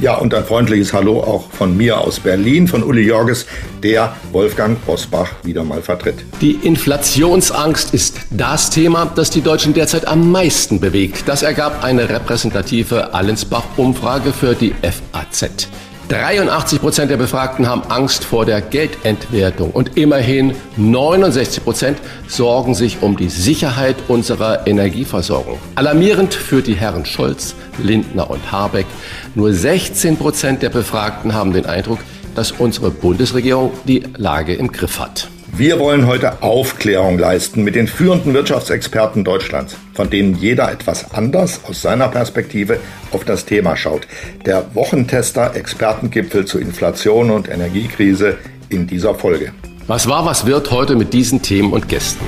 Ja, und ein freundliches Hallo auch von mir aus Berlin, von Uli Jorges, der Wolfgang Bosbach wieder mal vertritt. Die Inflationsangst ist das Thema, das die Deutschen derzeit am meisten bewegt. Das ergab eine repräsentative Allensbach-Umfrage für die FAZ. 83 Prozent der Befragten haben Angst vor der Geldentwertung und immerhin 69 Prozent sorgen sich um die Sicherheit unserer Energieversorgung. Alarmierend für die Herren Scholz, Lindner und Habeck. Nur 16 Prozent der Befragten haben den Eindruck, dass unsere Bundesregierung die Lage im Griff hat. Wir wollen heute Aufklärung leisten mit den führenden Wirtschaftsexperten Deutschlands, von denen jeder etwas anders aus seiner Perspektive auf das Thema schaut. Der Wochentester Expertengipfel zur Inflation und Energiekrise in dieser Folge. Was war, was wird heute mit diesen Themen und Gästen?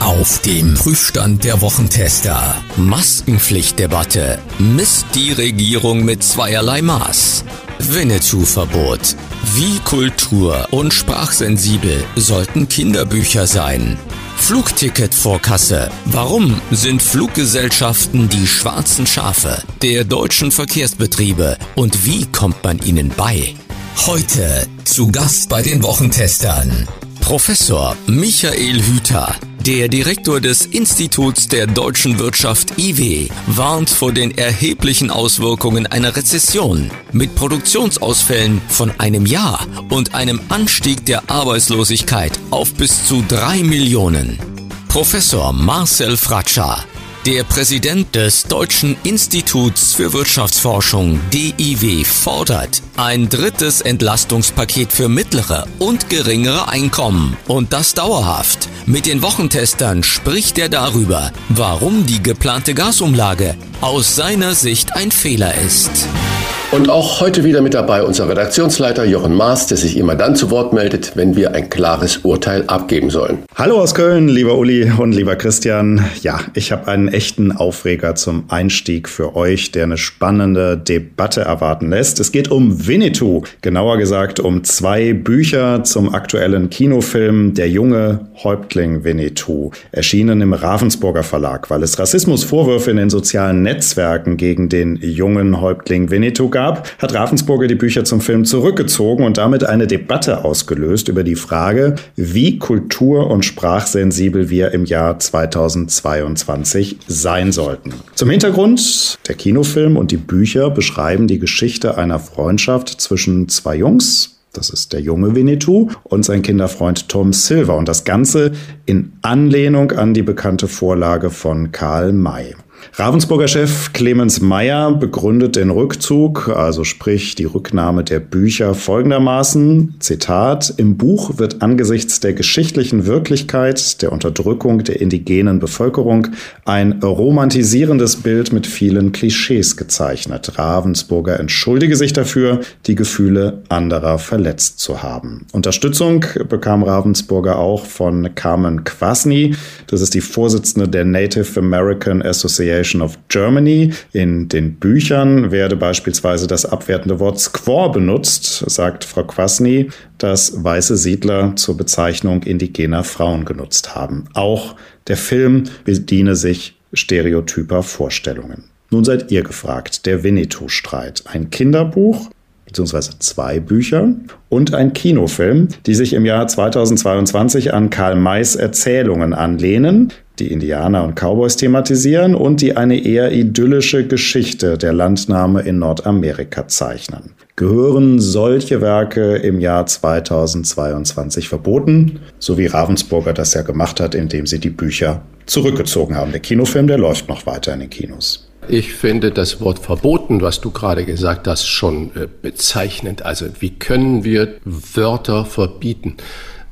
Auf dem Prüfstand der Wochentester. Maskenpflichtdebatte. Misst die Regierung mit zweierlei Maß. Winnetou-Verbot. Wie kultur- und sprachsensibel sollten Kinderbücher sein? Flugticketvorkasse. Warum sind Fluggesellschaften die schwarzen Schafe der deutschen Verkehrsbetriebe und wie kommt man ihnen bei? Heute zu Gast bei den Wochentestern. Professor Michael Hüter, der Direktor des Instituts der deutschen Wirtschaft IW warnt vor den erheblichen Auswirkungen einer Rezession mit Produktionsausfällen von einem Jahr und einem Anstieg der Arbeitslosigkeit auf bis zu drei Millionen. Professor Marcel Fratscher, der Präsident des Deutschen Instituts für Wirtschaftsforschung DIW fordert ein drittes Entlastungspaket für mittlere und geringere Einkommen und das dauerhaft. Mit den Wochentestern spricht er darüber, warum die geplante Gasumlage aus seiner Sicht ein Fehler ist. Und auch heute wieder mit dabei unser Redaktionsleiter Jochen Maas, der sich immer dann zu Wort meldet, wenn wir ein klares Urteil abgeben sollen. Hallo aus Köln, lieber Uli und lieber Christian. Ja, ich habe einen echten Aufreger zum Einstieg für euch, der eine spannende Debatte erwarten lässt. Es geht um Winnetou, genauer gesagt um zwei Bücher zum aktuellen Kinofilm Der junge Häuptling Winnetou, erschienen im Ravensburger Verlag, weil es Rassismusvorwürfe in den sozialen Netzwerken gegen den jungen Häuptling Winnetou gab gab, hat Ravensburger die Bücher zum Film zurückgezogen und damit eine Debatte ausgelöst über die Frage, wie kultur- und sprachsensibel wir im Jahr 2022 sein sollten. Zum Hintergrund, der Kinofilm und die Bücher beschreiben die Geschichte einer Freundschaft zwischen zwei Jungs, das ist der junge Winnetou und sein Kinderfreund Tom Silver. Und das Ganze in Anlehnung an die bekannte Vorlage von Karl May. Ravensburger Chef Clemens Meyer begründet den Rückzug, also sprich die Rücknahme der Bücher folgendermaßen, Zitat, im Buch wird angesichts der geschichtlichen Wirklichkeit der Unterdrückung der indigenen Bevölkerung ein romantisierendes Bild mit vielen Klischees gezeichnet. Ravensburger entschuldige sich dafür, die Gefühle anderer verletzt zu haben. Unterstützung bekam Ravensburger auch von Carmen Kwasny, das ist die Vorsitzende der Native American Association Association of Germany. In den Büchern werde beispielsweise das abwertende Wort Squaw benutzt, sagt Frau Kwasny, das weiße Siedler zur Bezeichnung indigener Frauen genutzt haben. Auch der Film bediene sich stereotyper Vorstellungen. Nun seid ihr gefragt, der Winnetou-Streit. Ein Kinderbuch beziehungsweise zwei Bücher und ein Kinofilm, die sich im Jahr 2022 an Karl Mays Erzählungen anlehnen, die Indianer und Cowboys thematisieren und die eine eher idyllische Geschichte der Landnahme in Nordamerika zeichnen. Gehören solche Werke im Jahr 2022 verboten, so wie Ravensburger das ja gemacht hat, indem sie die Bücher zurückgezogen haben. Der Kinofilm, der läuft noch weiter in den Kinos. Ich finde das Wort verboten, was du gerade gesagt hast, schon äh, bezeichnend. Also wie können wir Wörter verbieten?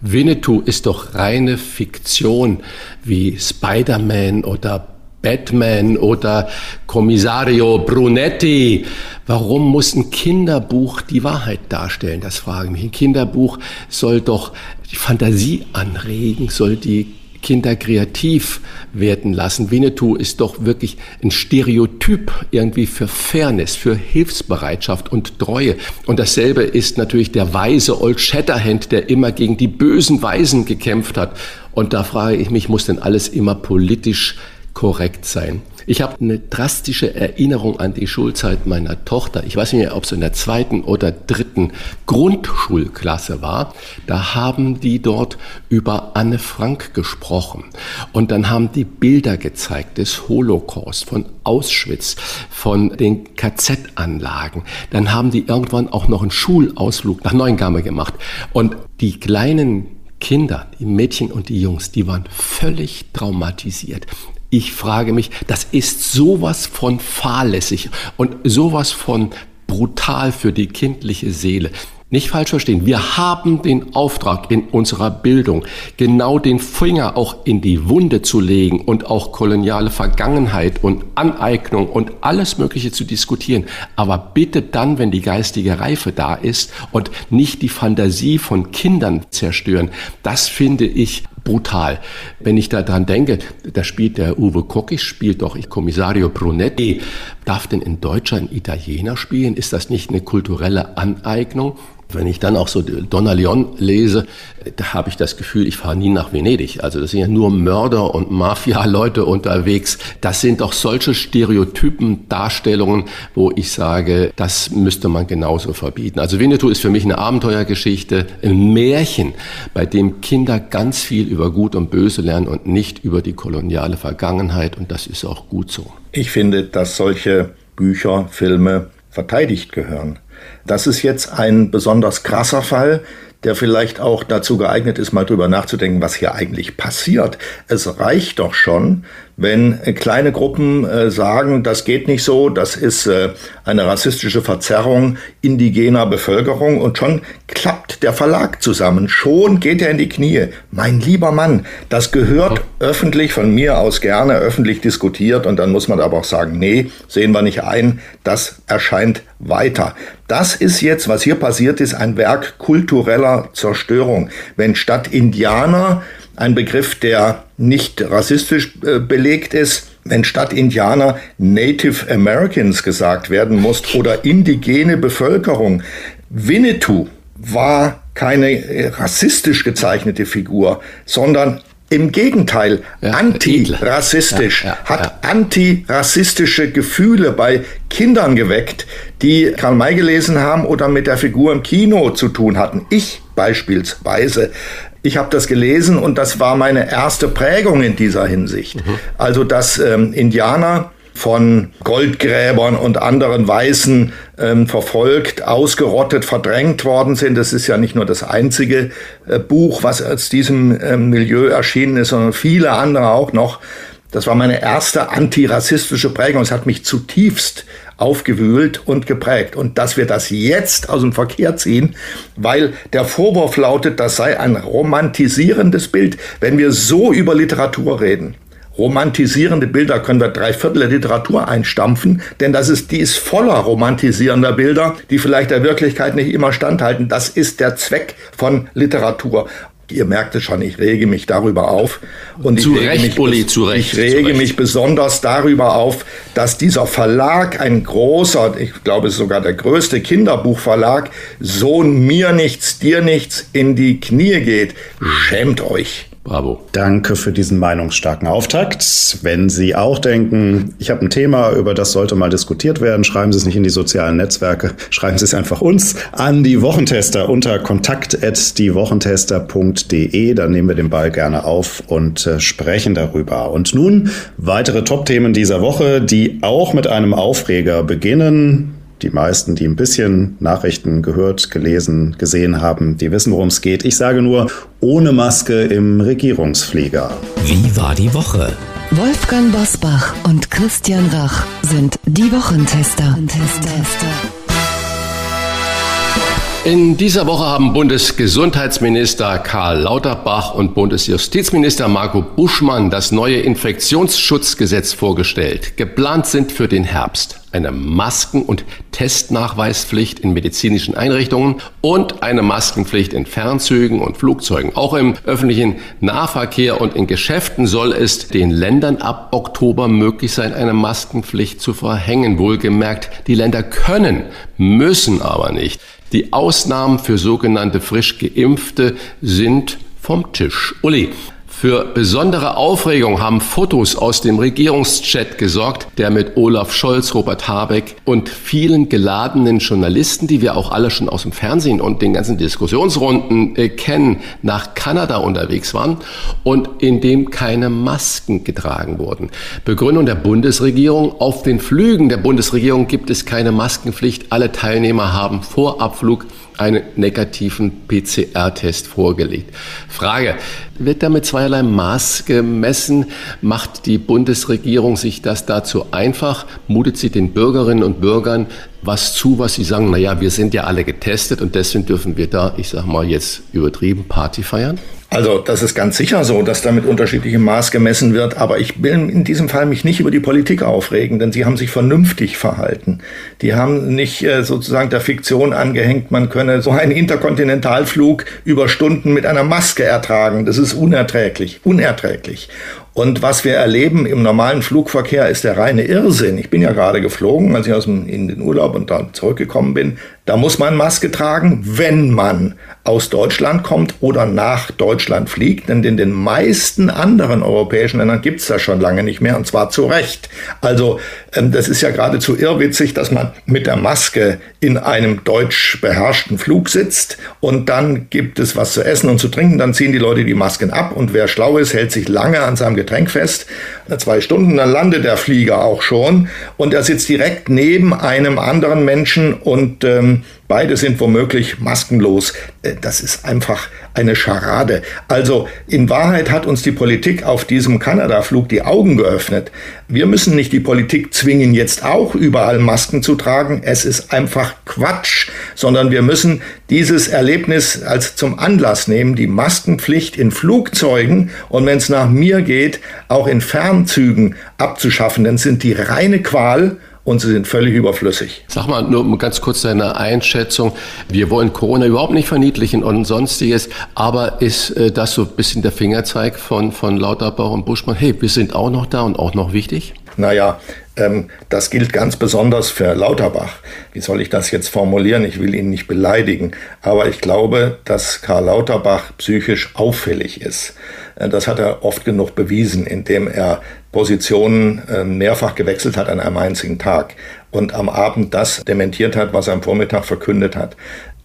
Winnetou ist doch reine Fiktion, wie Spider-Man oder Batman oder Kommissario Brunetti. Warum muss ein Kinderbuch die Wahrheit darstellen? Das frage ich mich. Ein Kinderbuch soll doch die Fantasie anregen, soll die Kinder kreativ werden lassen. Winnetou ist doch wirklich ein Stereotyp irgendwie für Fairness, für Hilfsbereitschaft und Treue. Und dasselbe ist natürlich der weise Old Shatterhand, der immer gegen die bösen Weisen gekämpft hat. Und da frage ich mich, muss denn alles immer politisch korrekt sein? Ich habe eine drastische Erinnerung an die Schulzeit meiner Tochter. Ich weiß nicht mehr, ob es in der zweiten oder dritten Grundschulklasse war. Da haben die dort über Anne Frank gesprochen. Und dann haben die Bilder gezeigt des Holocaust, von Auschwitz, von den KZ-Anlagen. Dann haben die irgendwann auch noch einen Schulausflug nach Neuengamme gemacht. Und die kleinen Kinder, die Mädchen und die Jungs, die waren völlig traumatisiert. Ich frage mich, das ist sowas von fahrlässig und sowas von brutal für die kindliche Seele. Nicht falsch verstehen. Wir haben den Auftrag in unserer Bildung, genau den Finger auch in die Wunde zu legen und auch koloniale Vergangenheit und Aneignung und alles Mögliche zu diskutieren. Aber bitte dann, wenn die geistige Reife da ist und nicht die Fantasie von Kindern zerstören. Das finde ich brutal. Wenn ich daran denke, da spielt der Uwe Kockis, spielt doch Kommissario Brunetti. Darf denn in Deutschland Italiener spielen? Ist das nicht eine kulturelle Aneignung? Wenn ich dann auch so Donna Leon lese, da habe ich das Gefühl, ich fahre nie nach Venedig. Also das sind ja nur Mörder und Mafia-Leute unterwegs. Das sind doch solche Stereotypen, Darstellungen, wo ich sage, das müsste man genauso verbieten. Also Winnetou ist für mich eine Abenteuergeschichte, ein Märchen, bei dem Kinder ganz viel über Gut und Böse lernen und nicht über die koloniale Vergangenheit. Und das ist auch gut so. Ich finde, dass solche Bücher, Filme verteidigt gehören. Das ist jetzt ein besonders krasser Fall, der vielleicht auch dazu geeignet ist, mal drüber nachzudenken, was hier eigentlich passiert. Es reicht doch schon, wenn äh, kleine Gruppen äh, sagen, das geht nicht so, das ist äh, eine rassistische Verzerrung indigener Bevölkerung und schon klappt der Verlag zusammen, schon geht er in die Knie. Mein lieber Mann, das gehört öffentlich von mir aus gerne öffentlich diskutiert und dann muss man aber auch sagen, nee, sehen wir nicht ein, das erscheint weiter. Das ist jetzt, was hier passiert ist, ein Werk kultureller Zerstörung. Wenn statt Indianer ein Begriff, der nicht rassistisch äh, belegt ist, wenn statt Indianer Native Americans gesagt werden muss oder indigene Bevölkerung. Winnetou war keine äh, rassistisch gezeichnete Figur, sondern im Gegenteil, ja, antirassistisch, ja, ja, hat antirassistische Gefühle bei Kindern geweckt, die Karl May gelesen haben oder mit der Figur im Kino zu tun hatten. Ich beispielsweise. Ich habe das gelesen und das war meine erste Prägung in dieser Hinsicht. Mhm. Also, dass ähm, Indianer von Goldgräbern und anderen Weißen ähm, verfolgt, ausgerottet, verdrängt worden sind. Das ist ja nicht nur das einzige äh, Buch, was aus diesem äh, Milieu erschienen ist, sondern viele andere auch noch. Das war meine erste antirassistische Prägung. Es hat mich zutiefst aufgewühlt und geprägt. Und dass wir das jetzt aus dem Verkehr ziehen, weil der Vorwurf lautet, das sei ein romantisierendes Bild. Wenn wir so über Literatur reden, romantisierende Bilder können wir drei Viertel der Literatur einstampfen, denn das ist, die ist voller romantisierender Bilder, die vielleicht der Wirklichkeit nicht immer standhalten. Das ist der Zweck von Literatur. Ihr merkt es schon, ich rege mich darüber auf. Und zu ich Recht, mich, Uli, zu Recht. Ich rege Recht. mich besonders darüber auf, dass dieser Verlag, ein großer, ich glaube sogar der größte Kinderbuchverlag, so mir nichts, dir nichts in die Knie geht. Schämt euch. Bravo. Danke für diesen meinungsstarken Auftakt. Wenn Sie auch denken, ich habe ein Thema, über das sollte mal diskutiert werden, schreiben Sie es nicht in die sozialen Netzwerke, schreiben Sie es einfach uns an die Wochentester unter kontakt@diewochentester.de. Dann nehmen wir den Ball gerne auf und äh, sprechen darüber. Und nun weitere Top-Themen dieser Woche, die auch mit einem Aufreger beginnen. Die meisten, die ein bisschen Nachrichten gehört, gelesen, gesehen haben, die wissen, worum es geht. Ich sage nur, ohne Maske im Regierungsflieger. Wie war die Woche? Wolfgang Bosbach und Christian Rach sind die Wochentester. In dieser Woche haben Bundesgesundheitsminister Karl Lauterbach und Bundesjustizminister Marco Buschmann das neue Infektionsschutzgesetz vorgestellt. Geplant sind für den Herbst eine Masken- und Testnachweispflicht in medizinischen Einrichtungen und eine Maskenpflicht in Fernzügen und Flugzeugen. Auch im öffentlichen Nahverkehr und in Geschäften soll es den Ländern ab Oktober möglich sein, eine Maskenpflicht zu verhängen. Wohlgemerkt, die Länder können, müssen aber nicht. Die Ausnahmen für sogenannte frisch geimpfte sind vom Tisch. Uli, für besondere Aufregung haben Fotos aus dem Regierungschat gesorgt, der mit Olaf Scholz, Robert Habeck und vielen geladenen Journalisten, die wir auch alle schon aus dem Fernsehen und den ganzen Diskussionsrunden äh, kennen, nach Kanada unterwegs waren und in dem keine Masken getragen wurden. Begründung der Bundesregierung, auf den Flügen der Bundesregierung gibt es keine Maskenpflicht. Alle Teilnehmer haben vor Abflug einen negativen PCR-Test vorgelegt. Frage, wird da mit zweierlei Maß gemessen? Macht die Bundesregierung sich das dazu einfach? Mutet sie den Bürgerinnen und Bürgern was zu, was sie sagen, naja, wir sind ja alle getestet und deswegen dürfen wir da, ich sag mal jetzt übertrieben, Party feiern? Also das ist ganz sicher so, dass da mit unterschiedlichem Maß gemessen wird, aber ich will in diesem Fall mich nicht über die Politik aufregen, denn sie haben sich vernünftig verhalten. Die haben nicht äh, sozusagen der Fiktion angehängt, man könne so einen Interkontinentalflug über Stunden mit einer Maske ertragen. Das ist unerträglich, unerträglich. Und was wir erleben im normalen Flugverkehr ist der reine Irrsinn. Ich bin ja gerade geflogen, als ich aus dem, in den Urlaub und dann zurückgekommen bin. Da muss man Maske tragen, wenn man aus Deutschland kommt oder nach Deutschland fliegt. Denn in den meisten anderen europäischen Ländern gibt's das schon lange nicht mehr und zwar zu Recht. Also ähm, das ist ja geradezu irrwitzig, dass man mit der Maske in einem deutsch beherrschten Flug sitzt und dann gibt es was zu essen und zu trinken. Dann ziehen die Leute die Masken ab und wer schlau ist, hält sich lange an seinem Getränk fest. Zwei Stunden, dann landet der Flieger auch schon und er sitzt direkt neben einem anderen Menschen und ähm, Beide sind womöglich maskenlos. Äh, das ist einfach eine Scharade. Also in Wahrheit hat uns die Politik auf diesem Kanada-Flug die Augen geöffnet. Wir müssen nicht die Politik zwingen, jetzt auch überall Masken zu tragen. Es ist einfach Quatsch, sondern wir müssen dieses Erlebnis als zum Anlass nehmen, die Maskenpflicht in Flugzeugen und wenn es nach mir geht, auch in Fernzügen abzuschaffen. Denn sind die reine Qual und sie sind völlig überflüssig. Sag mal nur ganz kurz deine Einschätzung. Wir wollen Corona überhaupt nicht verniedlichen und sonstiges, aber ist äh, das so ein bisschen der Fingerzeig von, von Lauterbach und Buschmann? Hey, wir sind auch noch da und auch noch wichtig? Naja, ähm, das gilt ganz besonders für Lauterbach. Wie soll ich das jetzt formulieren? Ich will ihn nicht beleidigen, aber ich glaube, dass Karl Lauterbach psychisch auffällig ist. Äh, das hat er oft genug bewiesen, indem er Positionen äh, mehrfach gewechselt hat an einem einzigen Tag und am Abend das dementiert hat, was er am Vormittag verkündet hat.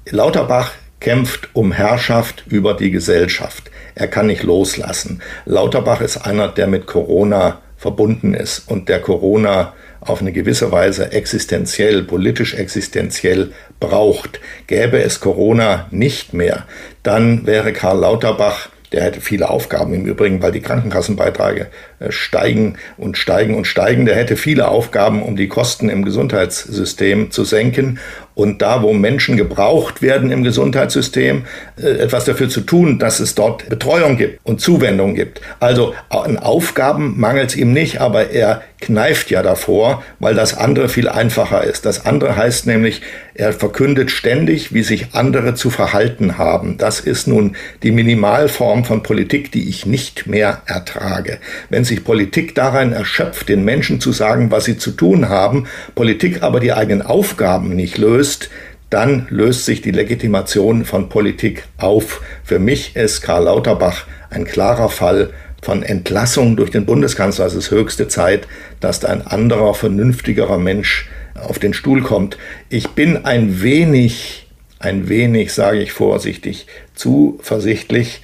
Lauterbach kämpft um Herrschaft über die Gesellschaft. Er kann nicht loslassen. Lauterbach ist einer, der mit Corona verbunden ist und der Corona auf eine gewisse Weise existenziell, politisch existenziell braucht. Gäbe es Corona nicht mehr, dann wäre Karl Lauterbach der hätte viele Aufgaben im Übrigen, weil die Krankenkassenbeiträge äh, steigen und steigen und steigen. Der hätte viele Aufgaben, um die Kosten im Gesundheitssystem zu senken und da, wo Menschen gebraucht werden im Gesundheitssystem, äh, etwas dafür zu tun, dass es dort Betreuung gibt und Zuwendung gibt. Also an Aufgaben mangelt es ihm nicht, aber er kneift ja davor, weil das andere viel einfacher ist. Das andere heißt nämlich, er verkündet ständig, wie sich andere zu verhalten haben. Das ist nun die Minimalform von Politik, die ich nicht mehr ertrage. Wenn sich Politik darin erschöpft, den Menschen zu sagen, was sie zu tun haben, Politik aber die eigenen Aufgaben nicht löst, dann löst sich die Legitimation von Politik auf. Für mich ist Karl Lauterbach ein klarer Fall von Entlassung durch den Bundeskanzler. Es ist höchste Zeit, dass da ein anderer, vernünftigerer Mensch auf den Stuhl kommt. Ich bin ein wenig, ein wenig, sage ich vorsichtig, zuversichtlich,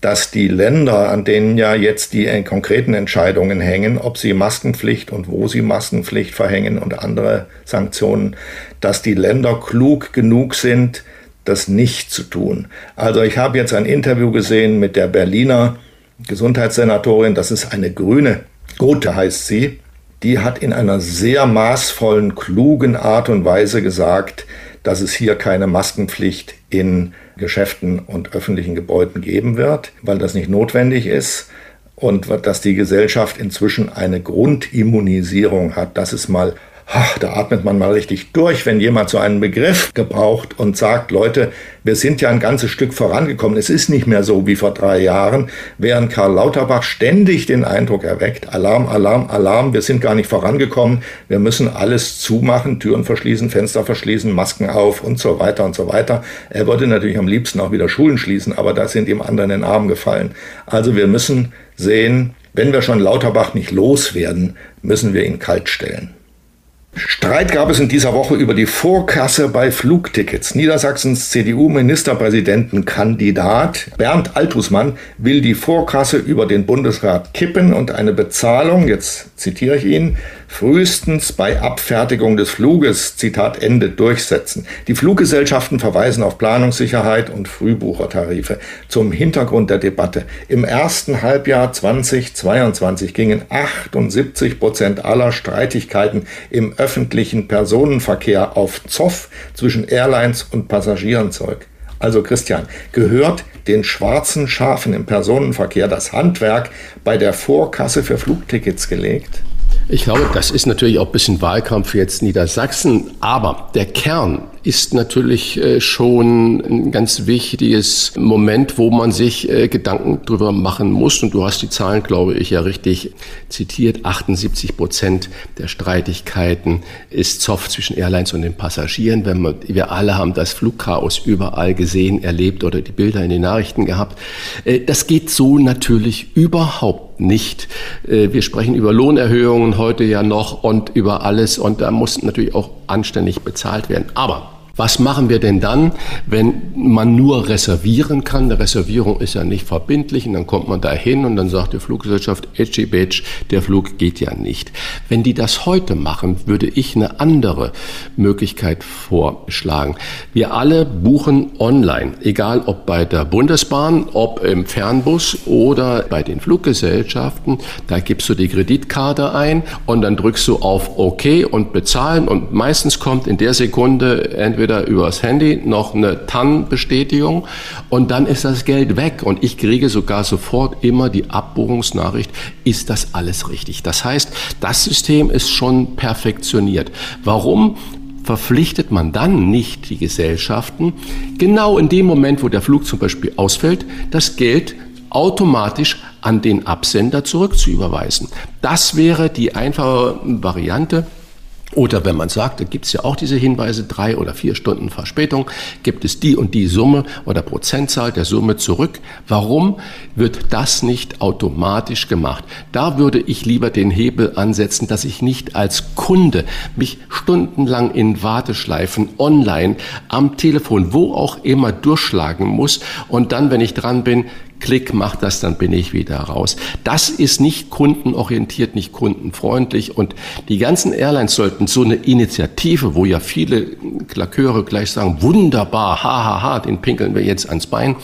dass die Länder, an denen ja jetzt die konkreten Entscheidungen hängen, ob sie Maskenpflicht und wo sie Maskenpflicht verhängen und andere Sanktionen, dass die Länder klug genug sind, das nicht zu tun. Also ich habe jetzt ein Interview gesehen mit der Berliner Gesundheitssenatorin, das ist eine Grüne, Gothe heißt sie, die hat in einer sehr maßvollen, klugen Art und Weise gesagt, dass es hier keine Maskenpflicht in Geschäften und öffentlichen Gebäuden geben wird, weil das nicht notwendig ist und dass die Gesellschaft inzwischen eine Grundimmunisierung hat. Das ist mal ach, da atmet man mal richtig durch, wenn jemand so einen Begriff gebraucht und sagt, Leute, wir sind ja ein ganzes Stück vorangekommen. Es ist nicht mehr so wie vor drei Jahren, während Karl Lauterbach ständig den Eindruck erweckt, Alarm, Alarm, Alarm, wir sind gar nicht vorangekommen, wir müssen alles zumachen, Türen verschließen, Fenster verschließen, Masken auf und so weiter und so weiter. Er würde natürlich am liebsten auch wieder Schulen schließen, aber da sind ihm andere in den Arm gefallen. Also wir müssen sehen, wenn wir schon Lauterbach nicht loswerden, müssen wir ihn kalt stellen. Streit gab es in dieser Woche über die Vorkasse bei Flugtickets. Niedersachsens CDU-Ministerpräsidentenkandidat Bernd Altusmann will die Vorkasse über den Bundesrat kippen und eine Bezahlung, jetzt zitiere ich ihn, frühestens bei Abfertigung des Fluges, Zitat Ende, durchsetzen. Die Fluggesellschaften verweisen auf Planungssicherheit und Frühbuchertarife. Zum Hintergrund der Debatte. Im ersten Halbjahr 2022 gingen 78 Prozent aller Streitigkeiten im öffentlichen Personenverkehr auf Zoff zwischen Airlines und Passagierenzeug. Also Christian, gehört den schwarzen Schafen im Personenverkehr das Handwerk bei der Vorkasse für Flugtickets gelegt? Ich glaube, das ist natürlich auch ein bisschen Wahlkampf jetzt Niedersachsen, aber der Kern ist natürlich äh, schon ein ganz wichtiges Moment, wo man sich äh, Gedanken drüber machen muss. Und du hast die Zahlen, glaube ich, ja richtig zitiert. 78 Prozent der Streitigkeiten ist Zoff zwischen Airlines und den Passagieren. Wenn man, wir alle haben das Flugchaos überall gesehen, erlebt oder die Bilder in den Nachrichten gehabt. Äh, das geht so natürlich überhaupt nicht. Wir sprechen über Lohnerhöhungen heute ja noch und über alles und da muss natürlich auch anständig bezahlt werden. Aber was machen wir denn dann, wenn man nur reservieren kann? Eine Reservierung ist ja nicht verbindlich und dann kommt man da hin und dann sagt die Fluggesellschaft, Edgy Bitch, der Flug geht ja nicht. Wenn die das heute machen, würde ich eine andere Möglichkeit vorschlagen. Wir alle buchen online, egal ob bei der Bundesbahn, ob im Fernbus oder bei den Fluggesellschaften. Da gibst du die Kreditkarte ein und dann drückst du auf OK und bezahlen und meistens kommt in der Sekunde entweder entweder übers Handy noch eine TAN-Bestätigung und dann ist das Geld weg und ich kriege sogar sofort immer die Abbuchungsnachricht, ist das alles richtig. Das heißt, das System ist schon perfektioniert. Warum? verpflichtet man dann nicht die Gesellschaften, genau in dem Moment, wo der Flug zum Beispiel ausfällt, das Geld automatisch an den Absender zurückzuüberweisen. Das wäre die einfache Variante. Oder wenn man sagt, da gibt es ja auch diese Hinweise, drei oder vier Stunden Verspätung, gibt es die und die Summe oder Prozentzahl der Summe zurück. Warum wird das nicht automatisch gemacht? Da würde ich lieber den Hebel ansetzen, dass ich nicht als Kunde mich stundenlang in Warteschleifen online am Telefon, wo auch immer durchschlagen muss und dann, wenn ich dran bin, Klick macht das, dann bin ich wieder raus. Das ist nicht kundenorientiert, nicht kundenfreundlich und die ganzen Airlines sollten so eine Initiative, wo ja viele Klaköre gleich sagen, wunderbar, hahaha, ha, ha, den pinkeln wir jetzt ans Bein,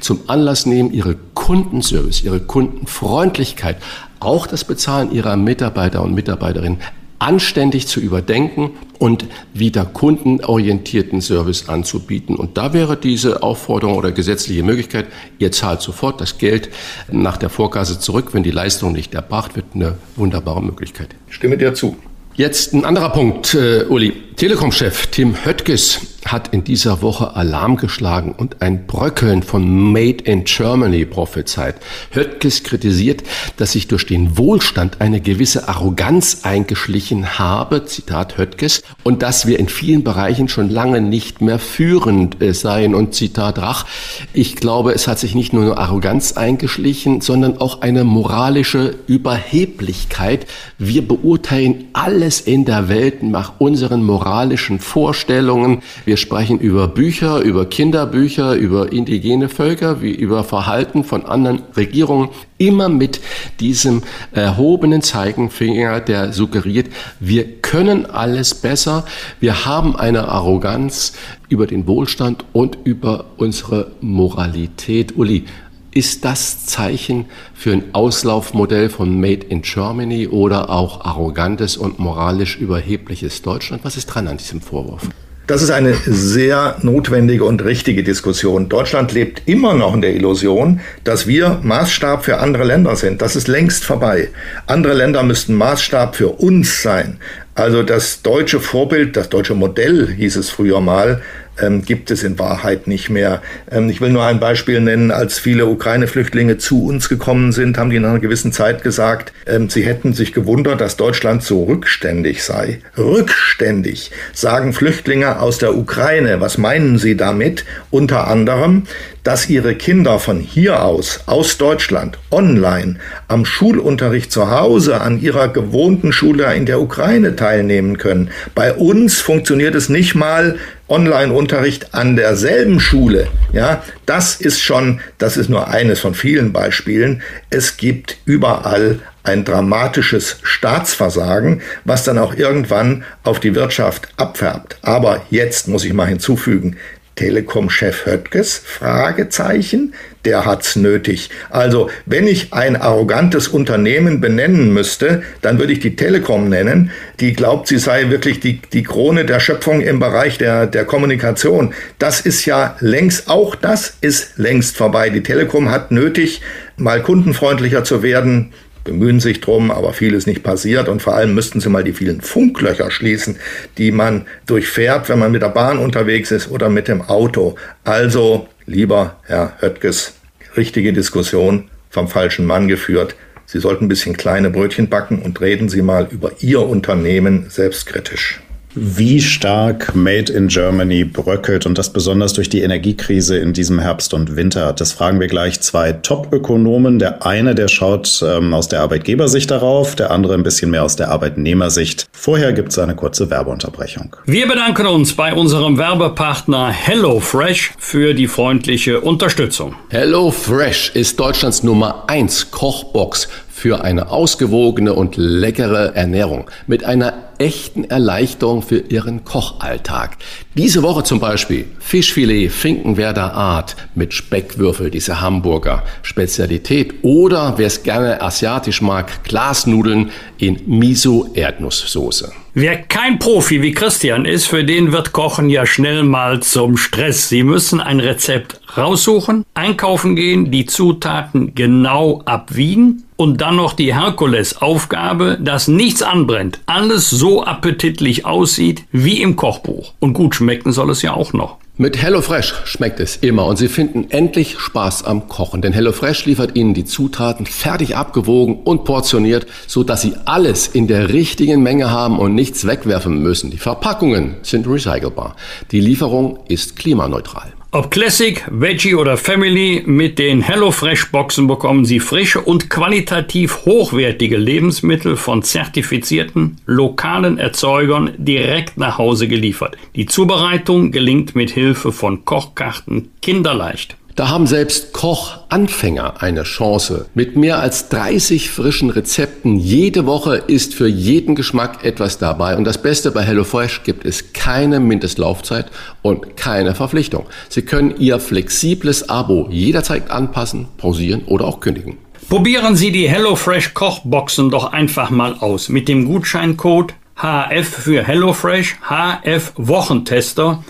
zum Anlass nehmen, ihre Kundenservice, ihre Kundenfreundlichkeit, auch das Bezahlen ihrer Mitarbeiter und Mitarbeiterinnen anständig zu überdenken und wieder kundenorientierten Service anzubieten. Und da wäre diese Aufforderung oder gesetzliche Möglichkeit, ihr zahlt sofort das Geld nach der Vorkasse zurück, wenn die Leistung nicht erbracht wird, eine wunderbare Möglichkeit. Stimme dir zu. Jetzt ein anderer Punkt, äh, Uli. Telekom-Chef Tim Höttges hat in dieser Woche Alarm geschlagen und ein Bröckeln von Made in Germany prophezeit. Höttges kritisiert, dass sich durch den Wohlstand eine gewisse Arroganz eingeschlichen habe, Zitat Höttges, und dass wir in vielen Bereichen schon lange nicht mehr führend äh, seien. Und Zitat Rach, ich glaube, es hat sich nicht nur eine Arroganz eingeschlichen, sondern auch eine moralische Überheblichkeit. Wir beurteilen alles in der Welt nach unseren moralischen Vorstellungen. Wir sprechen über Bücher, über Kinderbücher, über indigene Völker, wie über Verhalten von anderen Regierungen, immer mit diesem erhobenen Zeigenfinger, der suggeriert, wir können alles besser, wir haben eine Arroganz über den Wohlstand und über unsere Moralität. Uli, ist das Zeichen für ein Auslaufmodell von Made in Germany oder auch arrogantes und moralisch überhebliches Deutschland? Was ist dran an diesem Vorwurf? Das ist eine sehr notwendige und richtige Diskussion. Deutschland lebt immer noch in der Illusion, dass wir Maßstab für andere Länder sind. Das ist längst vorbei. Andere Länder müssten Maßstab für uns sein. Also das deutsche Vorbild, das deutsche Modell hieß es früher mal, ähm, gibt es in Wahrheit nicht mehr. Ähm, ich will nur ein Beispiel nennen. Als viele Ukraine-Flüchtlinge zu uns gekommen sind, haben die in einer gewissen Zeit gesagt, ähm, sie hätten sich gewundert, dass Deutschland so rückständig sei. Rückständig, sagen Flüchtlinge aus der Ukraine. Was meinen sie damit? Unter anderem, dass ihre Kinder von hier aus, aus Deutschland, online, am Schulunterricht zu Hause, an ihrer gewohnten Schule in der Ukraine teilnehmen können. Bei uns funktioniert es nicht mal Online-Unterricht an derselben Schule. Ja, das ist schon, das ist nur eines von vielen Beispielen. Es gibt überall ein dramatisches Staatsversagen, was dann auch irgendwann auf die Wirtschaft abfärbt. Aber jetzt muss ich mal hinzufügen, Telekom-Chef Höttges? Fragezeichen. Der hat's nötig. Also, wenn ich ein arrogantes Unternehmen benennen müsste, dann würde ich die Telekom nennen. Die glaubt, sie sei wirklich die, die Krone der Schöpfung im Bereich der, der Kommunikation. Das ist ja längst, auch das ist längst vorbei. Die Telekom hat nötig, mal kundenfreundlicher zu werden, bemühen sich drum, aber vieles nicht passiert und vor allem müssten sie mal die vielen Funklöcher schließen, die man durchfährt, wenn man mit der Bahn unterwegs ist oder mit dem Auto. Also, lieber Herr Höttges, richtige Diskussion vom falschen Mann geführt. Sie sollten ein bisschen kleine Brötchen backen und reden Sie mal über Ihr Unternehmen selbstkritisch wie stark Made in Germany bröckelt und das besonders durch die Energiekrise in diesem Herbst und Winter. Das fragen wir gleich zwei Top-Ökonomen. Der eine, der schaut ähm, aus der Arbeitgebersicht darauf, der andere ein bisschen mehr aus der Arbeitnehmersicht. Vorher gibt es eine kurze Werbeunterbrechung. Wir bedanken uns bei unserem Werbepartner HelloFresh für die freundliche Unterstützung. HelloFresh ist Deutschlands Nummer 1 Kochbox für eine ausgewogene und leckere Ernährung mit einer echten Erleichterung für Ihren Kochalltag. Diese Woche zum Beispiel Fischfilet Finkenwerder Art mit Speckwürfel, diese Hamburger Spezialität. Oder wer es gerne asiatisch mag, Glasnudeln in Miso-Erdnusssoße. Wer kein Profi wie Christian ist, für den wird Kochen ja schnell mal zum Stress. Sie müssen ein Rezept raussuchen, einkaufen gehen, die Zutaten genau abwiegen und dann noch die Herkulesaufgabe, dass nichts anbrennt, alles so appetitlich aussieht wie im Kochbuch. Und gut schmecken soll es ja auch noch. Mit HelloFresh schmeckt es immer und Sie finden endlich Spaß am Kochen, denn HelloFresh liefert Ihnen die Zutaten fertig abgewogen und portioniert, so dass Sie alles in der richtigen Menge haben und nichts wegwerfen müssen. Die Verpackungen sind recycelbar. Die Lieferung ist klimaneutral. Ob Classic, Veggie oder Family, mit den HelloFresh-Boxen bekommen Sie frische und qualitativ hochwertige Lebensmittel von zertifizierten lokalen Erzeugern direkt nach Hause geliefert. Die Zubereitung gelingt mit Hilfe von Kochkarten kinderleicht. Da haben selbst Kochanfänger eine Chance. Mit mehr als 30 frischen Rezepten jede Woche ist für jeden Geschmack etwas dabei. Und das Beste bei HelloFresh gibt es keine Mindestlaufzeit und keine Verpflichtung. Sie können Ihr flexibles Abo jederzeit anpassen, pausieren oder auch kündigen. Probieren Sie die HelloFresh Kochboxen doch einfach mal aus mit dem Gutscheincode HF für HelloFresh, HF Wochentester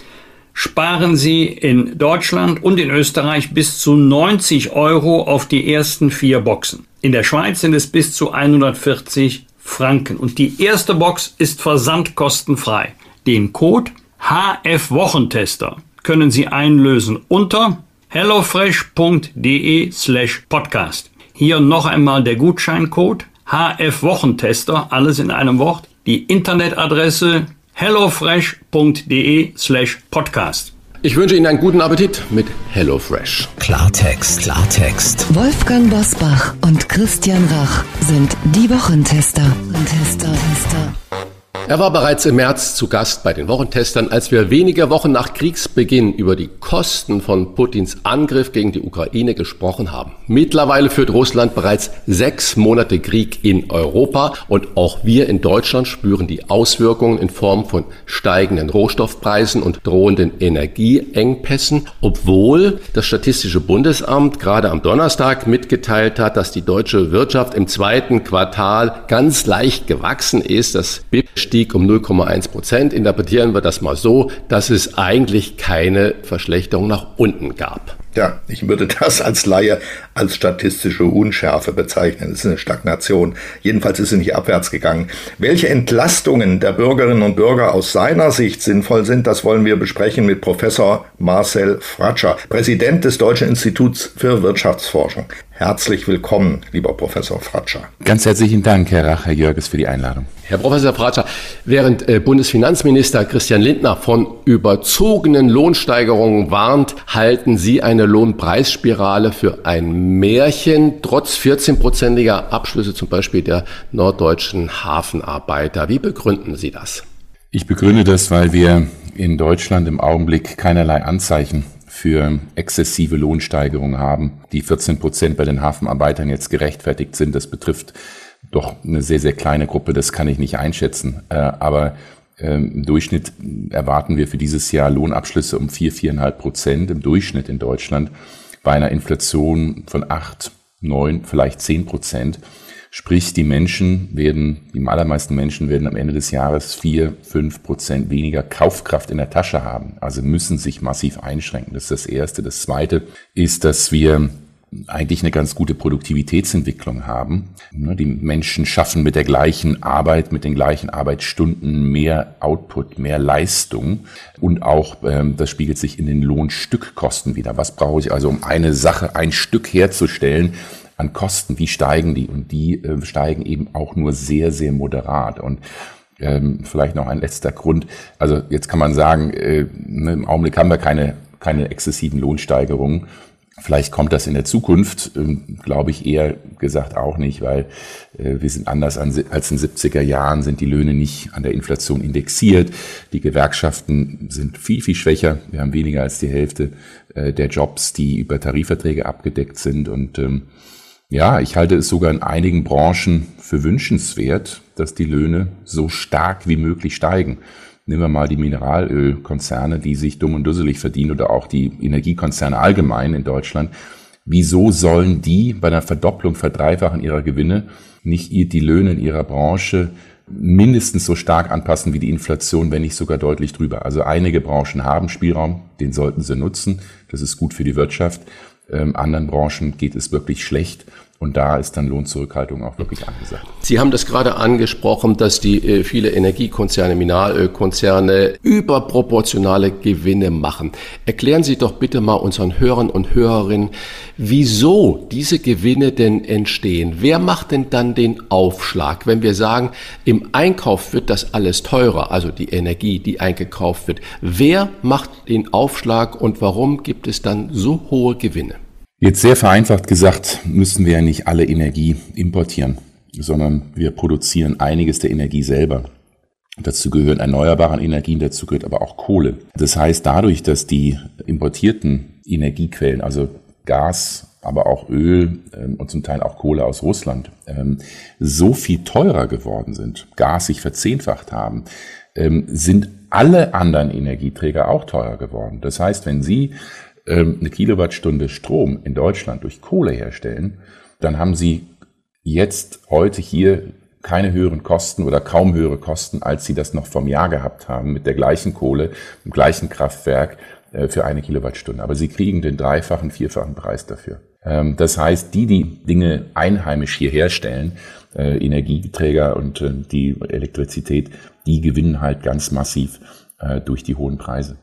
sparen Sie in Deutschland und in Österreich bis zu 90 Euro auf die ersten vier Boxen. In der Schweiz sind es bis zu 140 Franken. Und die erste Box ist versandkostenfrei. Den Code HF Wochentester können Sie einlösen unter hellofresh.de slash podcast. Hier noch einmal der Gutscheincode HF Wochentester, alles in einem Wort. Die Internetadresse hellofresh.de slash podcast. Ich wünsche Ihnen einen guten Appetit mit HelloFresh. Klartext, Klartext. Wolfgang Bosbach und Christian Rach sind die Wochentester. Tester, Tester. Er war bereits im März zu Gast bei den Wochentestern, als wir wenige Wochen nach Kriegsbeginn über die Kosten von Putins Angriff gegen die Ukraine gesprochen haben. Mittlerweile führt Russland bereits sechs Monate Krieg in Europa und auch wir in Deutschland spüren die Auswirkungen in Form von steigenden Rohstoffpreisen und drohenden Energieengpässen, obwohl das Statistische Bundesamt gerade am Donnerstag mitgeteilt hat, dass die deutsche Wirtschaft im zweiten Quartal ganz leicht gewachsen ist. Das BIP stieg um 0,1 Prozent. Interpretieren wir das mal so, dass es eigentlich keine Verschlechterung nach unten gab. Ja, ich würde das als Laie als statistische Unschärfe bezeichnen. Es ist eine Stagnation. Jedenfalls ist sie nicht abwärts gegangen. Welche Entlastungen der Bürgerinnen und Bürger aus seiner Sicht sinnvoll sind, das wollen wir besprechen mit Professor Marcel Fratscher, Präsident des Deutschen Instituts für Wirtschaftsforschung. Herzlich willkommen, lieber Professor Fratscher. Ganz herzlichen Dank, Herr Rach, Herr Jörges, für die Einladung. Herr Professor Fratscher, während äh, Bundesfinanzminister Christian Lindner von überzogenen Lohnsteigerungen warnt, halten Sie eine Lohnpreisspirale für ein Märchen, trotz 14-prozentiger Abschlüsse zum Beispiel der norddeutschen Hafenarbeiter. Wie begründen Sie das? Ich begründe das, weil wir in Deutschland im Augenblick keinerlei Anzeichen für exzessive Lohnsteigerungen haben, die 14 Prozent bei den Hafenarbeitern jetzt gerechtfertigt sind. Das betrifft doch eine sehr, sehr kleine Gruppe, das kann ich nicht einschätzen. Äh, aber ähm, im Durchschnitt erwarten wir für dieses Jahr Lohnabschlüsse um 4, 4,5 Prozent im Durchschnitt in Deutschland bei einer Inflation von 8, 9, vielleicht 10 Prozent. Sprich, die Menschen werden, die allermeisten Menschen werden am Ende des Jahres vier, fünf Prozent weniger Kaufkraft in der Tasche haben. Also müssen sich massiv einschränken. Das ist das Erste. Das Zweite ist, dass wir eigentlich eine ganz gute Produktivitätsentwicklung haben. Ne, die Menschen schaffen mit der gleichen Arbeit, mit den gleichen Arbeitsstunden mehr Output, mehr Leistung und auch ähm, das spiegelt sich in den Lohnstückkosten wieder. Was brauche ich also, um eine Sache, ein Stück herzustellen? An Kosten, wie steigen die? Und die äh, steigen eben auch nur sehr, sehr moderat. Und ähm, vielleicht noch ein letzter Grund. Also jetzt kann man sagen, äh, ne, im Augenblick haben wir keine, keine exzessiven Lohnsteigerungen. Vielleicht kommt das in der Zukunft, ähm, glaube ich eher gesagt auch nicht, weil äh, wir sind anders an, als in 70er Jahren, sind die Löhne nicht an der Inflation indexiert. Die Gewerkschaften sind viel, viel schwächer. Wir haben weniger als die Hälfte äh, der Jobs, die über Tarifverträge abgedeckt sind. Und ähm, ja, ich halte es sogar in einigen Branchen für wünschenswert, dass die Löhne so stark wie möglich steigen. Nehmen wir mal die Mineralölkonzerne, die sich dumm und dusselig verdienen oder auch die Energiekonzerne allgemein in Deutschland. Wieso sollen die bei einer Verdopplung, Verdreifachen ihrer Gewinne nicht die Löhne in ihrer Branche mindestens so stark anpassen wie die Inflation, wenn nicht sogar deutlich drüber. Also einige Branchen haben Spielraum, den sollten sie nutzen. Das ist gut für die Wirtschaft. Ähm, anderen Branchen geht es wirklich schlecht. Und da ist dann Lohnzurückhaltung auch wirklich angesagt. Sie haben das gerade angesprochen, dass die äh, viele Energiekonzerne, Mineralölkonzerne überproportionale Gewinne machen. Erklären Sie doch bitte mal unseren Hörern und Hörerinnen, wieso diese Gewinne denn entstehen. Wer macht denn dann den Aufschlag, wenn wir sagen, im Einkauf wird das alles teurer, also die Energie, die eingekauft wird. Wer macht den Aufschlag und warum gibt es dann so hohe Gewinne? Jetzt sehr vereinfacht gesagt, müssen wir ja nicht alle Energie importieren, sondern wir produzieren einiges der Energie selber. Dazu gehören erneuerbare Energien, dazu gehört aber auch Kohle. Das heißt, dadurch, dass die importierten Energiequellen, also Gas, aber auch Öl ähm, und zum Teil auch Kohle aus Russland, ähm, so viel teurer geworden sind, Gas sich verzehnfacht haben, ähm, sind alle anderen Energieträger auch teurer geworden. Das heißt, wenn Sie ähm, eine Kilowattstunde Strom in Deutschland durch Kohle herstellen, dann haben sie jetzt heute hier keine höheren Kosten oder kaum höhere Kosten, als sie das noch vom Jahr gehabt haben mit der gleichen Kohle, im gleichen Kraftwerk äh, für eine Kilowattstunde. Aber sie kriegen den dreifachen, vierfachen Preis dafür. Ähm, das heißt, die, die Dinge einheimisch hier herstellen, äh, Energieträger und äh, die Elektrizität, die gewinnen halt ganz massiv durch die hohen Preise.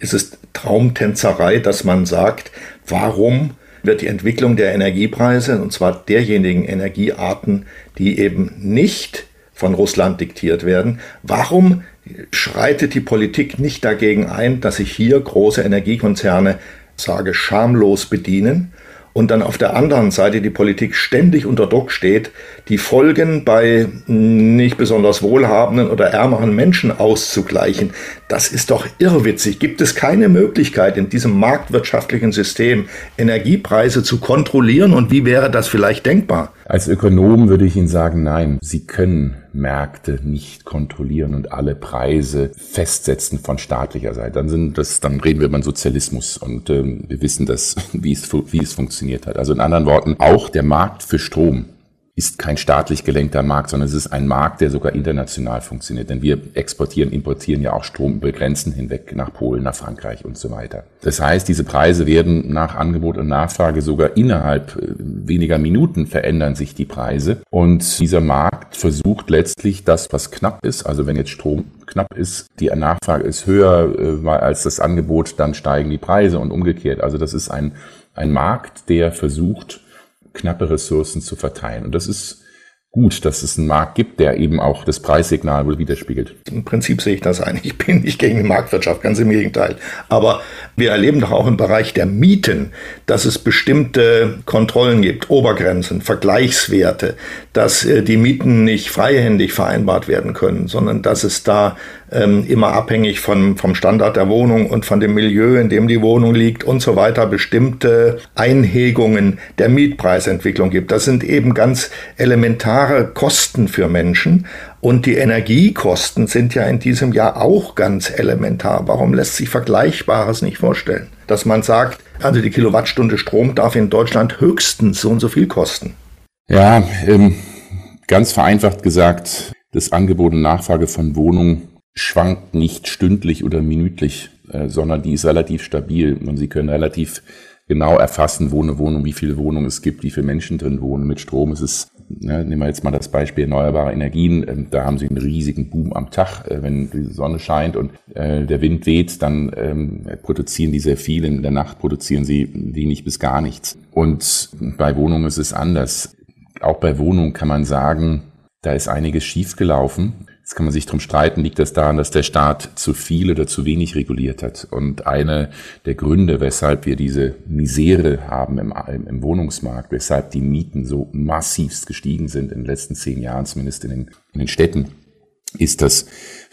Es ist Traumtänzerei, dass man sagt, warum wird die Entwicklung der Energiepreise, und zwar derjenigen Energiearten, die eben nicht von Russland diktiert werden, warum schreitet die Politik nicht dagegen ein, dass sich hier große Energiekonzerne, sage, schamlos bedienen und dann auf der anderen Seite die Politik ständig unter Druck steht, die Folgen bei nicht besonders wohlhabenden oder ärmeren Menschen auszugleichen. Das ist doch irrwitzig. Gibt es keine Möglichkeit in diesem marktwirtschaftlichen System Energiepreise zu kontrollieren und wie wäre das vielleicht denkbar? Als Ökonom würde ich Ihnen sagen, nein, Sie können Märkte nicht kontrollieren und alle Preise festsetzen von staatlicher Seite. Dann sind das, dann reden wir über Sozialismus und ähm, wir wissen das, wie es, wie es funktioniert hat. Also in anderen Worten, auch der Markt für Strom ist kein staatlich gelenkter Markt, sondern es ist ein Markt, der sogar international funktioniert. Denn wir exportieren, importieren ja auch Strom über Grenzen hinweg nach Polen, nach Frankreich und so weiter. Das heißt, diese Preise werden nach Angebot und Nachfrage sogar innerhalb äh, weniger Minuten verändern sich die Preise. Und dieser Markt versucht letztlich das, was knapp ist, also wenn jetzt Strom knapp ist, die Nachfrage ist höher äh, als das Angebot, dann steigen die Preise und umgekehrt. Also das ist ein, ein Markt, der versucht, knappe Ressourcen zu verteilen. Und das ist gut, dass es einen Markt gibt, der eben auch das Preissignal wohl widerspiegelt. Im Prinzip sehe ich das ein. Ich bin nicht gegen die Marktwirtschaft, ganz im Gegenteil. Aber wir erleben doch auch im Bereich der Mieten, dass es bestimmte Kontrollen gibt, Obergrenzen, Vergleichswerte, dass äh, die Mieten nicht freihändig vereinbart werden können, sondern dass es da ähm, immer abhängig von, vom Standard der Wohnung und von dem Milieu, in dem die Wohnung liegt und so weiter, bestimmte Einhegungen der Mietpreisentwicklung gibt. Das sind eben ganz elementare Kosten für Menschen. Und die Energiekosten sind ja in diesem Jahr auch ganz elementar. Warum lässt sich Vergleichbares nicht vorstellen? Dass man sagt, also die Kilowattstunde Strom darf in Deutschland höchstens so und so viel kosten. Ja, ähm, ganz vereinfacht gesagt, das Angebot und Nachfrage von Wohnungen schwankt nicht stündlich oder minütlich, äh, sondern die ist relativ stabil und Sie können relativ genau erfassen, wo eine Wohnung, wie viele Wohnungen es gibt, wie viele Menschen drin wohnen. Mit Strom ist es, ne, nehmen wir jetzt mal das Beispiel erneuerbare Energien, äh, da haben Sie einen riesigen Boom am Tag. Äh, wenn die Sonne scheint und äh, der Wind weht, dann ähm, produzieren die sehr viel. In der Nacht produzieren sie wenig bis gar nichts. Und bei Wohnungen ist es anders. Auch bei Wohnungen kann man sagen, da ist einiges schiefgelaufen. Jetzt kann man sich drum streiten, liegt das daran, dass der Staat zu viel oder zu wenig reguliert hat. Und eine der Gründe, weshalb wir diese Misere haben im, im Wohnungsmarkt, weshalb die Mieten so massivst gestiegen sind in den letzten zehn Jahren, zumindest in den, in den Städten, ist, dass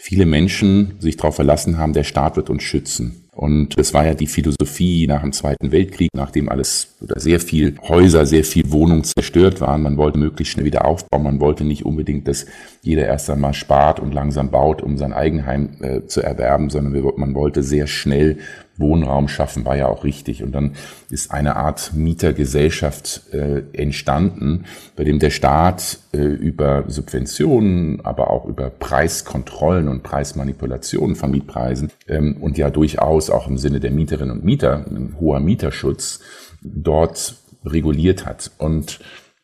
viele Menschen sich darauf verlassen haben, der Staat wird uns schützen. Und das war ja die Philosophie nach dem Zweiten Weltkrieg, nachdem alles oder sehr viel Häuser, sehr viel Wohnungen zerstört waren. Man wollte möglichst schnell wieder aufbauen. Man wollte nicht unbedingt, dass jeder erst einmal spart und langsam baut, um sein Eigenheim äh, zu erwerben, sondern man wollte sehr schnell Wohnraum schaffen, war ja auch richtig. Und dann ist eine Art Mietergesellschaft äh, entstanden, bei dem der Staat äh, über Subventionen, aber auch über Preiskontrollen und Preismanipulationen von Mietpreisen ähm, und ja durchaus auch im Sinne der Mieterinnen und Mieter, ein hoher Mieterschutz, dort reguliert hat. Und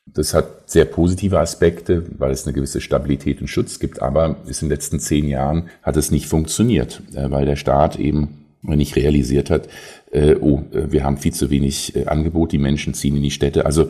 das hat sehr positive Aspekte, weil es eine gewisse Stabilität und Schutz gibt, aber ist in den letzten zehn Jahren hat es nicht funktioniert, äh, weil der Staat eben nicht realisiert hat, äh, oh, äh, wir haben viel zu wenig äh, Angebot, die Menschen ziehen in die Städte. Also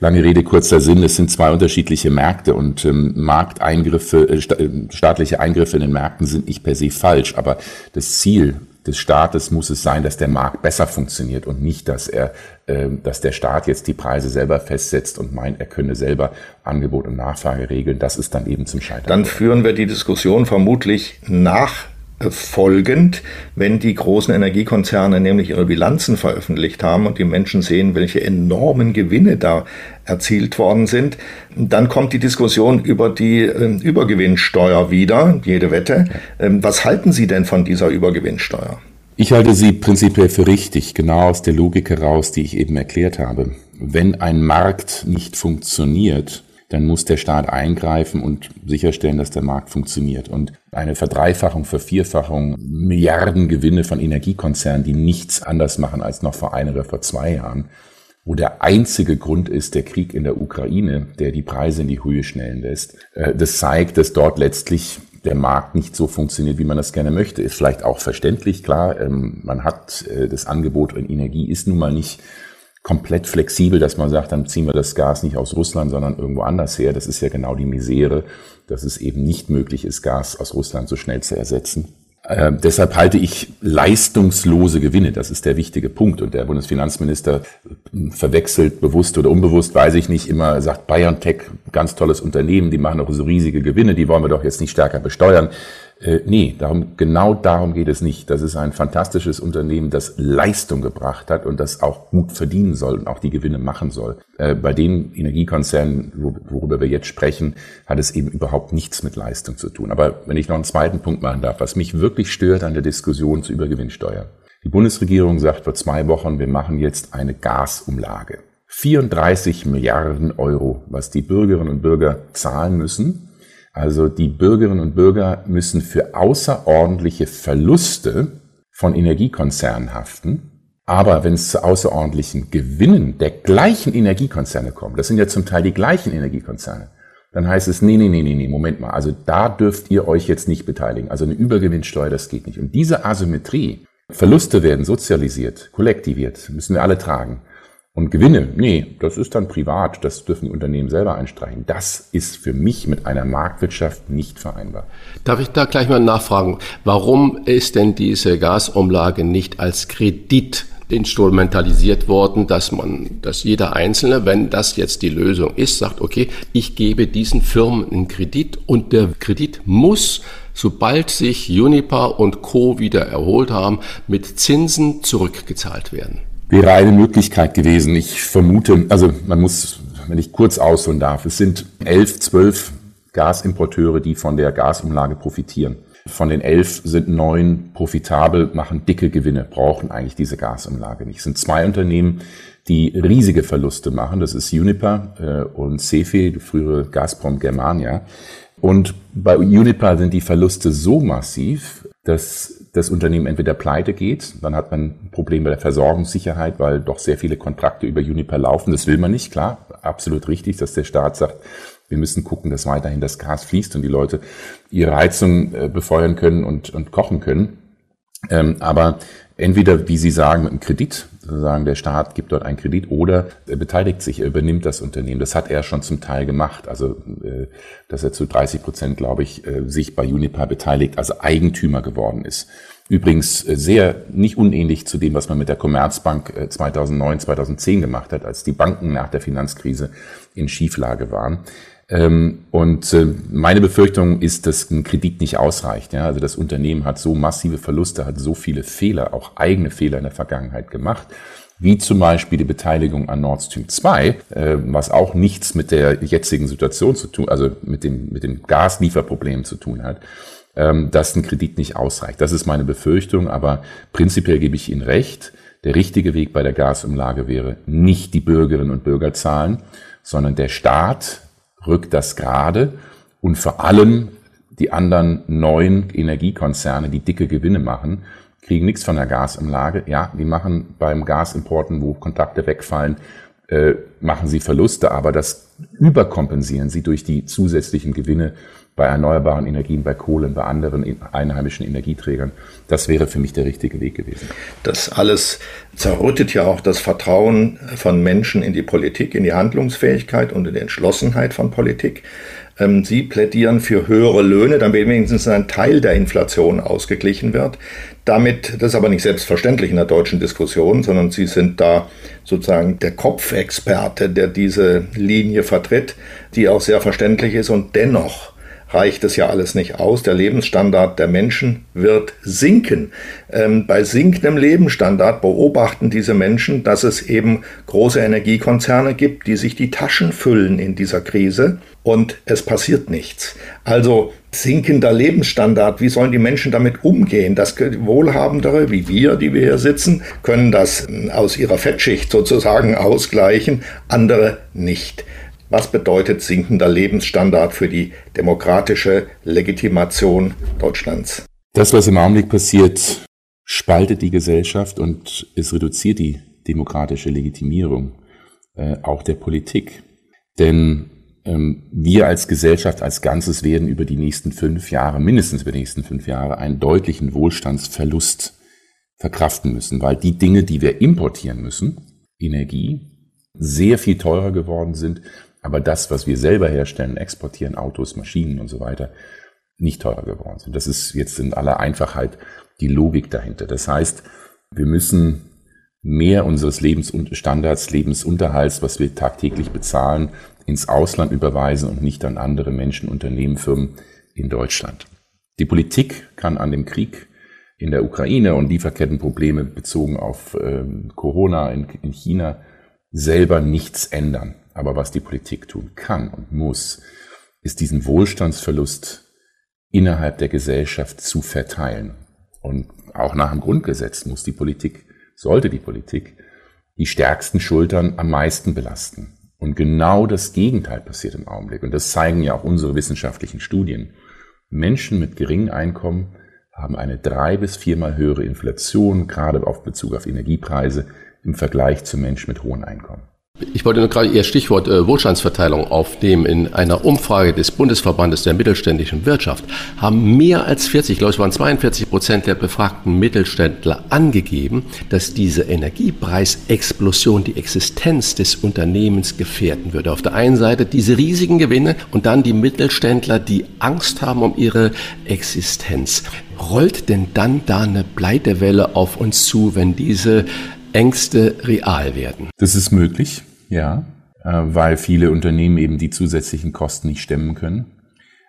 lange Rede, kurzer Sinn, es sind zwei unterschiedliche Märkte und ähm, Markteingriffe, äh, äh, staatliche Eingriffe in den Märkten sind nicht per se falsch, aber das Ziel des Staates muss es sein, dass der Markt besser funktioniert und nicht, dass er, äh, dass der Staat jetzt die Preise selber festsetzt und meint, er könne selber Angebot und Nachfrage regeln. Das ist dann eben zum Scheitern. Dann führen wir die Diskussion vermutlich nach folgend, wenn die großen Energiekonzerne nämlich ihre Bilanzen veröffentlicht haben und die Menschen sehen, welche enormen Gewinne da erzielt worden sind, dann kommt die Diskussion über die äh, Übergewinnsteuer wieder, jede Wette. Ähm, was halten Sie denn von dieser Übergewinnsteuer? Ich halte sie prinzipiell für richtig, genau aus der Logik heraus, die ich eben erklärt habe. Wenn ein Markt nicht funktioniert, dann muss der Staat eingreifen und sicherstellen, dass der Markt funktioniert. Und eine Verdreifachung, Vervierfachung, Milliardengewinne von Energiekonzernen, die nichts anders machen als noch vor ein oder vor zwei Jahren, wo der einzige Grund ist der Krieg in der Ukraine, der die Preise in die Höhe schnellen lässt. Äh, das zeigt, dass dort letztlich der Markt nicht so funktioniert, wie man das gerne möchte. Ist vielleicht auch verständlich, klar. Ähm, man hat äh, das Angebot in Energie ist nun mal nicht komplett flexibel, dass man sagt, dann ziehen wir das Gas nicht aus Russland, sondern irgendwo anders her. Das ist ja genau die Misere, dass es eben nicht möglich ist, Gas aus Russland so schnell zu ersetzen. Äh, deshalb halte ich leistungslose Gewinne, das ist der wichtige Punkt. Und der Bundesfinanzminister verwechselt, bewusst oder unbewusst, weiß ich nicht, immer sagt BioNTech, ganz tolles Unternehmen, die machen doch so riesige Gewinne, die wollen wir doch jetzt nicht stärker besteuern. Äh, nee, darum, genau darum geht es nicht. Das ist ein fantastisches Unternehmen, das Leistung gebracht hat und das auch gut verdienen soll und auch die Gewinne machen soll. Äh, bei den Energiekonzernen, worüber wir jetzt sprechen, hat es eben überhaupt nichts mit Leistung zu tun. Aber wenn ich noch einen zweiten Punkt machen darf, was mich wirklich stört an der Diskussion zur Übergewinnsteuer. Die Bundesregierung sagt vor zwei Wochen, wir machen jetzt eine Gasumlage. 34 Milliarden Euro, was die Bürgerinnen und Bürger zahlen müssen. Also die Bürgerinnen und Bürger müssen für außerordentliche Verluste von Energiekonzernen haften. Aber wenn es zu außerordentlichen Gewinnen der gleichen Energiekonzerne kommt, das sind ja zum Teil die gleichen Energiekonzerne, dann heißt es, nee, nee, nee, nee, nee, Moment mal, also da dürft ihr euch jetzt nicht beteiligen. Also eine Übergewinnsteuer, das geht nicht. Und diese Asymmetrie, Verluste werden sozialisiert, kollektiviert, müssen wir alle tragen. Und Gewinne, nee, das ist dann privat, das dürfen die Unternehmen selber einstreichen. Das ist für mich mit einer Marktwirtschaft nicht vereinbar. Darf ich da gleich mal nachfragen, warum ist denn diese Gasumlage nicht als Kredit instrumentalisiert worden, dass man, dass jeder Einzelne, wenn das jetzt die Lösung ist, sagt, okay, ich gebe diesen Firmen einen Kredit und der Kredit muss, sobald sich Juniper und Co. wieder erholt haben, mit Zinsen zurückgezahlt werden. Wäre eine Möglichkeit gewesen. Ich vermute, also man muss, wenn ich kurz ausholen darf, es sind elf, zwölf Gasimporteure, die von der Gasumlage profitieren. Von den elf sind neun profitabel, machen dicke Gewinne, brauchen eigentlich diese Gasumlage nicht. Es sind zwei Unternehmen, die riesige Verluste machen. Das ist Uniper äh, und Cefe, die frühere Gazprom Germania. Und bei Uniper sind die Verluste so massiv, dass das Unternehmen entweder pleite geht, dann hat man ein Problem bei der Versorgungssicherheit, weil doch sehr viele Kontrakte über Uniper laufen. Das will man nicht, klar, absolut richtig, dass der Staat sagt, wir müssen gucken, dass weiterhin das Gas fließt und die Leute ihre Heizung äh, befeuern können und, und kochen können. Ähm, aber entweder, wie Sie sagen, mit einem Kredit, sozusagen der Staat gibt dort einen Kredit oder er beteiligt sich, er übernimmt das Unternehmen. Das hat er schon zum Teil gemacht. Also, äh, dass er zu 30 Prozent, glaube ich, äh, sich bei Unipa beteiligt, also Eigentümer geworden ist. Übrigens äh, sehr nicht unähnlich zu dem, was man mit der Commerzbank 2009, 2010 gemacht hat, als die Banken nach der Finanzkrise in Schieflage waren. Ähm, und äh, meine Befürchtung ist, dass ein Kredit nicht ausreicht. Ja? Also das Unternehmen hat so massive Verluste, hat so viele Fehler, auch eigene Fehler in der Vergangenheit gemacht, wie zum Beispiel die Beteiligung an Nord Stream 2, äh, was auch nichts mit der jetzigen Situation zu tun, also mit dem, mit dem Gaslieferproblem zu tun hat, ähm, dass ein Kredit nicht ausreicht. Das ist meine Befürchtung, aber prinzipiell gebe ich Ihnen recht. Der richtige Weg bei der Gasumlage wäre nicht die Bürgerinnen und Bürger zahlen, sondern der Staat rückt das gerade und vor allem die anderen neuen Energiekonzerne, die dicke Gewinne machen, kriegen nichts von der Gasumlage. Ja, die machen beim Gasimporten, wo Kontakte wegfallen, äh, machen sie Verluste, aber das überkompensieren sie durch die zusätzlichen Gewinne bei erneuerbaren Energien, bei Kohlen, bei anderen einheimischen Energieträgern. Das wäre für mich der richtige Weg gewesen. Das alles zerrüttet ja auch das Vertrauen von Menschen in die Politik, in die Handlungsfähigkeit und in die Entschlossenheit von Politik. Ähm, Sie plädieren für höhere Löhne, damit wenigstens ein Teil der Inflation ausgeglichen wird. Damit, das ist aber nicht selbstverständlich in der deutschen Diskussion, sondern Sie sind da sozusagen der Kopfexperte, der diese Linie vertritt, die auch sehr verständlich ist und dennoch reicht es ja alles nicht aus. Der Lebensstandard der Menschen wird sinken. Ähm, bei sinkendem Lebensstandard beobachten diese Menschen, dass es eben große Energiekonzerne gibt, die sich die Taschen füllen in dieser Krise und es passiert nichts. Also sinkender Lebensstandard, wie sollen die Menschen damit umgehen? Das Wohlhabendere, wie wir, die wir hier sitzen, können das aus ihrer Fettschicht sozusagen ausgleichen, andere nicht. Was bedeutet sinkender Lebensstandard für die demokratische Legitimation Deutschlands? Das, was im Augenblick passiert, spaltet die Gesellschaft und es reduziert die demokratische Legitimierung äh, auch der Politik. Denn ähm, wir als Gesellschaft als Ganzes werden über die nächsten fünf Jahre, mindestens über die nächsten fünf Jahre, einen deutlichen Wohlstandsverlust verkraften müssen, weil die Dinge, die wir importieren müssen, Energie, sehr viel teurer geworden sind aber das, was wir selber herstellen, exportieren, Autos, Maschinen und so weiter, nicht teurer geworden sind. Das ist jetzt in aller Einfachheit die Logik dahinter. Das heißt, wir müssen mehr unseres Lebensstandards, Lebensunterhalts, was wir tagtäglich bezahlen, ins Ausland überweisen und nicht an andere Menschen, Unternehmen, Firmen in Deutschland. Die Politik kann an dem Krieg in der Ukraine und Lieferkettenprobleme bezogen auf ähm, Corona in, in China selber nichts ändern. Aber was die Politik tun kann und muss, ist diesen Wohlstandsverlust innerhalb der Gesellschaft zu verteilen. Und auch nach dem Grundgesetz muss die Politik, sollte die Politik die stärksten Schultern am meisten belasten. Und genau das Gegenteil passiert im Augenblick. Und das zeigen ja auch unsere wissenschaftlichen Studien. Menschen mit geringem Einkommen haben eine drei bis viermal höhere Inflation, gerade auf Bezug auf Energiepreise, im Vergleich zu Menschen mit hohem Einkommen. Ich wollte nur gerade Ihr Stichwort äh, Wohlstandsverteilung aufnehmen. In einer Umfrage des Bundesverbandes der mittelständischen Wirtschaft haben mehr als 40, ich glaube es waren 42 Prozent der befragten Mittelständler angegeben, dass diese Energiepreisexplosion die Existenz des Unternehmens gefährden würde. Auf der einen Seite diese riesigen Gewinne und dann die Mittelständler, die Angst haben um ihre Existenz. Rollt denn dann da eine Pleitewelle auf uns zu, wenn diese Ängste real werden? Das ist möglich. Ja, äh, weil viele Unternehmen eben die zusätzlichen Kosten nicht stemmen können.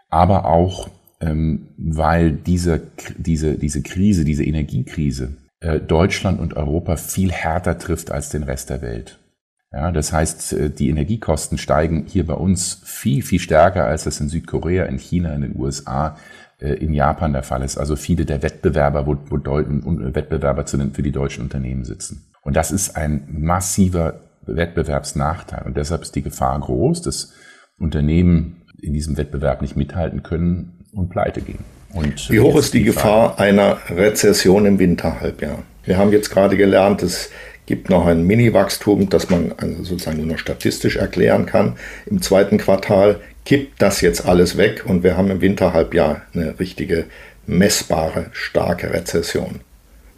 Aber auch, ähm, weil diese, diese, diese Krise, diese Energiekrise äh, Deutschland und Europa viel härter trifft als den Rest der Welt. Ja, das heißt, äh, die Energiekosten steigen hier bei uns viel, viel stärker, als das in Südkorea, in China, in den USA, in Japan der Fall ist. Also viele der Wettbewerber, wo, wo Wettbewerber zu den, für die deutschen Unternehmen sitzen. Und das ist ein massiver Wettbewerbsnachteil. Und deshalb ist die Gefahr groß, dass Unternehmen in diesem Wettbewerb nicht mithalten können und pleite gehen. Und Wie hoch ist die, die Gefahr einer Rezession im Winterhalbjahr? Wir haben jetzt gerade gelernt, es gibt noch ein Mini-Wachstum, das man also sozusagen nur noch statistisch erklären kann. Im zweiten Quartal kippt das jetzt alles weg und wir haben im Winterhalbjahr eine richtige messbare, starke Rezession.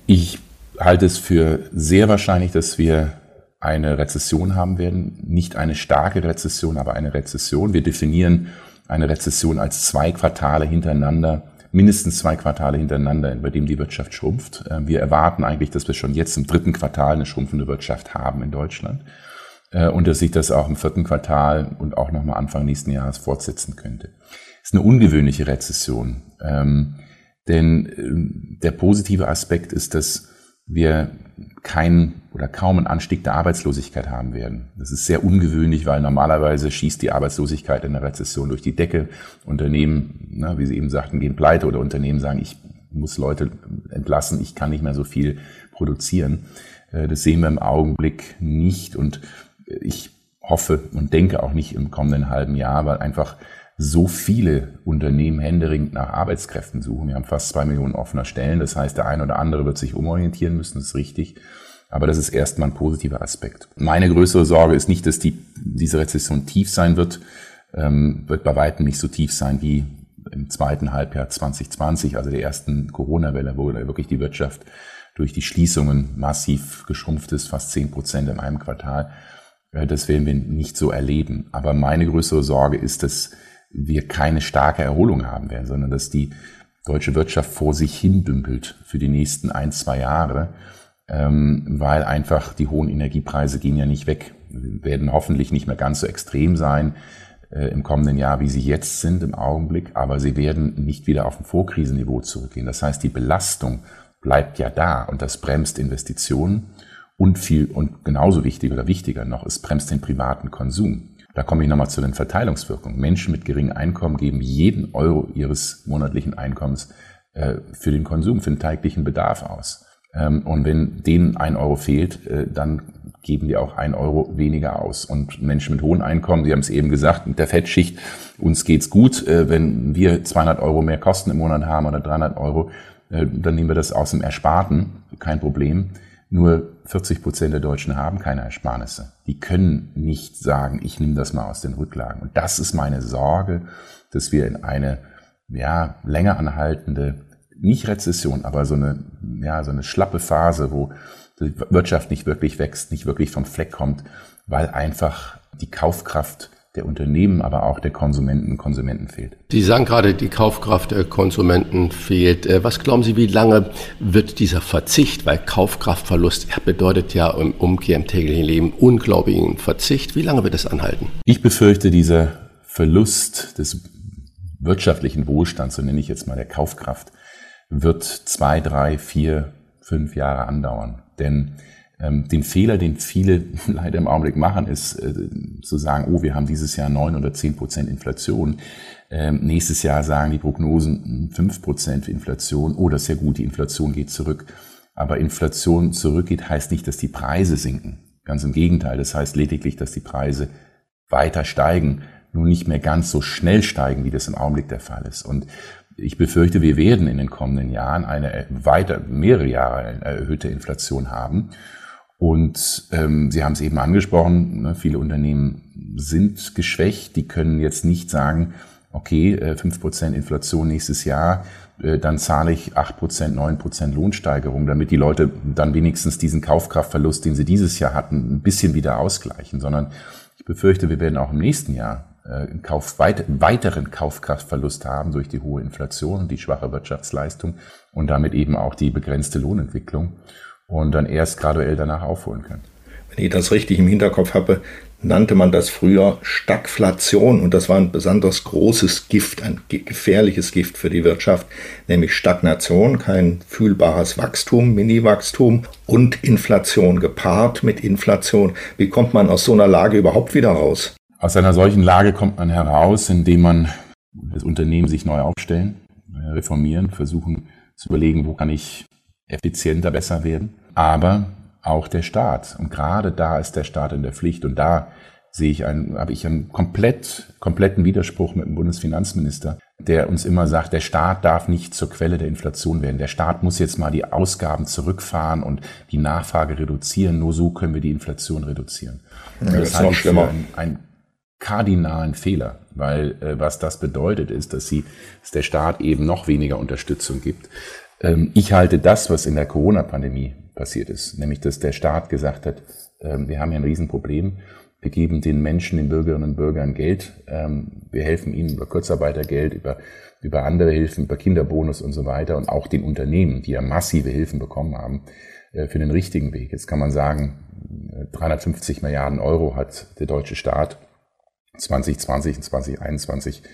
Ich halte es für sehr wahrscheinlich, dass wir eine Rezession haben werden. Nicht eine starke Rezession, aber eine Rezession. Wir definieren eine Rezession als zwei Quartale hintereinander, mindestens zwei Quartale hintereinander, bei dem die Wirtschaft schrumpft. Äh, wir erwarten eigentlich, dass wir schon jetzt im dritten Quartal eine schrumpfende Wirtschaft haben in Deutschland äh, und dass sich das auch im vierten Quartal und auch nochmal Anfang nächsten Jahres fortsetzen könnte. Das ist eine ungewöhnliche Rezession, ähm, denn äh, der positive Aspekt ist, dass wir keinen oder kaum einen Anstieg der Arbeitslosigkeit haben werden. Das ist sehr ungewöhnlich, weil normalerweise schießt die Arbeitslosigkeit in der Rezession durch die Decke. Unternehmen, na, wie Sie eben sagten, gehen pleite oder Unternehmen sagen, ich muss Leute entlassen, ich kann nicht mehr so viel produzieren. Äh, das sehen wir im Augenblick nicht und ich hoffe und denke auch nicht im kommenden halben Jahr, weil einfach so viele Unternehmen händeringend nach Arbeitskräften suchen. Wir haben fast zwei Millionen offener Stellen. Das heißt, der eine oder andere wird sich umorientieren müssen, das ist richtig. Aber das ist erstmal ein positiver Aspekt. Meine größere Sorge ist nicht, dass die, diese Rezession tief sein wird, ähm, wird bei weitem nicht so tief sein wie im zweiten Halbjahr 2020, also der ersten Corona-Welle, wo wirklich die Wirtschaft durch die Schließungen massiv geschrumpft ist, fast zehn Prozent in einem Quartal. Das werden wir nicht so erleben. Aber meine größere Sorge ist, dass wir keine starke Erholung haben werden, sondern dass die deutsche Wirtschaft vor sich hin dümpelt für die nächsten ein, zwei Jahre, ähm, weil einfach die hohen Energiepreise gehen ja nicht weg, werden hoffentlich nicht mehr ganz so extrem sein äh, im kommenden Jahr, wie sie jetzt sind im Augenblick, aber sie werden nicht wieder auf ein Vorkrisenniveau zurückgehen. Das heißt, die Belastung bleibt ja da und das bremst Investitionen und viel und genauso wichtig oder wichtiger noch, es bremst den privaten Konsum. Da komme ich nochmal zu den Verteilungswirkungen. Menschen mit geringem Einkommen geben jeden Euro ihres monatlichen Einkommens äh, für den Konsum, für den täglichen Bedarf aus. Ähm, und wenn denen ein Euro fehlt, äh, dann geben die auch ein Euro weniger aus. Und Menschen mit hohen Einkommen, Sie haben es eben gesagt, mit der Fettschicht, uns geht's gut. Äh, wenn wir 200 Euro mehr Kosten im Monat haben oder 300 Euro, äh, dann nehmen wir das aus dem Ersparten, kein Problem. Nur 40 Prozent der Deutschen haben keine Ersparnisse. Die können nicht sagen, ich nehme das mal aus den Rücklagen. Und das ist meine Sorge, dass wir in eine ja, länger anhaltende, nicht Rezession, aber so eine, ja, so eine schlappe Phase, wo die Wirtschaft nicht wirklich wächst, nicht wirklich vom Fleck kommt, weil einfach die Kaufkraft der Unternehmen, aber auch der Konsumenten und Konsumenten fehlt. Sie sagen gerade, die Kaufkraft der Konsumenten fehlt. Äh, was glauben Sie, wie lange wird dieser Verzicht, weil Kaufkraftverlust bedeutet ja im Umkehr im täglichen Leben unglaublichen Verzicht, wie lange wird das anhalten? Ich befürchte, dieser Verlust des wirtschaftlichen Wohlstands, so nenne ich jetzt mal der Kaufkraft, wird zwei, drei, vier, fünf Jahre andauern. Denn ähm, den Fehler, den viele leider im Augenblick machen, ist äh, zu sagen, oh, wir haben dieses Jahr neun oder zehn Prozent Inflation. Ähm, nächstes Jahr sagen die Prognosen hm, fünf Prozent Inflation. Oh, das ist ja gut, die Inflation geht zurück. Aber Inflation zurückgeht, heißt nicht, dass die Preise sinken. Ganz im Gegenteil. Das heißt lediglich, dass die Preise weiter steigen, nur nicht mehr ganz so schnell steigen, wie das im Augenblick der Fall ist. Und ich befürchte, wir werden in den kommenden Jahren eine weiter, mehrere Jahre erhöhte Inflation haben. Und ähm, Sie haben es eben angesprochen, ne, viele Unternehmen sind geschwächt, die können jetzt nicht sagen, okay, äh, fünf Prozent Inflation nächstes Jahr, äh, dann zahle ich acht Prozent, neun Prozent Lohnsteigerung, damit die Leute dann wenigstens diesen Kaufkraftverlust, den sie dieses Jahr hatten, ein bisschen wieder ausgleichen, sondern ich befürchte, wir werden auch im nächsten Jahr äh, einen Kauf, weiteren Kaufkraftverlust haben durch die hohe Inflation und die schwache Wirtschaftsleistung und damit eben auch die begrenzte Lohnentwicklung und dann erst graduell danach aufholen können. Wenn ich das richtig im Hinterkopf habe, nannte man das früher Stagflation und das war ein besonders großes Gift, ein gefährliches Gift für die Wirtschaft, nämlich Stagnation, kein fühlbares Wachstum, Mini-Wachstum und Inflation gepaart mit Inflation. Wie kommt man aus so einer Lage überhaupt wieder raus? Aus einer solchen Lage kommt man heraus, indem man das Unternehmen sich neu aufstellen, reformieren, versuchen zu überlegen, wo kann ich effizienter, besser werden. Aber auch der Staat. Und gerade da ist der Staat in der Pflicht. Und da sehe ich einen, habe ich einen komplett, kompletten Widerspruch mit dem Bundesfinanzminister, der uns immer sagt, der Staat darf nicht zur Quelle der Inflation werden. Der Staat muss jetzt mal die Ausgaben zurückfahren und die Nachfrage reduzieren. Nur so können wir die Inflation reduzieren. Ja, das, das halte ich für einen, einen kardinalen Fehler, weil äh, was das bedeutet ist, dass sie, dass der Staat eben noch weniger Unterstützung gibt. Ähm, ich halte das, was in der Corona-Pandemie passiert ist, nämlich dass der Staat gesagt hat, ähm, wir haben hier ein Riesenproblem, wir geben den Menschen, den Bürgerinnen und Bürgern Geld, ähm, wir helfen ihnen über Kurzarbeitergeld, über, über andere Hilfen, über Kinderbonus und so weiter. Und auch den Unternehmen, die ja massive Hilfen bekommen haben, äh, für den richtigen Weg. Jetzt kann man sagen, 350 äh, Milliarden Euro hat der deutsche Staat 2020 und 2021 äh,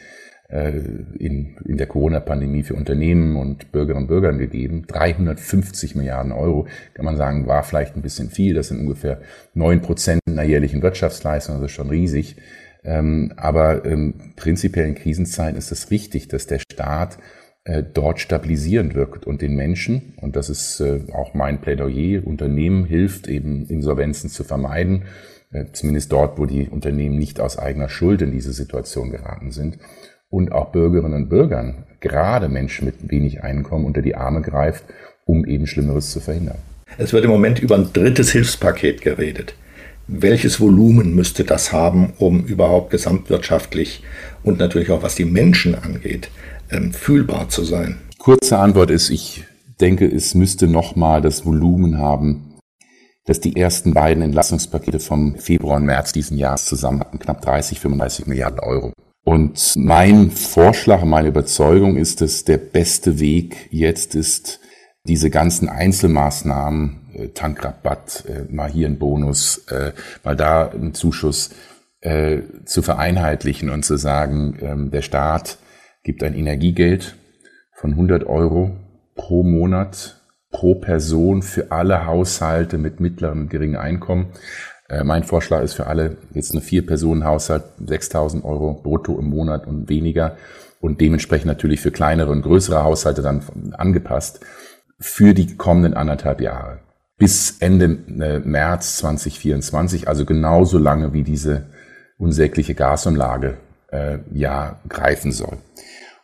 in, in der Corona-Pandemie für Unternehmen und Bürgerinnen und Bürgern gegeben. 350 Milliarden Euro, kann man sagen, war vielleicht ein bisschen viel. Das sind ungefähr neun Prozent einer jährlichen Wirtschaftsleistung, also schon riesig. Ähm, aber ähm, prinzipiell in Krisenzeiten ist es wichtig, dass der Staat äh, dort stabilisierend wirkt und den Menschen, und das ist äh, auch mein Plädoyer, Unternehmen hilft eben Insolvenzen zu vermeiden, zumindest dort, wo die Unternehmen nicht aus eigener Schuld in diese Situation geraten sind und auch Bürgerinnen und Bürgern, gerade Menschen mit wenig Einkommen, unter die Arme greift, um eben Schlimmeres zu verhindern. Es wird im Moment über ein drittes Hilfspaket geredet. Welches Volumen müsste das haben, um überhaupt gesamtwirtschaftlich und natürlich auch was die Menschen angeht, ähm, fühlbar zu sein? Kurze Antwort ist, ich denke, es müsste nochmal das Volumen haben, dass die ersten beiden Entlastungspakete vom Februar und März diesen Jahres zusammen hatten, knapp 30, 35 Milliarden Euro. Und mein Vorschlag, meine Überzeugung ist, dass der beste Weg jetzt ist, diese ganzen Einzelmaßnahmen, äh, Tankrabatt, äh, mal hier ein Bonus, äh, mal da ein Zuschuss, zu vereinheitlichen und zu sagen, ähm, der Staat gibt ein Energiegeld von 100 Euro pro Monat, pro Person für alle Haushalte mit mittlerem und geringem Einkommen. Äh, mein Vorschlag ist für alle jetzt eine Vier-Personen-Haushalt 6.000 Euro brutto im Monat und weniger und dementsprechend natürlich für kleinere und größere Haushalte dann angepasst für die kommenden anderthalb Jahre bis Ende äh, März 2024, also genauso lange wie diese unsägliche Gasumlage äh, ja greifen soll.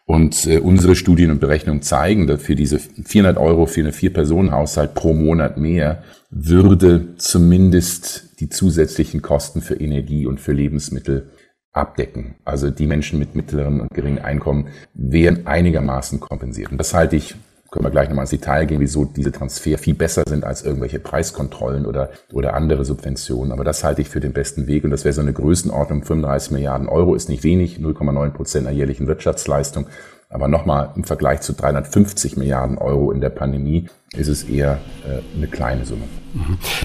Und äh, unsere Studien und Berechnungen zeigen, dass für diese 400 Euro für eine Vier-Personen-Haushalt pro Monat mehr würde zumindest die zusätzlichen Kosten für Energie und für Lebensmittel abdecken. Also die Menschen mit mittleren und geringen Einkommen wären einigermaßen kompensiert. Und das halte ich können wir gleich nochmal ins Detail gehen, wieso diese Transfer viel besser sind als irgendwelche Preiskontrollen oder, oder andere Subventionen. Aber das halte ich für den besten Weg. Und das wäre so eine Größenordnung. 35 Milliarden Euro ist nicht wenig, 0,9 Prozent der jährlichen Wirtschaftsleistung. Aber nochmal im Vergleich zu 350 Milliarden Euro in der Pandemie ist es eher äh, eine kleine Summe.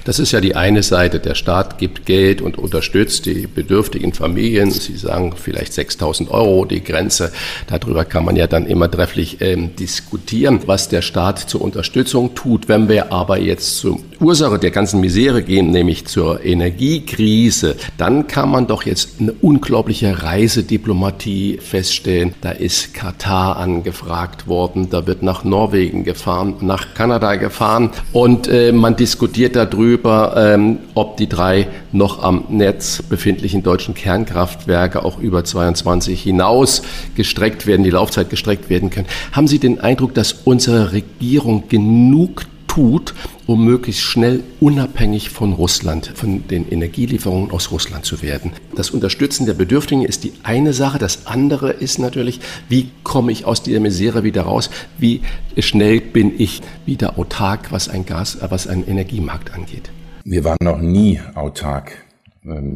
Das ist ja die eine Seite. Der Staat gibt Geld und unterstützt die bedürftigen Familien. Sie sagen vielleicht 6000 Euro die Grenze. Darüber kann man ja dann immer trefflich ähm, diskutieren, was der Staat zur Unterstützung tut. Wenn wir aber jetzt zur Ursache der ganzen Misere gehen, nämlich zur Energiekrise, dann kann man doch jetzt eine unglaubliche Reisediplomatie feststellen. Da ist Katar angefragt worden, da wird nach Norwegen gefahren, nach Kanada Kanada gefahren und äh, man diskutiert darüber, ähm, ob die drei noch am Netz befindlichen deutschen Kernkraftwerke auch über 22 hinaus gestreckt werden, die Laufzeit gestreckt werden können. Haben Sie den Eindruck, dass unsere Regierung genug tut, um möglichst schnell unabhängig von Russland, von den Energielieferungen aus Russland zu werden. Das Unterstützen der Bedürftigen ist die eine Sache. Das andere ist natürlich, wie komme ich aus dieser Misere wieder raus? Wie schnell bin ich wieder autark, was ein Gas, was einen Energiemarkt angeht? Wir waren noch nie autark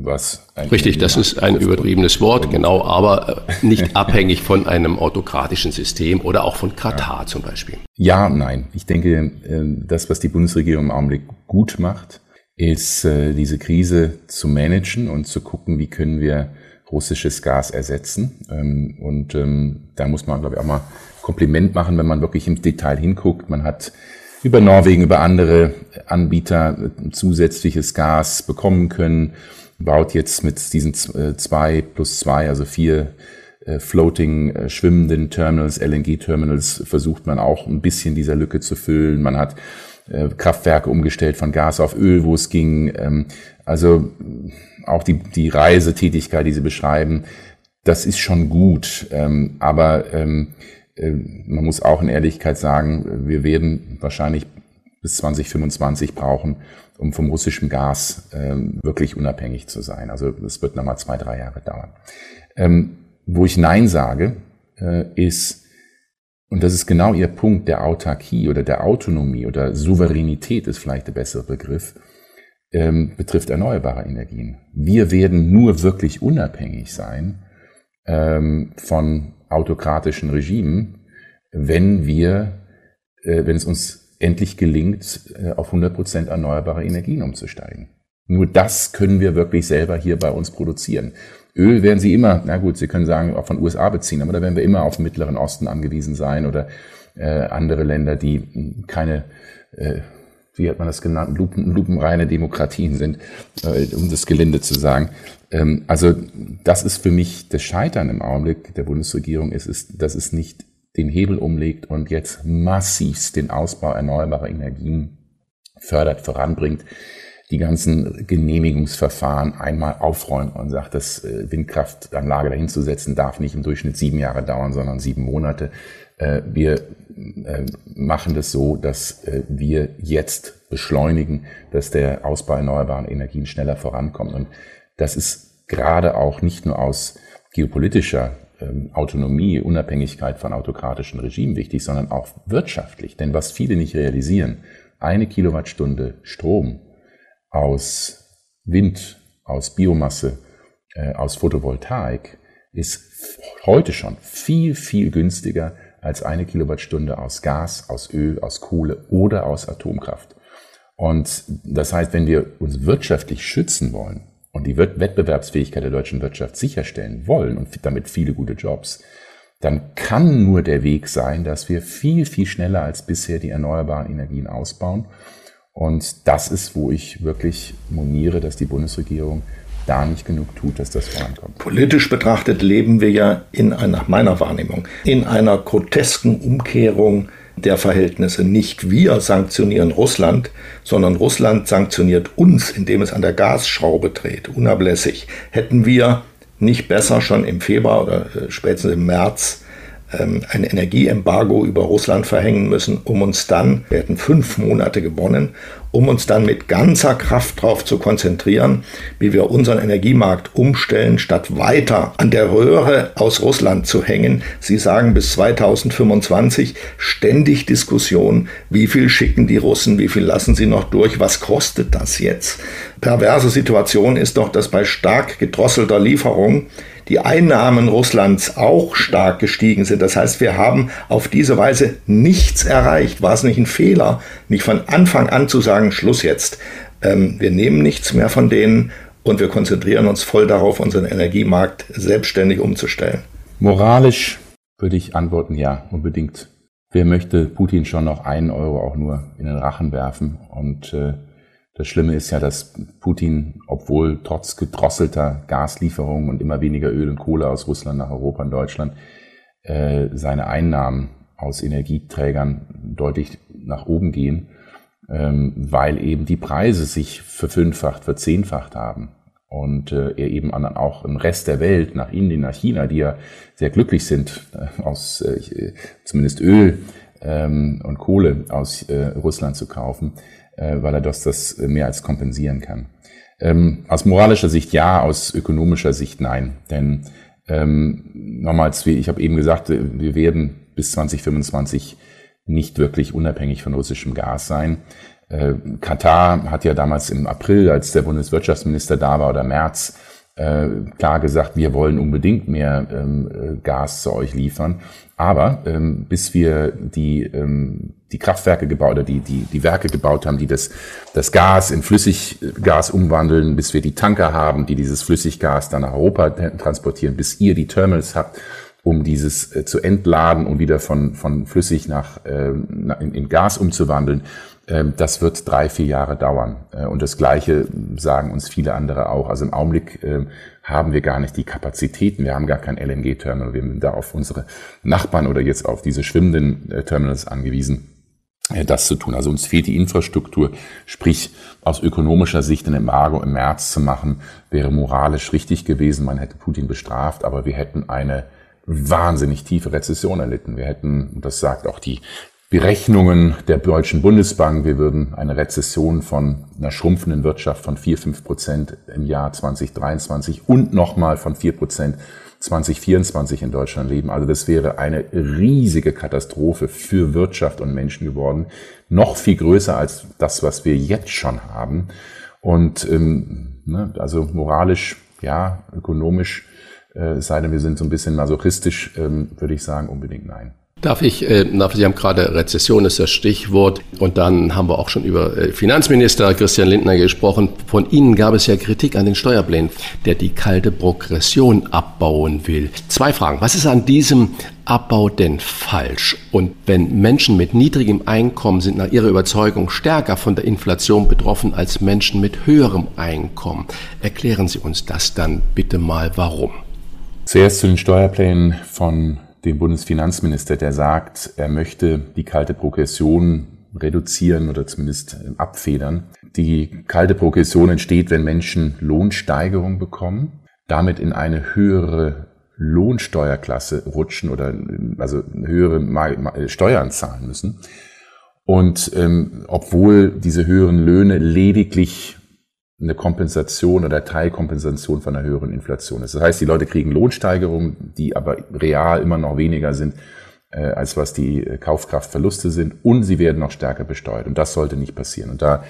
was Richtig, das ist ein übertriebenes Wort, genau, aber äh, nicht abhängig von einem autokratischen System oder auch von Katar ja. zum Beispiel. Ja, nein. Ich denke, äh, das, was die Bundesregierung im Augenblick gut macht, ist äh, diese Krise zu managen und zu gucken, wie können wir russisches Gas ersetzen. Ähm, und ähm, da muss man, glaube ich, auch mal Kompliment machen, wenn man wirklich im Detail hinguckt. Man hat über Norwegen, über andere Anbieter zusätzliches Gas bekommen können baut jetzt mit diesen äh, zwei plus zwei, also vier äh, floating äh, schwimmenden Terminals, LNG-Terminals, versucht man auch ein bisschen dieser Lücke zu füllen. Man hat Kraftwerke umgestellt von Gas auf Öl, wo es ging. Ähm, also auch die, die Reisetätigkeit, die Sie beschreiben, das ist schon gut. Ähm, aber ähm, man muss auch in Ehrlichkeit sagen, wir werden wahrscheinlich bis 2025 brauchen, um vom russischen Gas ähm, wirklich unabhängig zu sein. Also es wird nochmal zwei, drei Jahre dauern. Ähm, wo ich Nein sage, äh, ist, und das ist genau Ihr Punkt der Autarkie oder der Autonomie oder Souveränität ist vielleicht der bessere Begriff, ähm, betrifft erneuerbare Energien. Wir werden nur wirklich unabhängig sein ähm, von autokratischen Regimen, wenn wir, äh, wenn es uns endlich gelingt, äh, auf 100 Prozent erneuerbare Energien umzusteigen. Nur das können wir wirklich selber hier bei uns produzieren. Öl werden Sie immer, na gut, Sie können sagen, auch von USA beziehen, aber da werden wir immer auf den Mittleren Osten angewiesen sein oder äh, andere Länder, die keine, äh, wie hat man das genannt, Lupen, lupenreine Demokratien sind, äh, um das Gelinde zu sagen. Ähm, also das ist für mich das Scheitern im Augenblick der Bundesregierung, ist, ist, dass es nicht den Hebel umlegt und jetzt massivst den Ausbau erneuerbarer Energien fördert, voranbringt, die ganzen Genehmigungsverfahren einmal aufräumt und sagt, dass äh, Windkraftanlage dahinzusetzen darf nicht im Durchschnitt sieben Jahre dauern, sondern sieben Monate. Äh, wir äh, machen das so, dass wir jetzt beschleunigen, dass der Ausbau erneuerbarer Energien schneller vorankommt. Und das ist gerade auch nicht nur aus geopolitischer ähm, Autonomie, Unabhängigkeit von autokratischen Regimen wichtig, sondern auch wirtschaftlich. Denn was viele nicht realisieren, eine Kilowattstunde Strom aus Wind, aus Biomasse, äh, aus Photovoltaik ist heute schon viel, viel günstiger als eine Kilowattstunde aus Gas, aus Öl, aus Kohle oder aus Atomkraft. Und das heißt, wenn wir uns wirtschaftlich schützen wollen, und die Wettbewerbsfähigkeit der deutschen Wirtschaft sicherstellen wollen und damit viele gute Jobs, dann kann nur der Weg sein, dass wir viel, viel schneller als bisher die erneuerbaren Energien ausbauen. Und das ist, wo ich wirklich moniere, dass die Bundesregierung da nicht genug tut, dass das vorankommt. Politisch betrachtet leben wir ja in einer, meiner Wahrnehmung, in einer grotesken Umkehrung der Verhältnisse. Nicht wir sanktionieren Russland, sondern Russland sanktioniert uns, indem es an der Gasschraube dreht, unablässig. Hätten wir nicht besser schon im Februar oder äh, spätestens im März ein Energieembargo über Russland verhängen müssen, um uns dann, wir hätten fünf Monate gewonnen, um uns dann mit ganzer Kraft darauf zu konzentrieren, wie wir unseren Energiemarkt umstellen, statt weiter an der Röhre aus Russland zu hängen. Sie sagen bis 2025 ständig Diskussion, wie viel schicken die Russen, wie viel lassen sie noch durch, was kostet das jetzt? Perverse Situation ist doch, dass bei stark gedrosselter Lieferung die Einnahmen Russlands auch stark gestiegen sind. Das heißt, wir haben auf diese Weise nichts erreicht. War es nicht ein Fehler, nicht von Anfang an zu sagen, Schluss jetzt. Ähm, wir nehmen nichts mehr von denen und wir konzentrieren uns voll darauf, unseren Energiemarkt selbstständig umzustellen. Moralisch würde ich antworten, ja, unbedingt. Wer möchte Putin schon noch einen Euro auch nur in den Rachen werfen und äh, das Schlimme ist ja, dass Putin, obwohl trotz gedrosselter Gaslieferungen und immer weniger Öl und Kohle aus Russland nach Europa und Deutschland, äh, seine Einnahmen aus Energieträgern deutlich nach oben gehen, ähm, weil eben die Preise sich verfünffacht, verzehnfacht haben. Und äh, er eben auch im Rest der Welt, nach Indien, nach China, die ja sehr glücklich sind, äh, aus äh, zumindest Öl ähm, und Kohle aus äh, Russland zu kaufen, äh, weil er das, das mehr als kompensieren kann. Ähm, aus moralischer Sicht ja, aus ökonomischer Sicht nein. Denn ähm, nochmals, wie ich habe eben gesagt, wir werden bis 2025 nicht wirklich unabhängig von russischem Gas sein. Äh, Katar hat ja damals im April, als der Bundeswirtschaftsminister da war, oder März, äh, klar gesagt, wir wollen unbedingt mehr ähm, äh, Gas zu euch liefern. Aber ähm, bis wir die, ähm, die Kraftwerke gebaut oder die, die, die Werke gebaut haben, die das, das Gas in Flüssiggas umwandeln, bis wir die Tanker haben, die dieses Flüssiggas dann nach Europa transportieren, bis ihr die Terminals habt, um dieses äh, zu entladen und wieder von, von flüssig nach, äh, in, in Gas umzuwandeln, ähm, das wird drei, vier Jahre dauern. Äh, und das Gleiche sagen uns viele andere auch. Also im Augenblick ähm, haben wir gar nicht die Kapazitäten. Wir haben gar kein LNG-Terminal. Wir sind da auf unsere Nachbarn oder jetzt auf diese schwimmenden äh, Terminals angewiesen äh, das zu tun. Also uns fehlt die Infrastruktur. Sprich, aus ökonomischer Sicht ein Embargo im März zu machen, wäre moralisch richtig gewesen. Man hätte Putin bestraft, aber wir hätten eine wahnsinnig tiefe Rezession erlitten. Wir hätten, das sagt auch die Berechnungen der Deutschen Bundesbank, wir würden eine Rezession von einer schrumpfenden Wirtschaft von 4, 5 Prozent im Jahr 2023 und nochmal von 4 Prozent 2024 in Deutschland leben. Also das wäre eine riesige Katastrophe für Wirtschaft und Menschen geworden. Noch viel größer als das, was wir jetzt schon haben. Und ähm, ne, also moralisch, ja, ökonomisch, äh, sei denn wir sind so ein bisschen masochistisch, ähm, würde ich sagen, unbedingt nein. Darf ich, äh, Sie haben gerade Rezession ist das Stichwort und dann haben wir auch schon über äh, Finanzminister Christian Lindner gesprochen. Von Ihnen gab es ja Kritik an den Steuerplänen, der die kalte Progression abbauen will. Zwei Fragen. Was ist an diesem Abbau denn falsch? Und wenn Menschen mit niedrigem Einkommen sind nach Ihrer Überzeugung stärker von der Inflation betroffen als Menschen mit höherem Einkommen, erklären Sie uns das dann bitte mal warum. Zuerst zu den Steuerplänen von dem Bundesfinanzminister, der sagt, er möchte die kalte Progression reduzieren oder zumindest äh, abfedern. Die kalte Progression entsteht, wenn Menschen Lohnsteigerung bekommen, damit in eine höhere Lohnsteuerklasse rutschen oder also höhere Steuern zahlen müssen. Und ähm, obwohl diese höheren Löhne lediglich eine Kompensation oder Teilkompensation von einer höheren Inflation ist. Das heißt, die Leute kriegen Lohnsteigerungen, die aber real immer noch weniger sind, äh, als was die Kaufkraftverluste sind und sie werden noch stärker besteuert. Und das sollte nicht passieren. Und da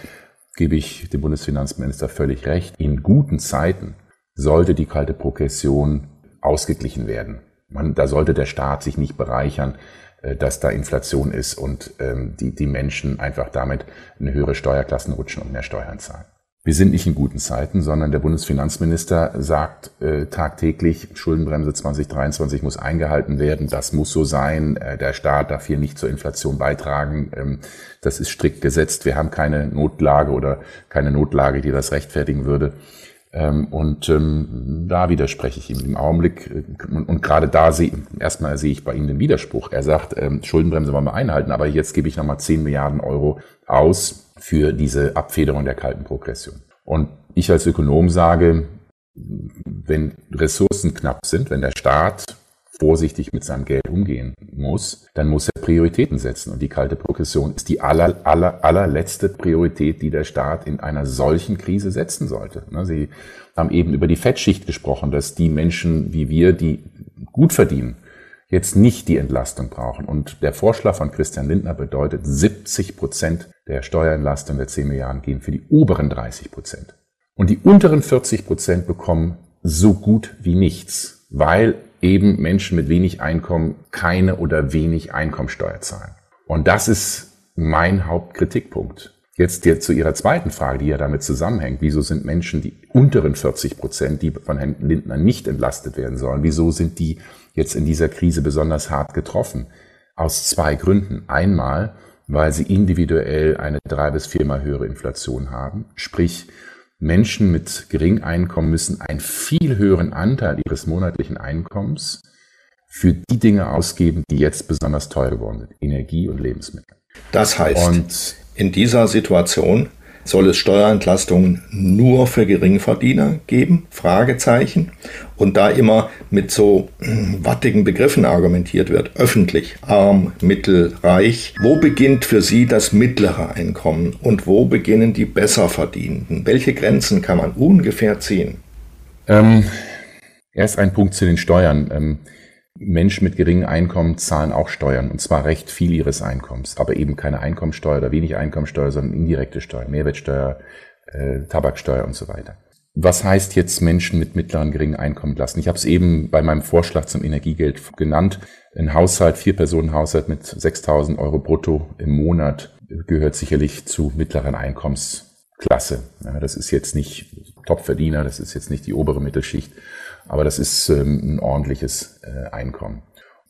gebe ich dem Bundesfinanzminister völlig recht. In guten Zeiten sollte die kalte Progression ausgeglichen werden. Man, da sollte der Staat sich nicht bereichern, äh, dass da Inflation ist und ähm, die, die Menschen einfach damit in höhere Steuerklassen rutschen und mehr Steuern zahlen. Wir sind nicht in guten Zeiten, sondern der Bundesfinanzminister sagt äh, tagtäglich, Schuldenbremse 2023 muss eingehalten werden, das muss so sein, äh, der Staat darf hier nicht zur Inflation beitragen, ähm, das ist strikt gesetzt, wir haben keine Notlage oder keine Notlage, die das rechtfertigen würde. Ähm, und ähm, da widerspreche ich ihm im Augenblick. Äh, und, und gerade da sehe erstmal sehe ich bei ihm den Widerspruch. Er sagt, ähm, Schuldenbremse wollen wir einhalten, aber jetzt gebe ich nochmal 10 Milliarden Euro aus für diese Abfederung der kalten Progression. Und ich als Ökonom sage, wenn Ressourcen knapp sind, wenn der Staat vorsichtig mit seinem Geld umgehen muss, dann muss er Prioritäten setzen. Und die kalte Progression ist die aller, aller, allerletzte Priorität, die der Staat in einer solchen Krise setzen sollte. Ne, Sie haben eben über die Fettschicht gesprochen, dass die Menschen wie wir, die gut verdienen, jetzt nicht die Entlastung brauchen. Und der Vorschlag von Christian Lindner bedeutet, 70 Prozent der Steuerentlastung der 10 Milliarden gehen für die oberen 30 Prozent. Und die unteren 40 Prozent bekommen so gut wie nichts, weil eben Menschen mit wenig Einkommen keine oder wenig Einkommensteuer zahlen. Und das ist mein Hauptkritikpunkt. Jetzt zu Ihrer zweiten Frage, die ja damit zusammenhängt. Wieso sind Menschen, die unteren 40 Prozent, die von Herrn Lindner nicht entlastet werden sollen, wieso sind die jetzt in dieser Krise besonders hart getroffen? Aus zwei Gründen. Einmal, weil sie individuell eine drei bis viermal höhere Inflation haben. Sprich, Menschen mit geringem Einkommen müssen einen viel höheren Anteil ihres monatlichen Einkommens für die Dinge ausgeben, die jetzt besonders teuer geworden sind. Energie und Lebensmittel. Das heißt, und in dieser Situation soll es Steuerentlastungen nur für Geringverdiener geben? Fragezeichen. Und da immer mit so hm, wattigen Begriffen argumentiert wird, öffentlich, arm, mittel, reich, wo beginnt für Sie das mittlere Einkommen und wo beginnen die Besserverdienenden? Welche Grenzen kann man ungefähr ziehen? Ähm, erst ein Punkt zu den Steuern. Ähm, Menschen mit geringem Einkommen zahlen auch Steuern, und zwar recht viel ihres Einkommens, aber eben keine Einkommensteuer oder wenig Einkommensteuer, sondern indirekte Steuer, Mehrwertsteuer, äh, Tabaksteuer und so weiter. Was heißt jetzt Menschen mit mittleren geringen Einkommen lassen? Ich habe es eben bei meinem Vorschlag zum Energiegeld genannt. Ein Haushalt, vier Personen Haushalt mit 6.000 Euro brutto im Monat gehört sicherlich zu mittleren Einkommensklasse. Ja, das ist jetzt nicht Topverdiener, das ist jetzt nicht die obere Mittelschicht, aber das ist ähm, ein ordentliches äh, Einkommen.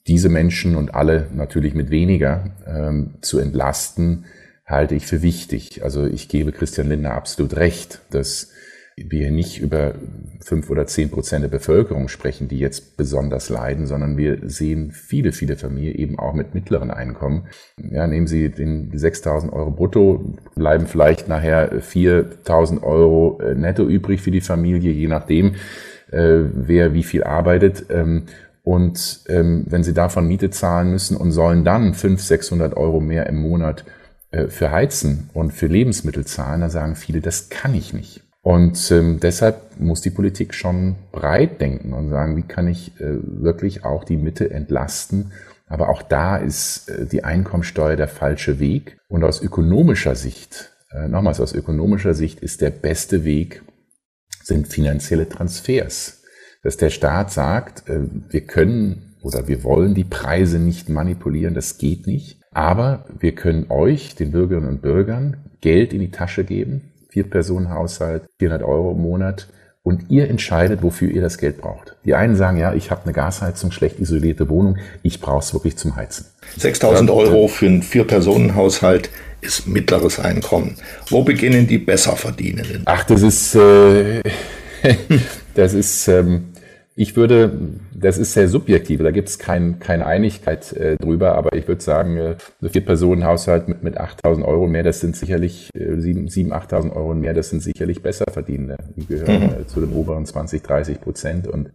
Diese Menschen und alle natürlich mit weniger ähm, zu entlasten, halte ich für wichtig. Also ich gebe Christian Lindner absolut recht, dass wir nicht über fünf oder zehn Prozent der Bevölkerung sprechen, die jetzt besonders leiden, sondern wir sehen viele, viele Familien eben auch mit mittleren Einkommen. Ja, nehmen Sie den 6.000 Euro brutto, bleiben vielleicht nachher 4.000 Euro äh, netto übrig für die Familie, je nachdem, wer wie viel arbeitet. Ähm, und ähm, wenn sie davon Miete zahlen müssen und sollen dann 500, 600 Euro mehr im Monat äh, für Heizen und für Lebensmittel zahlen, dann sagen viele, das kann ich nicht. Und ähm, deshalb muss die Politik schon breit denken und sagen, wie kann ich äh, wirklich auch die Mitte entlasten. Aber auch da ist äh, die Einkommensteuer der falsche Weg. Und aus ökonomischer Sicht, äh, nochmals aus ökonomischer Sicht ist der beste Weg, sind finanzielle Transfers. Dass der Staat sagt, äh, wir können oder wir wollen die Preise nicht manipulieren, das geht nicht. Aber wir können euch, den Bürgerinnen und Bürgern, Geld in die Tasche geben, vier Personen Haushalt, 400 Euro im Monat, und ihr entscheidet, wofür ihr das Geld braucht. Die einen sagen, ja, ich habe eine Gasheizung, schlecht isolierte Wohnung, ich brauche es wirklich zum Heizen. 6000 Euro für einen Vier-Personen-Haushalt ist mittleres Einkommen. Wo beginnen die Besserverdienenden? Ach, das ist, äh, das ist, ähm, ich würde, das ist sehr subjektiv, da gibt es kein, keine Einigkeit äh, drüber, aber ich würde sagen, äh, vier Personen Haushalt mit, mit 8.000 Euro mehr, das sind sicherlich, äh, 7.000, 8.000 Euro mehr, das sind sicherlich Besserverdienende. Die gehören mhm. äh, zu den oberen 20, 30 Prozent. Und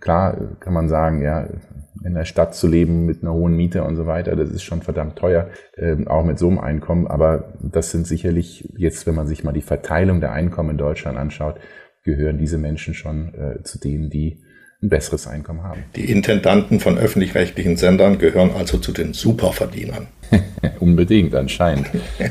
klar kann man sagen, ja, in der Stadt zu leben mit einer hohen Miete und so weiter, das ist schon verdammt teuer, äh, auch mit so einem Einkommen. Aber das sind sicherlich jetzt, wenn man sich mal die Verteilung der Einkommen in Deutschland anschaut, gehören diese Menschen schon äh, zu denen, die ein besseres Einkommen haben. Die Intendanten von öffentlich-rechtlichen Sendern gehören also zu den Superverdienern. Unbedingt, anscheinend.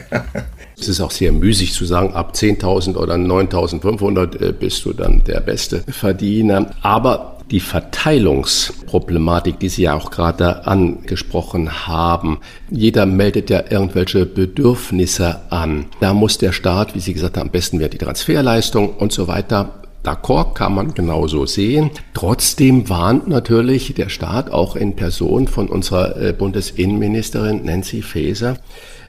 Es ist auch sehr müßig zu sagen, ab 10.000 oder 9.500 äh, bist du dann der beste Verdiener. Aber die Verteilungsproblematik, die Sie ja auch gerade angesprochen haben. Jeder meldet ja irgendwelche Bedürfnisse an. Da muss der Staat, wie Sie gesagt haben, am besten wäre die Transferleistung und so weiter D'accord, kann man genauso sehen. Trotzdem warnt natürlich der Staat auch in Person von unserer äh, Bundesinnenministerin Nancy Faeser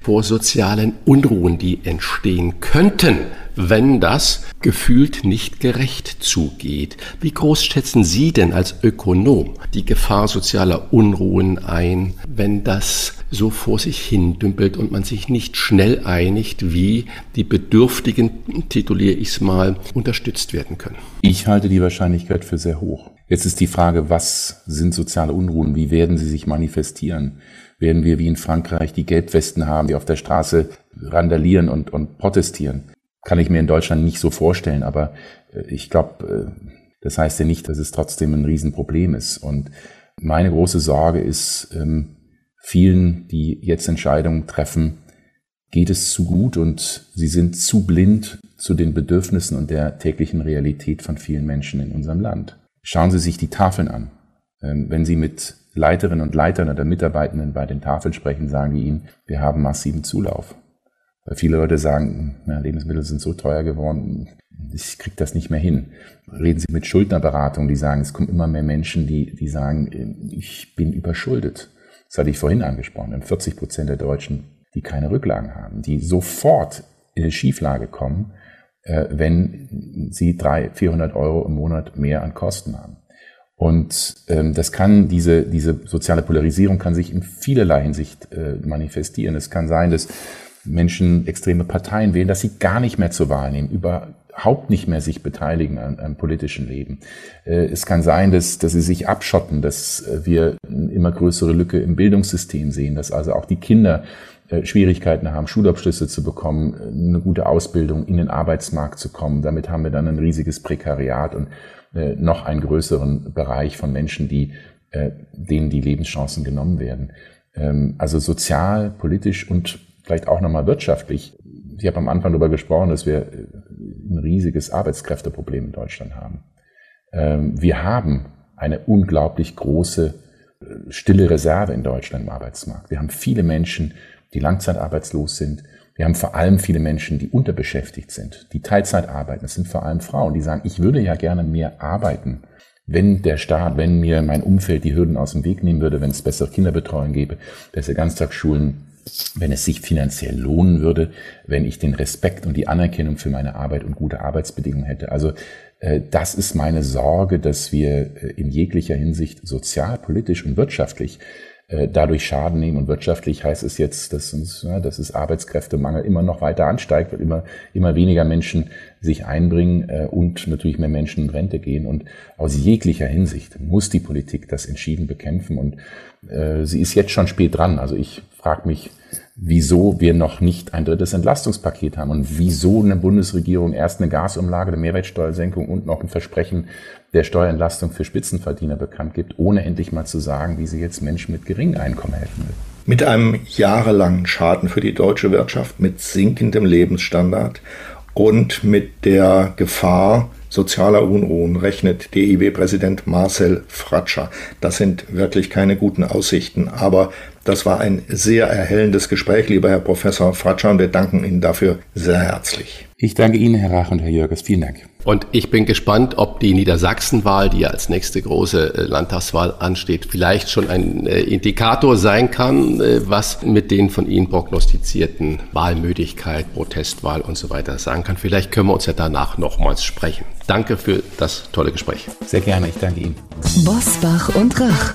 vor sozialen Unruhen, die entstehen könnten, wenn das gefühlt nicht gerecht zugeht. Wie groß schätzen Sie denn als Ökonom die Gefahr sozialer Unruhen ein, wenn das so vor sich hin dümpelt und man sich nicht schnell einigt, wie die Bedürftigen, tituliere ich es mal, unterstützt werden können? Ich halte die Wahrscheinlichkeit für sehr hoch. Jetzt ist die Frage, was sind soziale Unruhen? Wie werden sie sich manifestieren? Werden wir wie in Frankreich die Gelbwesten haben, die auf der Straße randalieren und, und protestieren? kann ich mir in Deutschland nicht so vorstellen, aber äh, ich glaube, äh, das heißt ja nicht, dass es trotzdem ein Riesenproblem ist. Und meine große Sorge ist, ähm, vielen, die jetzt Entscheidungen treffen, geht es zu gut und sie sind zu blind zu den Bedürfnissen und der täglichen Realität von vielen Menschen in unserem Land. Schauen Sie sich die Tafeln an. Ähm, wenn Sie mit Leiterinnen und Leitern oder Mitarbeitenden bei den Tafeln sprechen, sagen die Ihnen, wir haben massiven Zulauf. Weil viele Leute sagen, na, Lebensmittel sind so teuer geworden, ich kriege das nicht mehr hin. Reden Sie mit Schuldnerberatung, die sagen, es kommen immer mehr Menschen, die, die sagen, ich bin überschuldet. Das hatte ich vorhin angesprochen. Wir haben 40 Prozent der Deutschen, die keine Rücklagen haben, die sofort in eine Schieflage kommen, äh, wenn sie 300, 400 Euro im Monat mehr an Kosten haben. Und ähm, das kann, diese, diese soziale Polarisierung kann sich in vielerlei Hinsicht äh, manifestieren. Es kann sein, dass Menschen extreme Parteien wählen, dass sie gar nicht mehr zur Wahl nehmen, überhaupt nicht mehr sich beteiligen am, am politischen Leben. Äh, es kann sein, dass, dass sie sich abschotten, dass äh, wir eine immer größere Lücke im Bildungssystem sehen, dass also auch die Kinder äh, Schwierigkeiten haben, Schulabschlüsse zu bekommen, eine gute Ausbildung in den Arbeitsmarkt zu kommen. Damit haben wir dann ein riesiges Prekariat und noch einen größeren Bereich von Menschen, die, denen die Lebenschancen genommen werden. Ähm, also sozial, politisch und vielleicht auch nochmal wirtschaftlich. Ich habe am Anfang darüber gesprochen, dass wir ein riesiges Arbeitskräfteproblem in Deutschland haben. Ähm, wir haben eine unglaublich große äh, stille Reserve in Deutschland im Arbeitsmarkt. Wir haben viele Menschen, die langzeitarbeitslos sind. Wir haben vor allem viele Menschen, die unterbeschäftigt sind, die Teilzeit arbeiten. Das sind vor allem Frauen, die sagen, ich würde ja gerne mehr arbeiten. Wenn der Staat, wenn mir mein Umfeld die Hürden aus dem Weg nehmen würde, wenn es bessere Kinderbetreuung gäbe, bessere Ganztagsschulen, wenn es sich finanziell lohnen würde, wenn ich den Respekt und die Anerkennung für meine Arbeit und gute Arbeitsbedingungen hätte. Also äh, das ist meine Sorge, dass wir äh, in jeglicher Hinsicht sozial, politisch und wirtschaftlich äh, dadurch Schaden nehmen. Und wirtschaftlich heißt es jetzt, dass uns, dass es Arbeitskräftemangel immer noch weiter ansteigt, weil immer, immer weniger Menschen sich einbringen und natürlich mehr Menschen in Rente gehen. Und aus jeglicher Hinsicht muss die Politik das entschieden bekämpfen. Und sie ist jetzt schon spät dran. Also ich frage mich, wieso wir noch nicht ein drittes Entlastungspaket haben und wieso eine Bundesregierung erst eine Gasumlage, eine Mehrwertsteuersenkung und noch ein Versprechen der Steuerentlastung für Spitzenverdiener bekannt gibt, ohne endlich mal zu sagen, wie sie jetzt Menschen mit geringem Einkommen helfen will. Mit einem jahrelangen Schaden für die deutsche Wirtschaft, mit sinkendem Lebensstandard und mit der Gefahr sozialer Unruhen rechnet DIW-Präsident Marcel Fratscher. Das sind wirklich keine guten Aussichten, aber das war ein sehr erhellendes Gespräch, lieber Herr Professor Fratscher, und wir danken Ihnen dafür sehr herzlich. Ich danke Ihnen, Herr Rach und Herr Jörges. Vielen Dank. Und ich bin gespannt, ob die Niedersachsenwahl, die ja als nächste große äh, Landtagswahl ansteht, vielleicht schon ein äh, Indikator sein kann, äh, was mit den von Ihnen prognostizierten Wahlmüdigkeit, Protestwahl und so weiter sagen kann. Vielleicht können wir uns ja danach nochmals sprechen. Danke für das tolle Gespräch. Sehr gerne, ich danke Ihnen. Bosbach und Rach,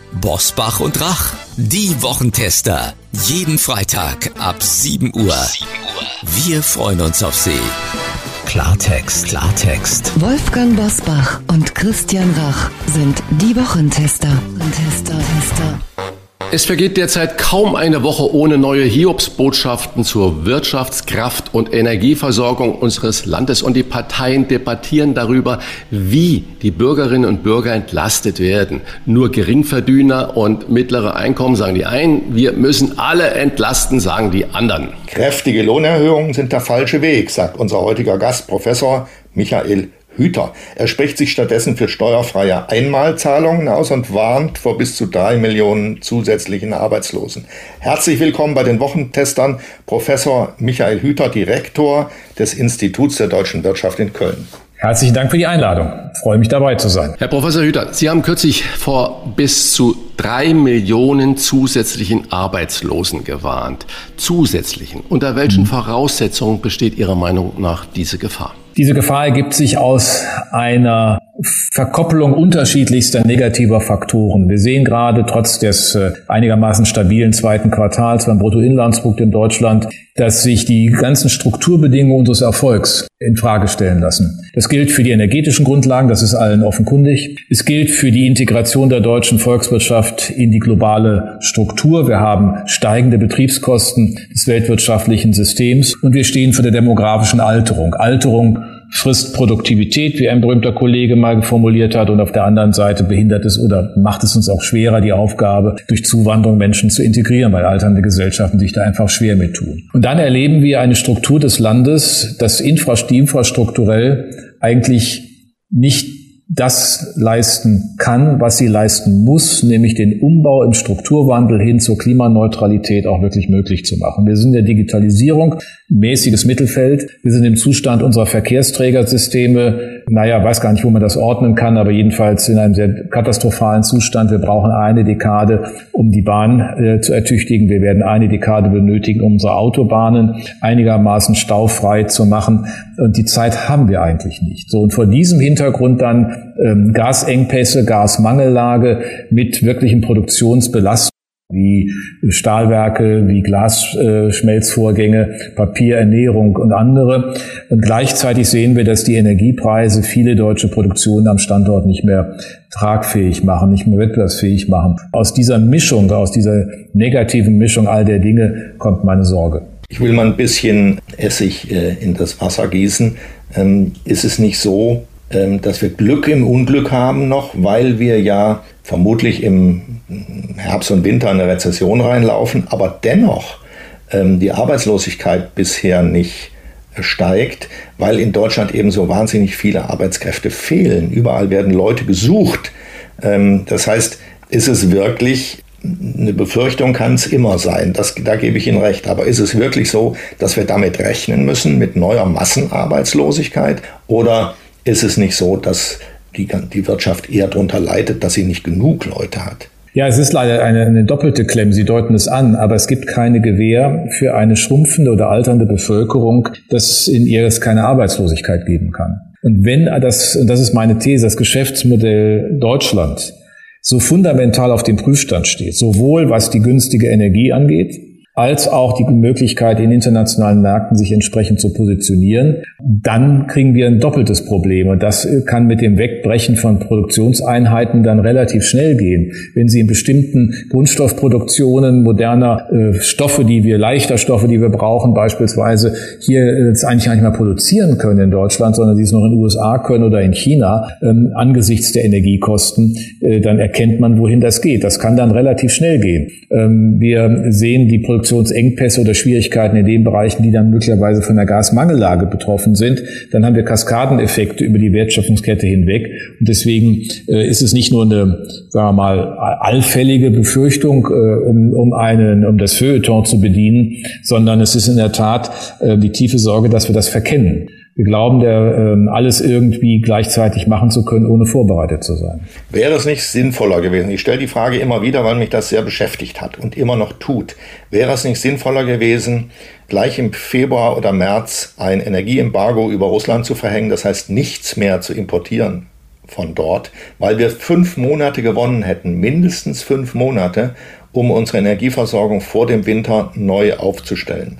Bosbach und Rach, die Wochentester. Jeden Freitag ab 7 Uhr. Wir freuen uns auf Sie. Klartext, Klartext. Wolfgang Bosbach und Christian Rach sind die Wochentester. Tester, Tester. Es vergeht derzeit kaum eine Woche ohne neue Hiobsbotschaften zur Wirtschaftskraft und Energieversorgung unseres Landes und die Parteien debattieren darüber, wie die Bürgerinnen und Bürger entlastet werden. Nur Geringverdiener und mittlere Einkommen sagen die einen, wir müssen alle entlasten, sagen die anderen. Kräftige Lohnerhöhungen sind der falsche Weg, sagt unser heutiger Gast, Professor Michael Hüter. Er spricht sich stattdessen für steuerfreie Einmalzahlungen aus und warnt vor bis zu drei Millionen zusätzlichen Arbeitslosen. Herzlich willkommen bei den Wochentestern, Professor Michael Hüter, Direktor des Instituts der deutschen Wirtschaft in Köln. Herzlichen Dank für die Einladung. Ich freue mich dabei zu sein. Herr Professor Hüter, Sie haben kürzlich vor bis zu drei Millionen zusätzlichen Arbeitslosen gewarnt. Zusätzlichen. Unter welchen mhm. Voraussetzungen besteht Ihrer Meinung nach diese Gefahr? Diese Gefahr ergibt sich aus einer Verkoppelung unterschiedlichster negativer Faktoren. Wir sehen gerade trotz des äh, einigermaßen stabilen zweiten Quartals beim Bruttoinlandsprodukt in Deutschland, dass sich die ganzen Strukturbedingungen unseres Erfolgs in Frage stellen lassen. Das gilt für die energetischen Grundlagen, das ist allen offenkundig. Es gilt für die Integration der deutschen Volkswirtschaft in die globale Struktur. Wir haben steigende Betriebskosten des weltwirtschaftlichen Systems und wir stehen vor der demografischen Alterung. Alterung frisst Produktivität, wie ein berühmter Kollege mal formuliert hat, und auf der anderen Seite behindert es oder macht es uns auch schwerer, die Aufgabe, durch Zuwanderung Menschen zu integrieren, weil alternde Gesellschaften sich da einfach schwer mit tun. Und dann erleben wir eine Struktur des Landes, das infrastrukturell eigentlich nicht das leisten kann, was sie leisten muss, nämlich den Umbau im Strukturwandel hin zur Klimaneutralität auch wirklich möglich zu machen. Wir sind in der Digitalisierung mäßiges Mittelfeld. Wir sind im Zustand unserer Verkehrsträgersysteme, naja, weiß gar nicht, wo man das ordnen kann, aber jedenfalls in einem sehr katastrophalen Zustand. Wir brauchen eine Dekade, um die Bahn äh, zu ertüchtigen. Wir werden eine Dekade benötigen, um unsere Autobahnen einigermaßen staufrei zu machen. Und die Zeit haben wir eigentlich nicht. So, und vor diesem Hintergrund dann ähm, Gasengpässe, Gasmangellage mit wirklichen Produktionsbelastungen wie Stahlwerke, wie Glasschmelzvorgänge, Papierernährung und andere. Und gleichzeitig sehen wir, dass die Energiepreise viele deutsche Produktionen am Standort nicht mehr tragfähig machen, nicht mehr wettbewerbsfähig machen. Aus dieser Mischung, aus dieser negativen Mischung all der Dinge kommt meine Sorge. Ich will mal ein bisschen Essig äh, in das Wasser gießen. Ähm, ist es nicht so, dass wir Glück im Unglück haben noch, weil wir ja vermutlich im Herbst und Winter in eine Rezession reinlaufen, aber dennoch ähm, die Arbeitslosigkeit bisher nicht steigt, weil in Deutschland eben so wahnsinnig viele Arbeitskräfte fehlen. Überall werden Leute gesucht. Ähm, das heißt, ist es wirklich eine Befürchtung kann es immer sein, das, da gebe ich Ihnen recht. Aber ist es wirklich so, dass wir damit rechnen müssen, mit neuer Massenarbeitslosigkeit? Oder ist es nicht so, dass die, die Wirtschaft eher darunter leidet, dass sie nicht genug Leute hat. Ja, es ist leider eine, eine doppelte Klemme. Sie deuten es an, aber es gibt keine Gewähr für eine schrumpfende oder alternde Bevölkerung, dass in ihr es keine Arbeitslosigkeit geben kann. Und wenn das, und das ist meine These, das Geschäftsmodell Deutschland so fundamental auf dem Prüfstand steht, sowohl was die günstige Energie angeht, als auch die Möglichkeit, in internationalen Märkten sich entsprechend zu positionieren, dann kriegen wir ein doppeltes Problem. Und das kann mit dem Wegbrechen von Produktionseinheiten dann relativ schnell gehen. Wenn Sie in bestimmten Grundstoffproduktionen moderner äh, Stoffe, die wir, leichter Stoffe, die wir brauchen, beispielsweise hier äh, eigentlich gar nicht mehr produzieren können in Deutschland, sondern sie es noch in den USA können oder in China, ähm, angesichts der Energiekosten, äh, dann erkennt man, wohin das geht. Das kann dann relativ schnell gehen. Ähm, wir sehen die Produktion Produktionsengpässe oder Schwierigkeiten in den Bereichen, die dann möglicherweise von der Gasmangellage betroffen sind, dann haben wir Kaskadeneffekte über die Wertschöpfungskette hinweg. Und deswegen äh, ist es nicht nur eine, sagen wir mal, allfällige Befürchtung, äh, um, um, einen, um das Feuilleton zu bedienen, sondern es ist in der Tat äh, die tiefe Sorge, dass wir das verkennen. Wir glauben, der, ähm, alles irgendwie gleichzeitig machen zu können, ohne vorbereitet zu sein. Wäre es nicht sinnvoller gewesen? Ich stelle die Frage immer wieder, weil mich das sehr beschäftigt hat und immer noch tut. Wäre es nicht sinnvoller gewesen, gleich im Februar oder März ein Energieembargo über Russland zu verhängen, das heißt nichts mehr zu importieren von dort, weil wir fünf Monate gewonnen hätten, mindestens fünf Monate, um unsere Energieversorgung vor dem Winter neu aufzustellen.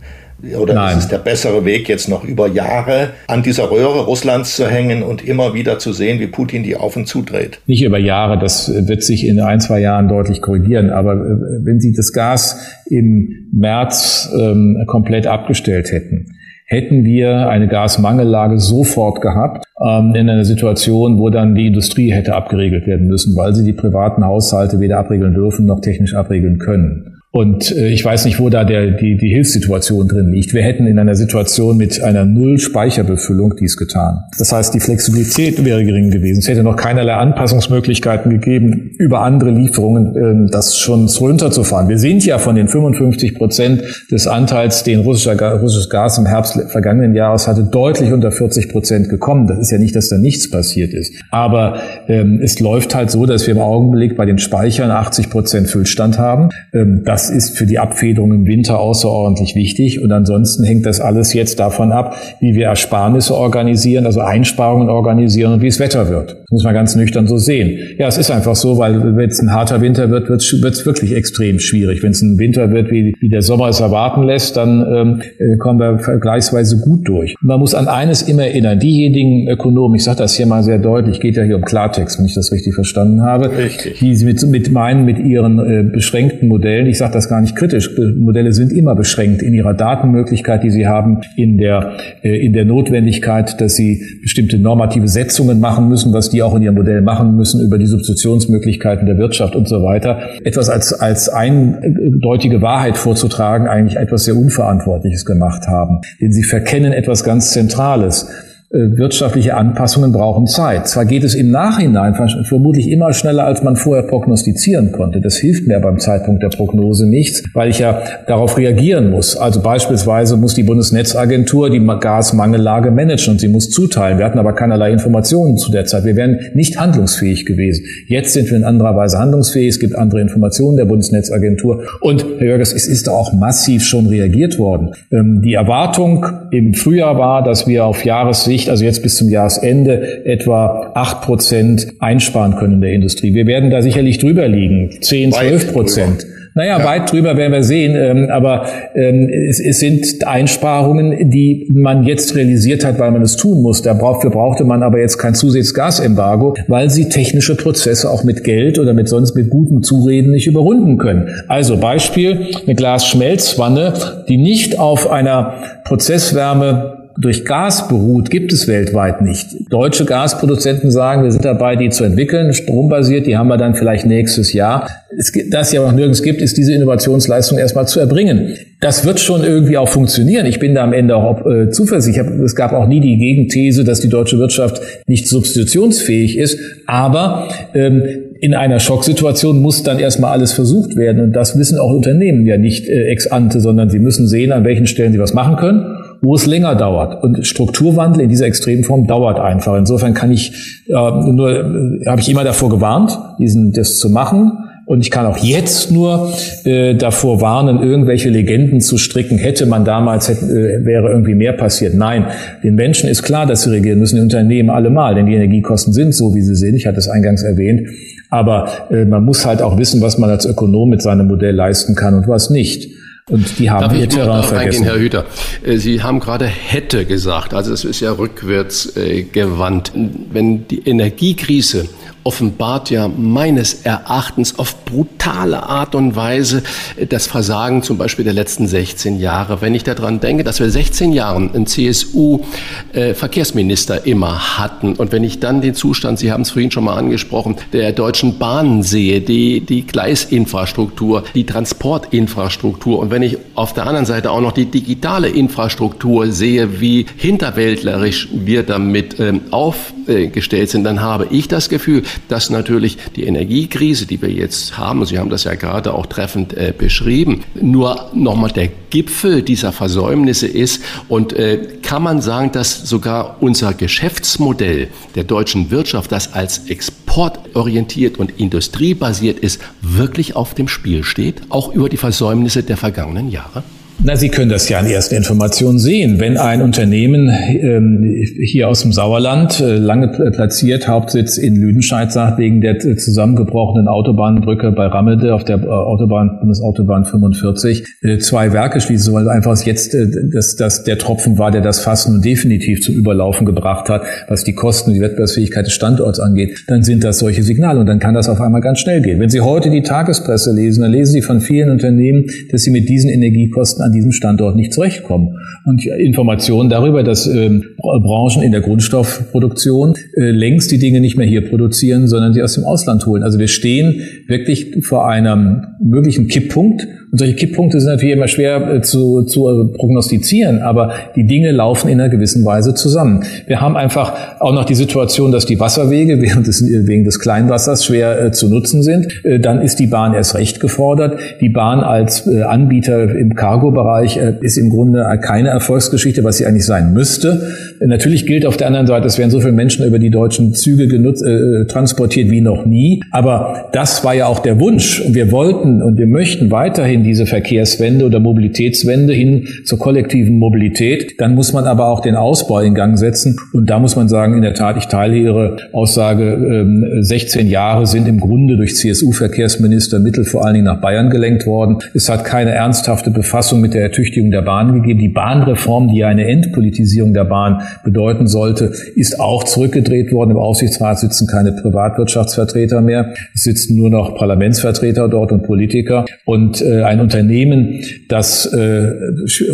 Oder Nein. ist es der bessere Weg, jetzt noch über Jahre an dieser Röhre Russlands zu hängen und immer wieder zu sehen, wie Putin die auf und zudreht? Nicht über Jahre, das wird sich in ein, zwei Jahren deutlich korrigieren. Aber äh, wenn Sie das Gas im März ähm, komplett abgestellt hätten, hätten wir eine Gasmangellage sofort gehabt ähm, in einer Situation, wo dann die Industrie hätte abgeregelt werden müssen, weil sie die privaten Haushalte weder abregeln dürfen noch technisch abregeln können. Und äh, ich weiß nicht, wo da der, die, die Hilfssituation drin liegt. Wir hätten in einer Situation mit einer Null-Speicherbefüllung dies getan. Das heißt, die Flexibilität wäre gering gewesen. Es hätte noch keinerlei Anpassungsmöglichkeiten gegeben, über andere Lieferungen äh, das schon runterzufahren. Wir sind ja von den 55 Prozent des Anteils, den russischer, russisches Gas im Herbst vergangenen Jahres hatte, deutlich unter 40 Prozent gekommen. Das ist ja nicht, dass da nichts passiert ist. Aber ähm, es läuft halt so, dass wir im Augenblick bei den Speichern 80 Prozent Füllstand haben. Ähm, das Das ist für die Abfederung im Winter außerordentlich wichtig. Und ansonsten hängt das alles jetzt davon ab, wie wir Ersparnisse organisieren, also Einsparungen organisieren und wie es Wetter wird. Das muss man ganz nüchtern so sehen. Ja, es ist einfach so, weil wenn es ein harter Winter wird, wird es wirklich extrem schwierig. Wenn es ein Winter wird, wie, wie der Sommer es erwarten lässt, dann ähm, äh, kommen wir vergleichsweise gut durch. Man muss an eines immer erinnern. Diejenigen Ökonomen, ich sage das hier mal sehr deutlich, geht ja hier um Klartext, wenn ich das richtig verstanden habe, richtig. die mit, mit meinen, mit ihren äh, beschränkten Modellen, ich sage das gar nicht kritisch, Modelle sind immer beschränkt in ihrer Datenmöglichkeit, die sie haben, in der, äh, in der Notwendigkeit, dass sie bestimmte normative Setzungen machen müssen, was die auch in ihrem Modell machen müssen, über die Substitutionsmöglichkeiten der Wirtschaft und so weiter. Etwas als, als eindeutige Wahrheit vorzutragen, eigentlich etwas sehr Unverantwortliches gemacht haben. Denn sie verkennen etwas ganz Zentrales. Äh, wirtschaftliche Anpassungen brauchen Zeit. Zwar geht es im Nachhinein vermutlich immer schneller, als man vorher prognostizieren konnte. Das hilft mir beim Zeitpunkt der Prognose nichts, weil ich ja darauf reagieren muss. Also beispielsweise muss die Bundesnetzagentur die Gasmangellage managen und sie muss zuteilen. Wir hatten aber keinerlei Informationen zu der Zeit. Wir wären nicht handlungsfähig gewesen. Jetzt sind wir in anderer Weise handlungsfähig. Es gibt andere Informationen der Bundesnetzagentur. Und Herr Jörgers, es ist auch massiv schon reagiert worden. Ähm, die Erwartung im Frühjahr war, dass wir auf Jahressicht Sicht, also jetzt bis zum Jahresende, etwa acht Prozent einsparen können in der Industrie. Wir werden da sicherlich drüber liegen, zehn, zwölf Prozent. Naja, ja. weit drüber werden wir sehen, ähm, aber ähm, es, es sind Einsparungen, die man jetzt realisiert hat, weil man es tun muss. Dafür brauchte man aber jetzt kein zusätzliches Gasembargo, weil sie technische Prozesse auch mit Geld oder mit sonst mit gutem Zureden nicht überrunden können. Also Beispiel, eine Glasschmelzwanne, die nicht auf einer Prozesswärme durch Gas beruht, gibt es weltweit nicht. Deutsche Gasproduzenten sagen, wir sind dabei, die zu entwickeln, strombasiert, die haben wir dann vielleicht nächstes Jahr. Es, das ja noch nirgends gibt, ist diese Innovationsleistung erstmal zu erbringen. Das wird schon irgendwie auch funktionieren. Ich bin da am Ende auch äh, zuversichtlich. Es gab auch nie die Gegenthese, dass die deutsche Wirtschaft nicht substitutionsfähig ist. Aber ähm, in einer Schocksituation muss dann erstmal alles versucht werden. Und das wissen auch Unternehmen ja nicht äh, ex ante, sondern sie müssen sehen, an welchen Stellen sie was machen können wo es länger dauert. Und Strukturwandel in dieser extremen Form dauert einfach. Insofern kann ich äh, nur, äh, habe ich immer davor gewarnt, diesen das zu machen. Und ich kann auch jetzt nur äh, davor warnen, irgendwelche Legenden zu stricken. Hätte man damals, hätte, äh, wäre irgendwie mehr passiert. Nein, den Menschen ist klar, dass sie regieren müssen, die Unternehmen allemal, denn die Energiekosten sind so, wie sie sind. Ich hatte es eingangs erwähnt. Aber äh, man muss halt auch wissen, was man als Ökonom mit seinem Modell leisten kann und was nicht. Und die haben Darf ihr Terrain vergessen. Herr Hüter, äh, Sie haben gerade hätte gesagt, also es ist ja rückwärts äh, gewandt. Wenn die Energiekrise offenbart ja meines Erachtens auf brutale Art und Weise das Versagen zum Beispiel der letzten 16 Jahre. Wenn ich daran denke, dass wir 16 Jahre einen CSU-Verkehrsminister äh, immer hatten und wenn ich dann den Zustand, Sie haben es vorhin schon mal angesprochen, der Deutschen Bahnen sehe, die, die Gleisinfrastruktur, die Transportinfrastruktur und wenn ich auf der anderen Seite auch noch die digitale Infrastruktur sehe, wie hinterwäldlerisch wir damit ähm, aufgestellt sind, dann habe ich das Gefühl, dass natürlich die Energiekrise, die wir jetzt haben, Sie haben das ja gerade auch treffend äh, beschrieben, nur nochmal der Gipfel dieser Versäumnisse ist. Und äh, kann man sagen, dass sogar unser Geschäftsmodell der deutschen Wirtschaft, das als exportorientiert und industriebasiert ist, wirklich auf dem Spiel steht, auch über die Versäumnisse der vergangenen Jahre? Na, Sie können das ja an ersten Informationen sehen. Wenn ein Unternehmen ähm, hier aus dem Sauerland, äh, lange platziert, Hauptsitz in Lüdenscheid sagt, wegen der zusammengebrochenen Autobahnbrücke bei Rammede auf der äh, Autobahn, Bundesautobahn 45, äh, zwei Werke schließen, weil einfach jetzt äh, das, das der Tropfen war, der das Fass nun definitiv zum Überlaufen gebracht hat, was die Kosten und die Wettbewerbsfähigkeit des Standorts angeht, dann sind das solche Signale und dann kann das auf einmal ganz schnell gehen. Wenn Sie heute die Tagespresse lesen, dann lesen Sie von vielen Unternehmen, dass sie mit diesen Energiekosten an diesem Standort nicht zurechtkommen. Und Informationen darüber, dass ähm, Branchen in der Grundstoffproduktion äh, längst die Dinge nicht mehr hier produzieren, sondern sie aus dem Ausland holen. Also wir stehen wirklich vor einem möglichen Kipppunkt und solche Kipppunkte sind natürlich immer schwer äh, zu, zu äh, prognostizieren, aber die Dinge laufen in einer gewissen Weise zusammen. Wir haben einfach auch noch die Situation, dass die Wasserwege während des, wegen des Kleinwassers schwer äh, zu nutzen sind. Äh, dann ist die Bahn erst recht gefordert. Die Bahn als äh, Anbieter im Cargo-Bereich äh, ist im Grunde keine Erfolgsgeschichte, was sie eigentlich sein müsste. Natürlich gilt auf der anderen Seite, es werden so viele Menschen über die deutschen Züge genutzt, transportiert wie noch nie. Aber das war ja auch der Wunsch. Und wir wollten und wir möchten weiterhin in diese Verkehrswende oder Mobilitätswende hin zur kollektiven Mobilität. Dann muss man aber auch den Ausbau in Gang setzen. Und da muss man sagen, in der Tat, ich teile Ihre Aussage, 16 ähm, Jahre sind im Grunde durch CSU-Verkehrsminister Mittel vor allen Dingen nach Bayern gelenkt worden. Es hat keine ernsthafte Befassung mit der Ertüchtigung der Bahn gegeben. Die Bahnreform, die ja eine Entpolitisierung der Bahn bedeuten sollte, ist auch zurückgedreht worden. Im Aufsichtsrat sitzen keine Privatwirtschaftsvertreter mehr. Es sitzen nur noch Parlamentsvertreter dort und Politiker. Und äh, ein Unternehmen, das äh,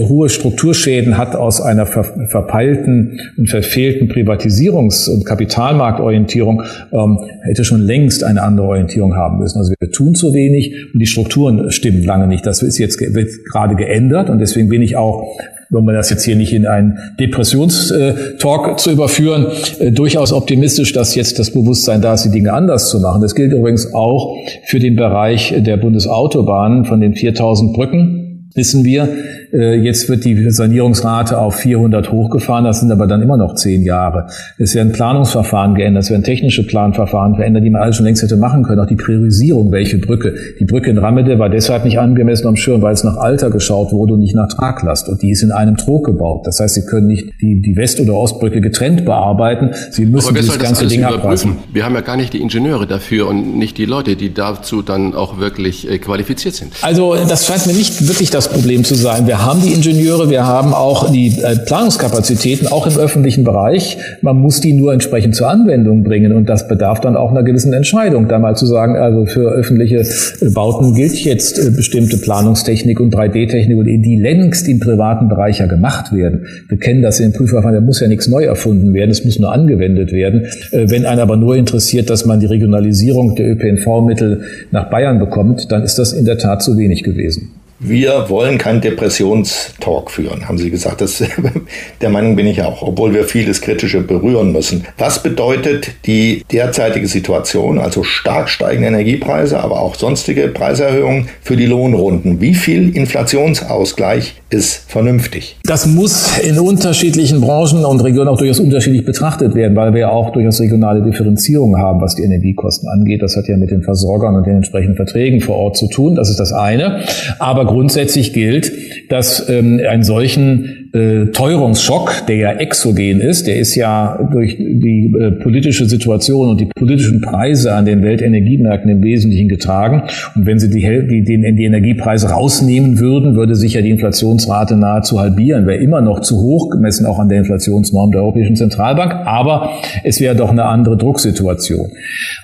hohe Strukturschäden hat aus einer ver verpeilten und verfehlten Privatisierungs- und Kapitalmarktorientierung, ähm, hätte schon längst eine andere Orientierung haben müssen. Also wir tun zu wenig und die Strukturen stimmen lange nicht. Das ist jetzt wird gerade geändert und deswegen bin ich auch man das jetzt hier nicht in einen Depressionstalk zu überführen, äh, durchaus optimistisch, dass jetzt das Bewusstsein da ist, die Dinge anders zu machen. Das gilt übrigens auch für den Bereich der Bundesautobahnen von den 4000 Brücken wissen wir, äh, jetzt wird die Sanierungsrate auf 400 hochgefahren, das sind aber dann immer noch zehn Jahre. Es werden Planungsverfahren geändert, es werden technische Planverfahren verändert, die man alles schon längst hätte machen können. Auch die Priorisierung, welche Brücke. Die Brücke in Rammede war deshalb nicht angemessen am Schirm, weil es nach Alter geschaut wurde und nicht nach Traglast. Und die ist in einem Trog gebaut. Das heißt, Sie können nicht die, die West- oder Ostbrücke getrennt bearbeiten. Sie müssen dieses ganze das Ding abreißen. Wir haben ja gar nicht die Ingenieure dafür und nicht die Leute, die dazu dann auch wirklich äh, qualifiziert sind. Also das scheint mir nicht wirklich das Problem zu sein. Wir wir haben die Ingenieure, wir haben auch die äh, Planungskapazitäten, auch im öffentlichen Bereich. Man muss die nur entsprechend zur Anwendung bringen und das bedarf dann auch einer gewissen Entscheidung, da mal zu sagen, also für öffentliche äh, Bauten gilt jetzt äh, bestimmte Planungstechnik und 3D-Technik und die längst im privaten Bereich ja gemacht werden. Wir kennen das in Prüfverfahren, da muss ja nichts neu erfunden werden, es muss nur angewendet werden. Wenn einen aber nur interessiert, dass man die Regionalisierung der ÖPNV-Mittel nach Bayern bekommt, dann ist das in der Tat zu wenig gewesen. Wir wollen keinen Depressionstalk führen, haben Sie gesagt. Das, der Meinung bin ich auch, obwohl wir vieles Kritische berühren müssen. Was bedeutet die derzeitige Situation, also stark steigende Energiepreise, aber auch sonstige Preiserhöhungen für die Lohnrunden? Wie viel Inflationsausgleich ist vernünftig? Das muss in unterschiedlichen Branchen und Regionen auch durchaus unterschiedlich betrachtet werden, weil wir ja auch durchaus regionale Differenzierungen haben, was die Energiekosten angeht. Das hat ja mit den Versorgern und den entsprechenden Verträgen vor Ort zu tun. Das ist das eine. Aber grundsätzlich gilt, dass ähm, einen solchen äh, Teuerungsschock, der ja exogen ist, der ist ja durch die äh, politische Situation und die politischen Preise an den Weltenergiemärkten im Wesentlichen getragen. Und wenn Sie die, die, die, die Energiepreise rausnehmen würden, würde sich ja die Inflationsrate nahezu halbieren. Wäre immer noch zu hoch, gemessen auch an der Inflationsnorm der Europäischen Zentralbank. Aber es wäre doch eine andere Drucksituation.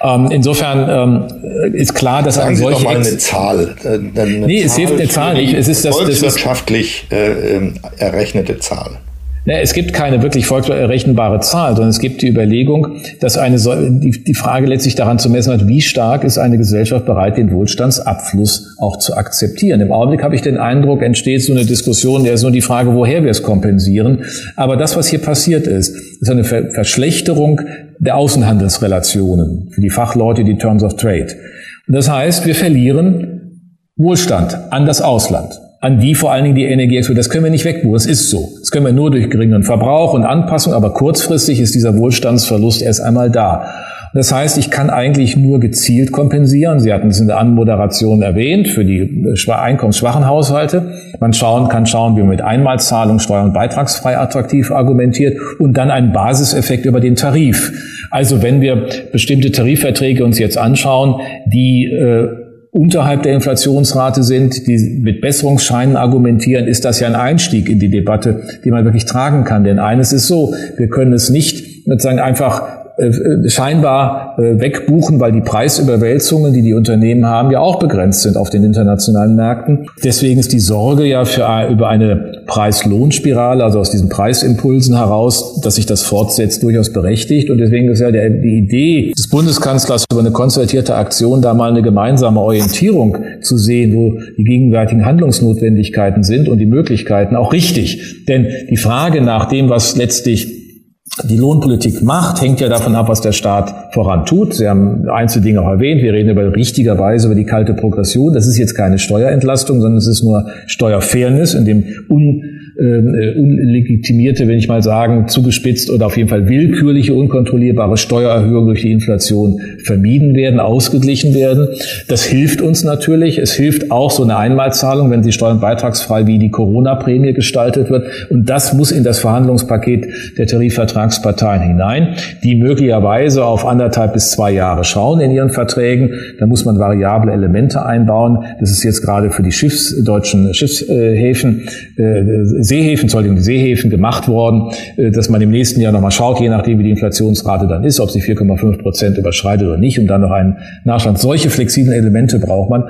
Ähm, insofern ähm, ist klar, dass ein doch mal eine Zahl. Äh, eine nee, Zahl es hilft eine Zahl nicht. Es ist das, das ist, äh, errechnete Zahl. Es gibt keine wirklich rechenbare Zahl, sondern es gibt die Überlegung, dass eine die, die Frage letztlich daran zu messen hat, wie stark ist eine Gesellschaft bereit, den Wohlstandsabfluss auch zu akzeptieren. Im Augenblick habe ich den Eindruck, entsteht so eine Diskussion, der ist nur die Frage, woher wir es kompensieren. Aber das, was hier passiert ist, ist eine Verschlechterung der Außenhandelsrelationen für die Fachleute, die Terms of Trade. Und das heißt, wir verlieren Wohlstand an das Ausland an die vor allen Dingen die Energie. Das können wir nicht wegbuchen. Das ist so. Das können wir nur durch geringeren Verbrauch und Anpassung, aber kurzfristig ist dieser Wohlstandsverlust erst einmal da. Das heißt, ich kann eigentlich nur gezielt kompensieren. Sie hatten es in der Anmoderation erwähnt, für die äh, einkommensschwachen Haushalte. Man schauen, kann schauen, wie man mit Einmalzahlung steuer- und beitragsfrei attraktiv argumentiert und dann einen Basiseffekt über den Tarif. Also wenn wir bestimmte Tarifverträge uns jetzt anschauen, die äh, unterhalb der Inflationsrate sind, die mit Besserungsscheinen argumentieren, ist das ja ein Einstieg in die Debatte, die man wirklich tragen kann. Denn eines ist so, wir können es nicht sozusagen einfach äh, äh, scheinbar äh, wegbuchen, weil die Preisüberwälzungen, die die Unternehmen haben, ja auch begrenzt sind auf den internationalen Märkten. Deswegen ist die Sorge ja für, über eine Preis-Lohn-Spirale, also aus diesen Preisimpulsen heraus, dass sich das fortsetzt, durchaus berechtigt. Und deswegen ist ja der, die Idee des Bundeskanzlers über eine konzertierte Aktion, da mal eine gemeinsame Orientierung zu sehen, wo die gegenwärtigen Handlungsnotwendigkeiten sind und die Möglichkeiten auch richtig. Denn die Frage nach dem, was letztlich die Lohnpolitik macht, hängt ja davon ab, was der Staat voran tut. Sie haben einzelne Dinge auch erwähnt. Wir reden über richtigerweise über die kalte Progression. Das ist jetzt keine Steuerentlastung, sondern es ist nur Steuerfairness, in dem un äh, unlegitimierte, wenn ich mal sagen, zugespitzt oder auf jeden Fall willkürliche, unkontrollierbare Steuererhöhungen durch die Inflation vermieden werden, ausgeglichen werden. Das hilft uns natürlich. Es hilft auch so eine Einmalzahlung, wenn sie steuernbeitragsfrei wie die Corona-Prämie gestaltet wird. Und das muss in das Verhandlungspaket der Tarifvertragsparteien hinein, die möglicherweise auf anderthalb bis zwei Jahre schauen in ihren Verträgen. Da muss man variable Elemente einbauen. Das ist jetzt gerade für die Schiffs, deutschen Schiffshäfen äh, Seehäfen, Entschuldigung, die Seehäfen gemacht worden, äh, dass man im nächsten Jahr nochmal schaut, je nachdem wie die Inflationsrate dann ist, ob sie 4,5 Prozent überschreitet oder nicht und dann noch einen Nachschlag. Solche flexiblen Elemente braucht man.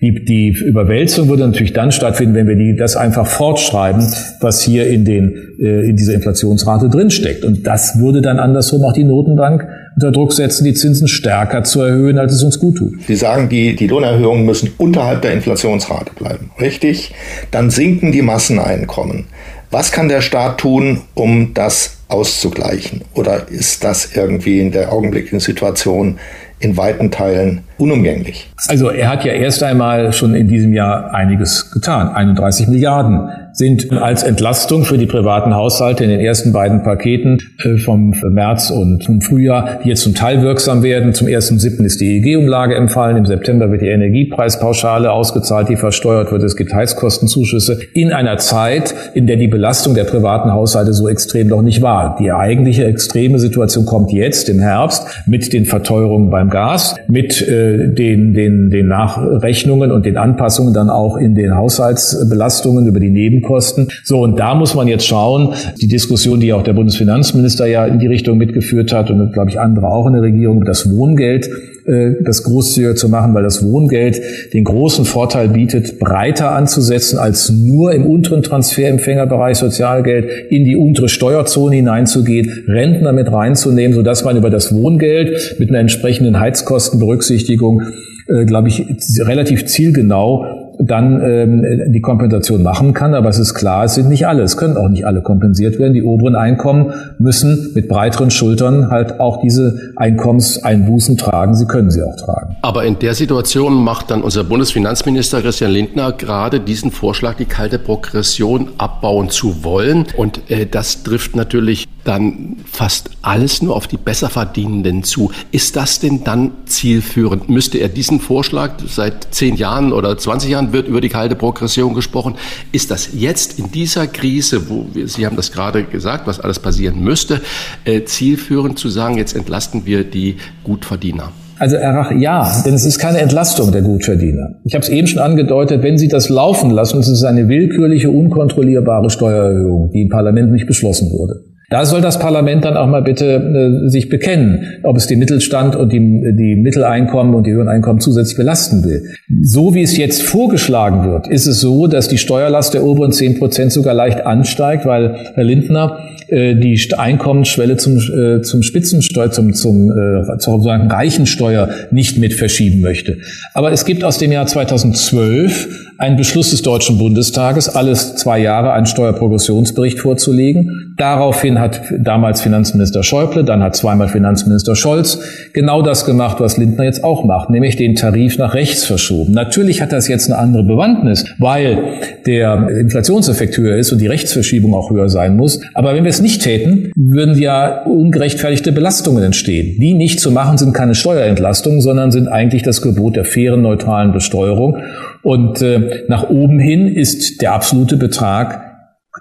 Die, die Überwälzung würde natürlich dann stattfinden, wenn wir die, das einfach fortschreiben, was hier in, den, äh, in dieser Inflationsrate drinsteckt. Und das würde dann andersrum auch die Notenbank unter Druck setzen, die Zinsen stärker zu erhöhen, als es uns gut tut. Sie sagen, die, die Lohnerhöhungen müssen unterhalb der Inflationsrate bleiben. Richtig? Dann sinken die Masseneinkommen. Was kann der Staat tun, um das auszugleichen? Oder ist das irgendwie in der augenblicklichen Situation in weiten Teilen unumgänglich. Also er hat ja erst einmal schon in diesem Jahr einiges getan. 31 Milliarden sind als Entlastung für die privaten Haushalte in den ersten beiden Paketen äh, vom März und vom Frühjahr, jetzt zum Teil wirksam werden. Zum 1.7. ist die EEG-Umlage empfallen. Im September wird die Energiepreispauschale ausgezahlt, die versteuert wird. Es gibt Heizkostenzuschüsse in einer Zeit, in der die Belastung der privaten Haushalte so extrem noch nicht war. Die eigentliche extreme Situation kommt jetzt im Herbst mit den Verteuerungen beim Gas, mit äh, den, den, den Nachrechnungen und den Anpassungen dann auch in den Haushaltsbelastungen über die Nebenkosten. So, und da muss man jetzt schauen, die Diskussion, die auch der Bundesfinanzminister ja in die Richtung mitgeführt hat und, glaube ich, andere auch in der Regierung, das Wohngeld äh, das großzügiger zu machen, weil das Wohngeld den großen Vorteil bietet, breiter anzusetzen, als nur im unteren Transferempfängerbereich Sozialgeld in die untere Steuerzone hineinzugehen, Rentner mit reinzunehmen, sodass man über das Wohngeld mit einer entsprechenden Heizkostenberücksichtigung, äh, glaube ich, relativ zielgenau dann ähm, die Kompensation machen kann. Aber es ist klar, es sind nicht alle. Es können auch nicht alle kompensiert werden. Die oberen Einkommen müssen mit breiteren Schultern halt auch diese Einkommenseinbußen tragen. Sie können sie auch tragen. Aber in der Situation macht dann unser Bundesfinanzminister Christian Lindner gerade diesen Vorschlag, die kalte Progression abbauen zu wollen. Und äh, das trifft natürlich dann fast alles nur auf die Besserverdienenden zu. Ist das denn dann zielführend? Müsste er diesen Vorschlag seit zehn Jahren oder 20 Jahren wird über die kalte Progression gesprochen. Ist das jetzt in dieser Krise, wo wir, Sie haben das gerade gesagt, was alles passieren müsste, äh, zielführend zu sagen, jetzt entlasten wir die Gutverdiener? Also Erach, ja, denn es ist keine Entlastung der Gutverdiener. Ich habe es eben schon angedeutet, wenn Sie das laufen lassen, es ist eine willkürliche, unkontrollierbare Steuererhöhung, die im Parlament nicht beschlossen wurde. Da soll das Parlament dann auch mal bitte äh, sich bekennen, ob es den Mittelstand und die, die Mitteleinkommen und die höheren Einkommen zusätzlich belasten will. So wie es jetzt vorgeschlagen wird, ist es so, dass die Steuerlast der oberen 10 Prozent sogar leicht ansteigt, weil Herr Lindner äh, die Einkommensschwelle zum, äh, zum Spitzensteuer, zum, zum äh, sozusagen Reichensteuer nicht mit verschieben möchte. Aber es gibt aus dem Jahr 2012 einen Beschluss des Deutschen Bundestages, alles zwei Jahre einen Steuerprogressionsbericht vorzulegen. Daraufhin hat damals Finanzminister Schäuble, dann hat zweimal Finanzminister Scholz genau das gemacht, was Lindner jetzt auch macht, nämlich den Tarif nach rechts verschoben. Natürlich hat das jetzt eine andere Bewandtnis, weil der Inflationseffekt höher ist und die Rechtsverschiebung auch höher sein muss. Aber wenn wir es nicht täten, würden ja ungerechtfertigte Belastungen entstehen. Die nicht zu machen sind keine Steuerentlastungen, sondern sind eigentlich das Gebot der fairen, neutralen Besteuerung. Und äh, nach oben hin ist der absolute Betrag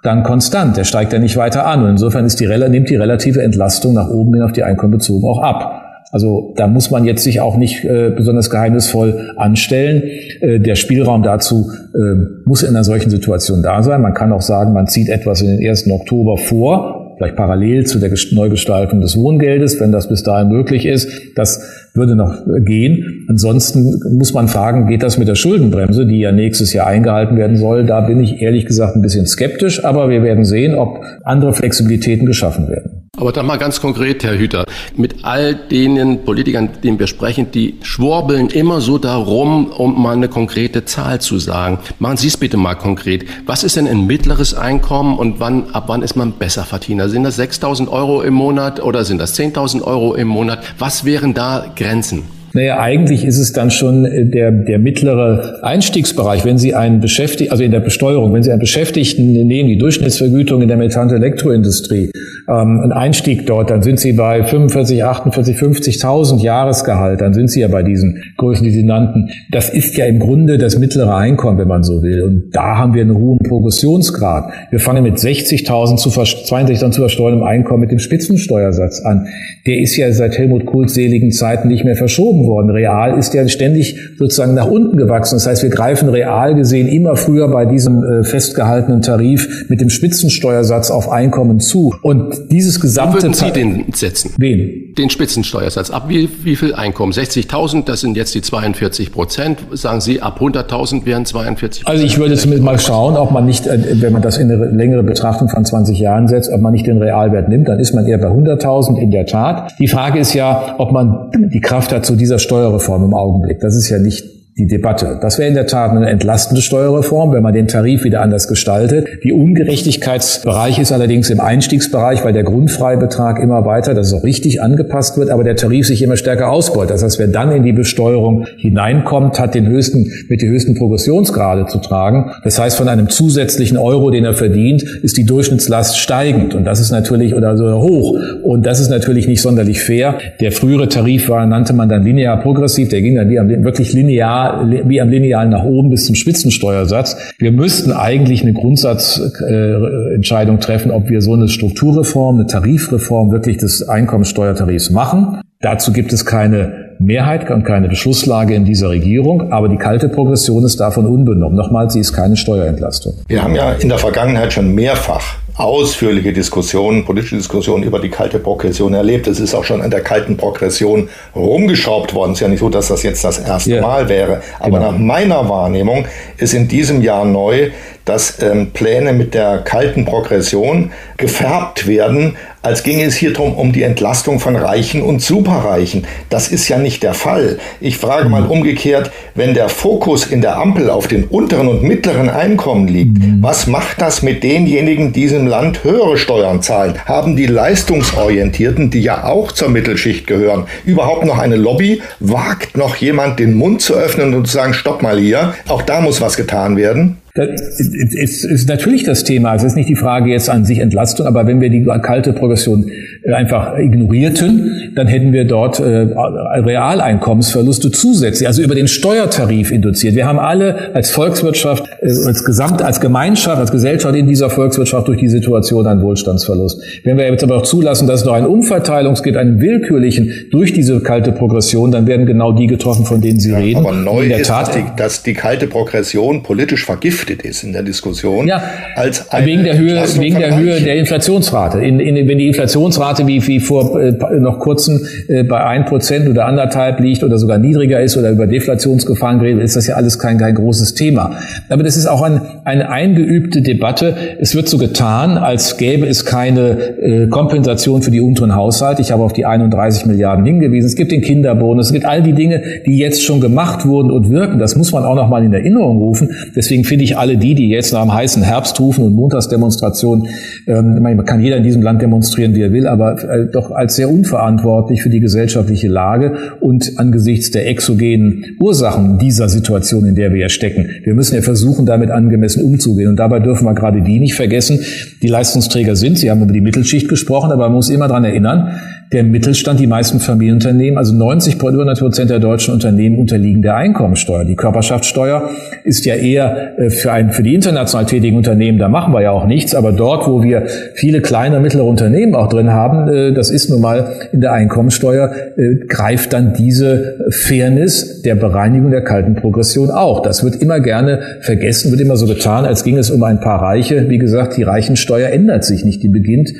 dann konstant. Der steigt ja nicht weiter an. Und insofern ist die, nimmt die relative Entlastung nach oben hin auf die Einkommen bezogen auch ab. Also da muss man jetzt sich auch nicht äh, besonders geheimnisvoll anstellen. Äh, der Spielraum dazu äh, muss in einer solchen Situation da sein. Man kann auch sagen, man zieht etwas in den 1. Oktober vor vielleicht parallel zu der Neugestaltung des Wohngeldes, wenn das bis dahin möglich ist. Das würde noch gehen. Ansonsten muss man fragen, geht das mit der Schuldenbremse, die ja nächstes Jahr eingehalten werden soll? Da bin ich ehrlich gesagt ein bisschen skeptisch, aber wir werden sehen, ob andere Flexibilitäten geschaffen werden. Aber dann mal ganz konkret, Herr Hüter, mit all denen Politikern, denen wir sprechen, die schwurbeln immer so darum, um mal eine konkrete Zahl zu sagen. Machen Sie es bitte mal konkret. Was ist denn ein mittleres Einkommen und wann, ab wann ist man besser Verdiener? Sind das 6.000 Euro im Monat oder sind das 10.000 Euro im Monat? Was wären da Grenzen? Naja, eigentlich ist es dann schon äh, der, der mittlere Einstiegsbereich. Wenn Sie einen Beschäftigten, also in der Besteuerung, wenn Sie einen Beschäftigten nehmen, die Durchschnittsvergütung in der Metall- und Elektroindustrie, ähm, ein Einstieg dort, dann sind Sie bei 45, 48, 50.000 Jahresgehalt, dann sind Sie ja bei diesen Größen, die Sie nannten. Das ist ja im Grunde das mittlere Einkommen, wenn man so will. Und da haben wir einen hohen Progressionsgrad. Wir fangen mit 60.000 zu 62.000 zu versteuerndem Einkommen mit dem Spitzensteuersatz an. Der ist ja seit Helmut Kohls seligen Zeiten nicht mehr verschoben worden. Real ist ja ständig sozusagen nach unten gewachsen. Das heißt, wir greifen real gesehen immer früher bei diesem äh, festgehaltenen Tarif mit dem Spitzensteuersatz auf Einkommen zu. Und dieses gesamte... Wo würden Sie den setzen? Wen? Den Spitzensteuersatz. Ab wie, wie viel Einkommen? 60.000, das sind jetzt die 42 Prozent. Sagen Sie, ab 100.000 wären 42 Prozent? Also ich würde zumindest mal schauen, ob man nicht, äh, wenn man das in eine längere Betrachtung von 20 Jahren setzt, ob man nicht den Realwert nimmt. Dann ist man eher bei 100.000 in der Tat. Die Frage ist ja, ob man die Kraft hat zu dieser Steuerreform im Augenblick. Das ist ja nicht die Debatte. Das wäre in der Tat eine entlastende Steuerreform, wenn man den Tarif wieder anders gestaltet. Die Ungerechtigkeitsbereich ist allerdings im Einstiegsbereich, weil der Grundfreibetrag immer weiter, das ist auch richtig, angepasst wird, aber der Tarif sich immer stärker ausbeut. Das heißt, wer dann in die Besteuerung hineinkommt, hat den höchsten, mit die höchsten Progressionsgrade zu tragen. Das heißt, von einem zusätzlichen Euro, den er verdient, ist die Durchschnittslast steigend. Und das ist natürlich, oder so hoch. Und das ist natürlich nicht sonderlich fair. Der frühere Tarif war, nannte man dann linear progressiv. Der ging dann wirklich linear wie am Linealen nach oben bis zum Spitzensteuersatz. Wir müssten eigentlich eine Grundsatzentscheidung treffen, ob wir so eine Strukturreform, eine Tarifreform wirklich des Einkommenssteuertarifs machen. Dazu gibt es keine Mehrheit und keine Beschlusslage in dieser Regierung, aber die kalte Progression ist davon unbenommen. Nochmal, sie ist keine Steuerentlastung. Wir haben ja in der Vergangenheit schon mehrfach ausführliche Diskussionen, politische Diskussionen über die kalte Progression erlebt. Es ist auch schon an der kalten Progression rumgeschraubt worden. Es ist ja nicht so, dass das jetzt das erste yeah. Mal wäre. Aber genau. nach meiner Wahrnehmung ist in diesem Jahr neu, dass ähm, Pläne mit der kalten Progression gefärbt werden, als ginge es hier drum um die Entlastung von Reichen und Superreichen. Das ist ja nicht der Fall. Ich frage mal umgekehrt, wenn der Fokus in der Ampel auf den unteren und mittleren Einkommen liegt, mhm. was macht das mit denjenigen, die Land höhere Steuern zahlen? Haben die Leistungsorientierten, die ja auch zur Mittelschicht gehören, überhaupt noch eine Lobby? Wagt noch jemand den Mund zu öffnen und zu sagen, stopp mal hier, auch da muss was getan werden? Das ist, ist natürlich das Thema. Es ist nicht die Frage jetzt an sich Entlastung, aber wenn wir die kalte Progression einfach ignorierten, dann hätten wir dort äh, Realeinkommensverluste zusätzlich, also über den Steuertarif induziert. Wir haben alle als Volkswirtschaft, äh, als Gesamt, als Gemeinschaft, als Gesellschaft in dieser Volkswirtschaft durch die Situation einen Wohlstandsverlust. Wenn wir jetzt aber auch zulassen, dass es noch einen Umverteilungs einen willkürlichen durch diese kalte Progression, dann werden genau die getroffen, von denen Sie ja, reden. Aber neu ist, Tat, dass, die, dass die kalte Progression politisch vergiftet vergiftet ist in der Diskussion. Ja, als wegen der Höhe, wegen der Höhe der Inflationsrate. In, in, wenn die Inflationsrate wie, wie vor äh, noch kurzem äh, bei ein Prozent oder anderthalb liegt oder sogar niedriger ist oder über Deflationsgefahren geredet, ist das ja alles kein, kein großes Thema. Aber das ist auch ein, eine eingeübte Debatte. Es wird so getan, als gäbe es keine äh, Kompensation für die unteren Haushalte. Ich habe auf die 31 Milliarden hingewiesen. Es gibt den Kinderbonus, es gibt all die Dinge, die jetzt schon gemacht wurden und wirken. Das muss man auch noch mal in Erinnerung rufen. Deswegen finde ich alle die, die jetzt nach dem heißen Herbst rufen und Montagsdemonstrationen, ähm, man kann jeder in diesem Land demonstrieren, wie er will, aber äh, doch als sehr unverantwortlich für die gesellschaftliche Lage und angesichts der exogenen Ursachen dieser Situation, in der wir ja stecken. Wir müssen ja versuchen, damit angemessen umzugehen. Und dabei dürfen wir gerade die nicht vergessen, die Leistungsträger sind. Sie haben über die Mittelschicht gesprochen, aber man muss immer daran erinnern, der Mittelstand, die meisten Familienunternehmen, also 90 Prozent der deutschen Unternehmen unterliegen der Einkommensteuer. Die Körperschaftssteuer ist ja eher äh, für, ein, für die international tätigen Unternehmen, da machen wir ja auch nichts, aber dort, wo wir viele kleine, mittlere Unternehmen auch drin haben, äh, das ist nun mal in der Einkommensteuer, äh, greift dann diese Fairness der Bereinigung der kalten Progression auch. Das wird immer gerne vergessen, wird immer so getan, als ging es um ein paar Reiche. Wie gesagt, die Reichensteuer ändert sich nicht, die beginnt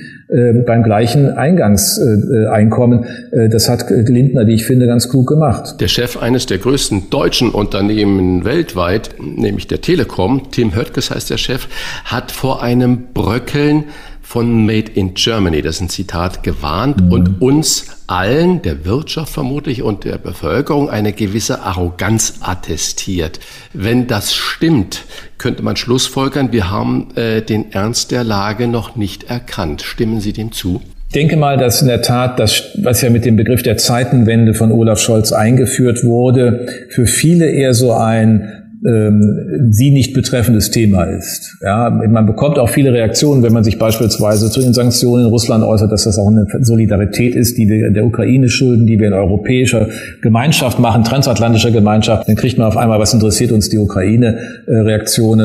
beim gleichen Eingangseinkommen. Äh, das hat Lindner, wie ich finde, ganz klug gemacht. Der Chef eines der größten deutschen Unternehmen weltweit, nämlich der Telekom, Tim Höttges heißt der Chef, hat vor einem Bröckeln von Made in Germany, das ist ein Zitat, gewarnt mhm. und uns allen, der Wirtschaft vermutlich und der Bevölkerung, eine gewisse Arroganz attestiert. Wenn das stimmt, könnte man schlussfolgern, wir haben äh, den Ernst der Lage noch nicht erkannt. Stimmen Sie dem zu? denke mal, dass in der Tat das, was ja mit dem Begriff der Zeitenwende von Olaf Scholz eingeführt wurde, für viele eher so ein ähm, sie nicht betreffendes Thema ist. Ja, man bekommt auch viele Reaktionen, wenn man sich beispielsweise zu den Sanktionen in Russland äußert, dass das auch eine Solidarität ist, die wir der Ukraine schulden, die wir in europäischer Gemeinschaft machen, transatlantischer Gemeinschaft. Dann kriegt man auf einmal, was interessiert uns die Ukraine, äh,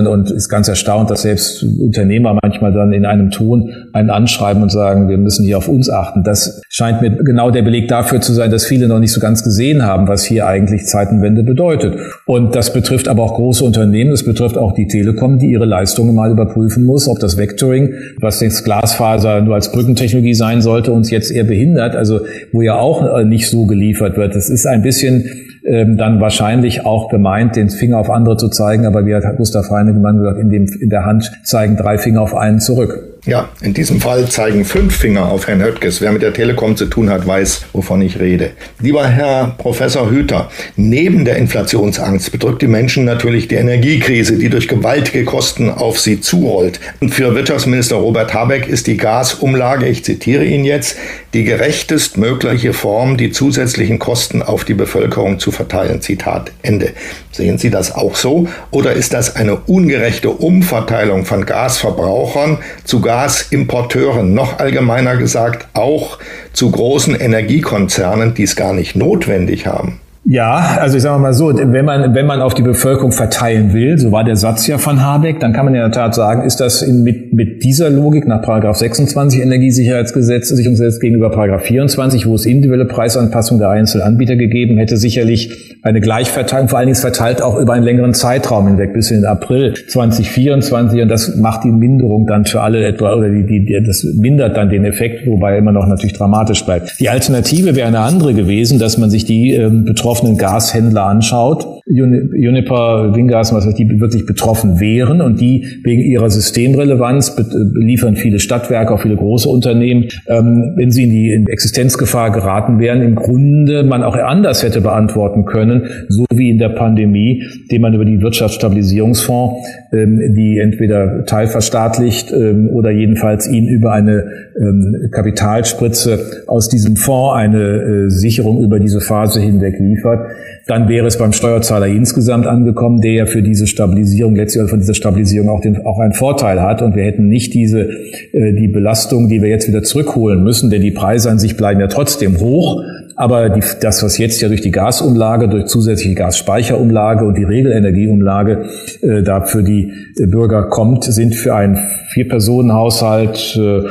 und ist ganz erstaunt, dass selbst Unternehmer manchmal dann in einem Ton einen anschreiben und sagen, wir müssen hier auf uns achten. Das scheint mir genau der Beleg dafür zu sein, dass viele noch nicht so ganz gesehen haben, was hier eigentlich Zeitenwende bedeutet. Und das betrifft aber auch große Unternehmen. Das betrifft auch die Telekom, die ihre Leistungen mal überprüfen muss, ob das Vectoring, was jetzt Glasfaser nur als Brückentechnologie sein sollte, uns jetzt eher behindert. Also wo ja auch äh, nicht so geliefert wird. Das ist ein bisschen ähm, dann wahrscheinlich auch gemeint, den Finger auf andere zu zeigen. Aber wie hat Gustav Heinemann gesagt, in, dem, in der Hand zeigen drei Finger auf einen zurück. Ja, in diesem Fall zeigen fünf Finger auf Herrn Höttges. Wer mit der Telekom zu tun hat, weiß, wovon ich rede. Lieber Herr Professor Hüter, neben der Inflationsangst bedrückt die Menschen natürlich die Energiekrise, die durch gewaltige Kosten auf sie zurollt. Und für Wirtschaftsminister Robert Habeck ist die Gasumlage, ich zitiere ihn jetzt, die gerechtest mögliche Form, die zusätzlichen Kosten auf die Bevölkerung zu verteilen. Zitat Ende. Sehen Sie das auch so? Oder ist das eine ungerechte Umverteilung von Gasverbrauchern zu Gasimporteuren, noch allgemeiner gesagt auch zu großen Energiekonzernen, die es gar nicht notwendig haben? Ja, also ich sage mal so, wenn man, wenn man auf die Bevölkerung verteilen will, so war der Satz ja von Habeck, dann kann man in der Tat sagen, ist das in, mit, mit dieser Logik nach Paragraph 26 Energiesicherheitsgesetz, Sicherungsgesetz gegenüber Paragraph 24, wo es individuelle Preisanpassung der Einzelanbieter gegeben hätte, sicherlich eine Gleichverteilung, vor allen Dingen verteilt auch über einen längeren Zeitraum hinweg, bis in April 2024 und das macht die Minderung dann für alle etwa, oder die, die, das mindert dann den Effekt, wobei immer noch natürlich dramatisch bleibt. Die Alternative wäre eine andere gewesen, dass man sich die ähm, betroffenen betroffenen Gashändler anschaut, Juniper, Wingas, was die wirklich betroffen wären und die wegen ihrer Systemrelevanz beliefern viele Stadtwerke, auch viele große Unternehmen, ähm, wenn sie in die Existenzgefahr geraten wären, im Grunde man auch anders hätte beantworten können, so wie in der Pandemie, den man über die Wirtschaftsstabilisierungsfonds, ähm, die entweder teilverstaatlicht ähm, oder jedenfalls ihn über eine Kapitalspritze aus diesem Fonds eine äh, Sicherung über diese Phase hinweg liefert liefert, dann wäre es beim Steuerzahler insgesamt angekommen, der ja für diese Stabilisierung, letztlich von dieser Stabilisierung auch, den, auch einen Vorteil hat. Und wir hätten nicht diese, äh, die Belastung, die wir jetzt wieder zurückholen müssen, denn die Preise an sich bleiben ja trotzdem hoch. Aber die, das, was jetzt ja durch die Gasumlage, durch zusätzliche Gasspeicherumlage und die Regelenergieumlage äh, da für die Bürger kommt, sind für einen Vier-Personen-Haushalt, äh,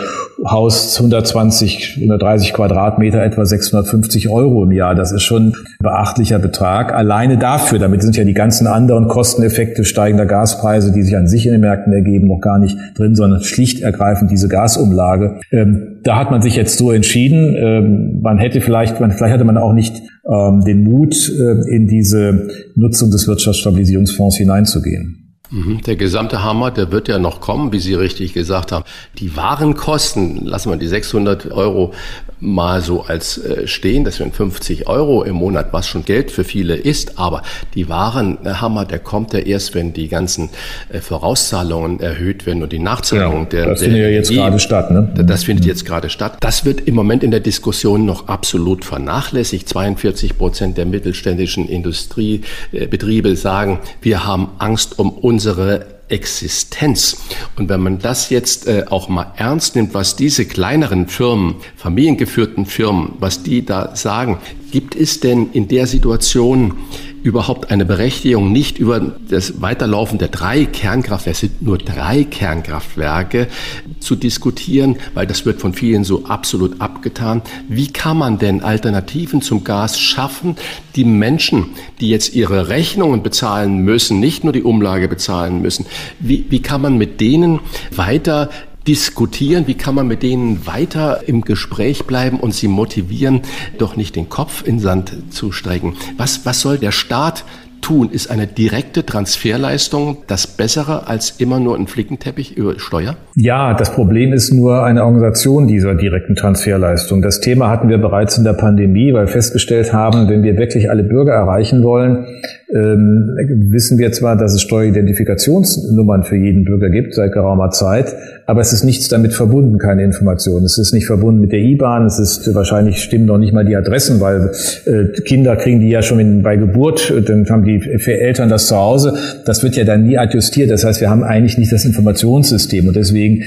Haus 120, 130 Quadratmeter, etwa 650 Euro im Jahr. Das ist schon ein beachtlicher Betrag. Alleine dafür, damit sind ja die ganzen anderen Kosteneffekte steigender Gaspreise, die sich an sich in den Märkten ergeben, noch gar nicht drin, sondern schlicht ergreifend diese Gasumlage. Ähm, da hat man sich jetzt so entschieden. Ähm, man hätte vielleicht, man, vielleicht hatte man auch nicht ähm, den Mut, äh, in diese Nutzung des Wirtschaftsstabilisierungsfonds hineinzugehen. Mhm. Der gesamte Hammer, der wird ja noch kommen, wie Sie richtig gesagt haben. Die Warenkosten, lassen wir die 600 Euro mal so als äh, stehen, das sind 50 Euro im Monat, was schon Geld für viele ist, aber die Warenhammer, der kommt ja erst, wenn die ganzen äh, Vorauszahlungen erhöht werden und die Nachzahlungen ja, der Das der findet ja jetzt gerade statt, ne? Das findet jetzt gerade statt. Das wird im Moment in der Diskussion noch absolut vernachlässigt. 42 Prozent der mittelständischen Industriebetriebe sagen, wir haben Angst um uns unsere Existenz. Und wenn man das jetzt äh, auch mal ernst nimmt, was diese kleineren Firmen, familiengeführten Firmen, was die da sagen, gibt es denn in der Situation überhaupt eine Berechtigung, nicht über das Weiterlaufen der drei Kernkraftwerke, es sind nur drei Kernkraftwerke, zu diskutieren, weil das wird von vielen so absolut abgetan. Wie kann man denn Alternativen zum Gas schaffen, die Menschen, die jetzt ihre Rechnungen bezahlen müssen, nicht nur die Umlage bezahlen müssen, wie, wie kann man mit denen weiter diskutieren? Wie kann man mit denen weiter im Gespräch bleiben und sie motivieren, doch nicht den Kopf in Sand zu strecken? Was, was soll der Staat tun? Ist eine direkte Transferleistung das Bessere als immer nur ein Flickenteppich über Steuer? Ja, das Problem ist nur eine Organisation dieser direkten Transferleistung. Das Thema hatten wir bereits in der Pandemie, weil wir festgestellt haben, wenn wir wirklich alle Bürger erreichen wollen, ähm, wissen wir zwar, dass es Steueridentifikationsnummern für jeden Bürger gibt seit geraumer Zeit, aber es ist nichts damit verbunden, keine Informationen. Es ist nicht verbunden mit der IBAN, es ist wahrscheinlich stimmen noch nicht mal die Adressen, weil äh, Kinder kriegen die ja schon in, bei Geburt, dann haben die Eltern das zu Hause. Das wird ja dann nie adjustiert. Das heißt, wir haben eigentlich nicht das Informationssystem und deswegen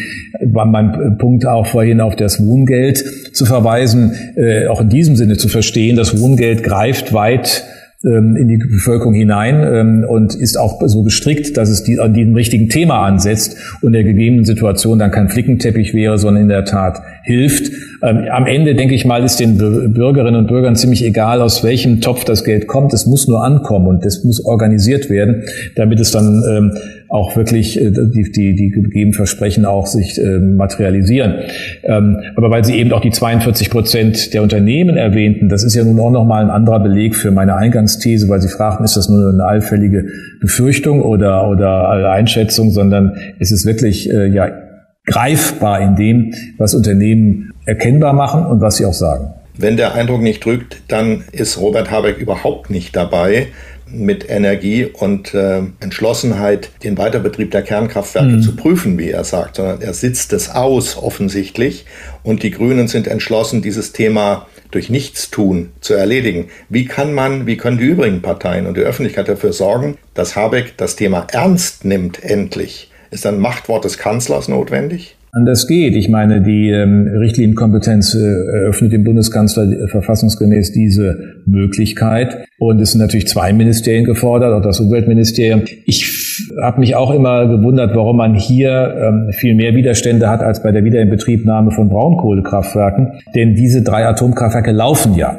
war mein Punkt auch vorhin auf das Wohngeld zu verweisen, äh, auch in diesem Sinne zu verstehen, das Wohngeld greift weit ähm, in die Bevölkerung hinein ähm, und ist auch so gestrickt, dass es die, an diesem richtigen Thema ansetzt und der gegebenen Situation dann kein Flickenteppich wäre, sondern in der Tat hilft. Ähm, am Ende, denke ich mal, ist den Bürgerinnen und Bürgern ziemlich egal, aus welchem Topf das Geld kommt. Es muss nur ankommen und es muss organisiert werden, damit es dann ähm, auch wirklich äh, die, die, die gegebenen Versprechen auch sich äh, materialisieren. Ähm, aber weil Sie eben auch die 42 Prozent der Unternehmen erwähnten, das ist ja nun auch nochmal ein anderer Beleg für meine Eingangsthese, weil Sie fragten, ist das nur eine allfällige Befürchtung oder, oder Einschätzung, sondern es ist wirklich äh, ja greifbar in dem, was Unternehmen erkennbar machen und was sie auch sagen. Wenn der Eindruck nicht trügt, dann ist Robert Habeck überhaupt nicht dabei, mit Energie und äh, Entschlossenheit den Weiterbetrieb der Kernkraftwerke mhm. zu prüfen, wie er sagt, sondern er sitzt es aus offensichtlich und die Grünen sind entschlossen, dieses Thema durch Nichtstun zu erledigen. Wie kann man, wie können die übrigen Parteien und die Öffentlichkeit dafür sorgen, dass Habeck das Thema ernst nimmt endlich? Ist ein Machtwort des Kanzlers notwendig? anders geht. Ich meine, die ähm, Richtlinienkompetenz äh, eröffnet dem Bundeskanzler äh, verfassungsgemäß diese Möglichkeit. Und es sind natürlich zwei Ministerien gefordert, auch das Umweltministerium. Ich habe mich auch immer gewundert, warum man hier ähm, viel mehr Widerstände hat als bei der Wiederinbetriebnahme von Braunkohlekraftwerken. Denn diese drei Atomkraftwerke laufen ja.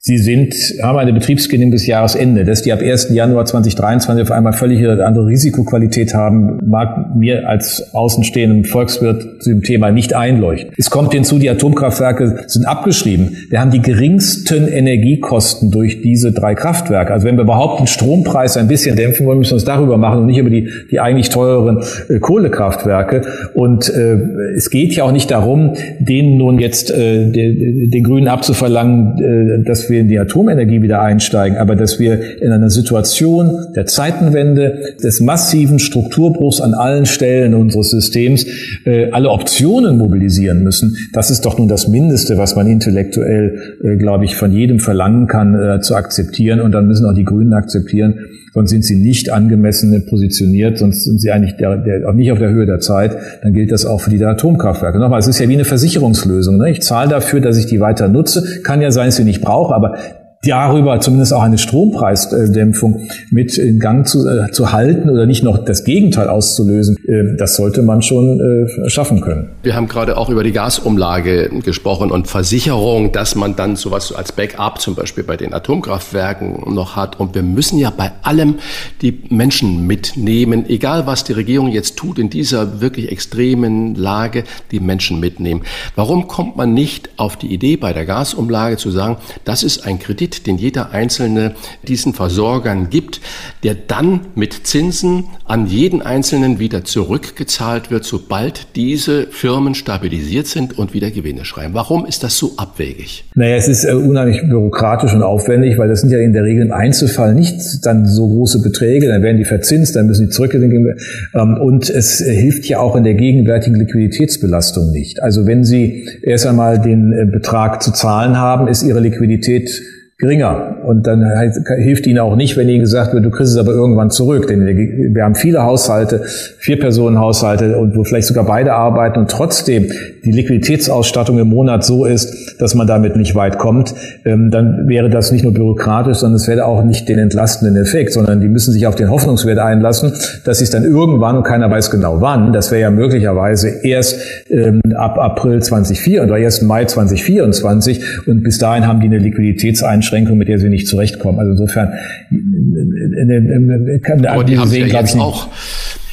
Sie sind, haben eine Betriebsgenehmigung bis Jahresende. Dass die ab 1. Januar 2023 auf einmal völlig andere Risikoqualität haben, mag mir als außenstehendem Volkswirt zu dem Thema nicht einleuchten. Es kommt hinzu, die Atomkraftwerke sind abgeschrieben. Wir haben die geringsten Energiekosten durch diese drei Kraftwerke. Also wenn wir überhaupt den Strompreis ein bisschen dämpfen wollen, müssen wir uns darüber machen und nicht über die, die eigentlich teureren äh, Kohlekraftwerke. Und äh, es geht ja auch nicht darum, denen nun jetzt äh, den, den Grünen abzuverlangen, äh, wir in die Atomenergie wieder einsteigen, aber dass wir in einer Situation der Zeitenwende, des massiven Strukturbruchs an allen Stellen unseres Systems äh, alle Optionen mobilisieren müssen, das ist doch nun das Mindeste, was man intellektuell, äh, glaube ich, von jedem verlangen kann, äh, zu akzeptieren. Und dann müssen auch die Grünen akzeptieren, sonst sind sie nicht angemessen positioniert, sonst sind sie eigentlich der, der, auch nicht auf der Höhe der Zeit. Dann gilt das auch für die Atomkraftwerke. Nochmal, es ist ja wie eine Versicherungslösung. Ne? Ich zahle dafür, dass ich die weiter nutze. Kann ja sein, dass ich sie nicht brauche, aber darüber zumindest auch eine Strompreisdämpfung mit in Gang zu, äh, zu halten oder nicht noch das Gegenteil auszulösen, äh, das sollte man schon äh, schaffen können. Wir haben gerade auch über die Gasumlage gesprochen und Versicherung, dass man dann sowas als Backup zum Beispiel bei den Atomkraftwerken noch hat. Und wir müssen ja bei allem die Menschen mitnehmen, egal was die Regierung jetzt tut in dieser wirklich extremen Lage, die Menschen mitnehmen. Warum kommt man nicht auf die Idee bei der Gasumlage zu sagen, das ist ein Kredit, Den jeder Einzelne diesen Versorgern gibt, der dann mit Zinsen an jeden Einzelnen wieder zurückgezahlt wird, sobald diese Firmen stabilisiert sind und wieder Gewinne schreiben. Warum ist das so abwegig? Naja, es ist äh, unheimlich bürokratisch und aufwendig, weil das sind ja in der Regel im Einzelfall nicht dann so große Beträge, dann werden die verzinst, dann müssen die zurückgegeben ähm, und es äh, hilft ja auch in der gegenwärtigen Liquiditätsbelastung nicht. Also wenn Sie erst einmal den äh, Betrag zu zahlen haben, ist Ihre Liquidität geringer. Und dann hilft ihnen auch nicht, wenn ihnen gesagt wird, du kriegst es aber irgendwann zurück. Denn wir haben viele Haushalte, Vier-Personen-Haushalte und wo vielleicht sogar beide arbeiten und trotzdem die Liquiditätsausstattung im Monat so ist, dass man damit nicht weit kommt. Ähm, dann wäre das nicht nur byrokratisch, sondern es wäre auch nicht den entlastenden Effekt, sondern die müssen sich auf den Hoffnungswert einlassen, dass sie es dann irgendwann, und keiner weiß genau wann, das wäre ja möglicherweise erst ähm, ab April 2024 oder erst Mai 2024 und bis dahin haben die eine Liquiditätseinschränkung Einschränkung, mit der sie nicht zurechtkommen. Also insofern äh, äh, äh, kann Aber die haben sehen, ja jetzt auch.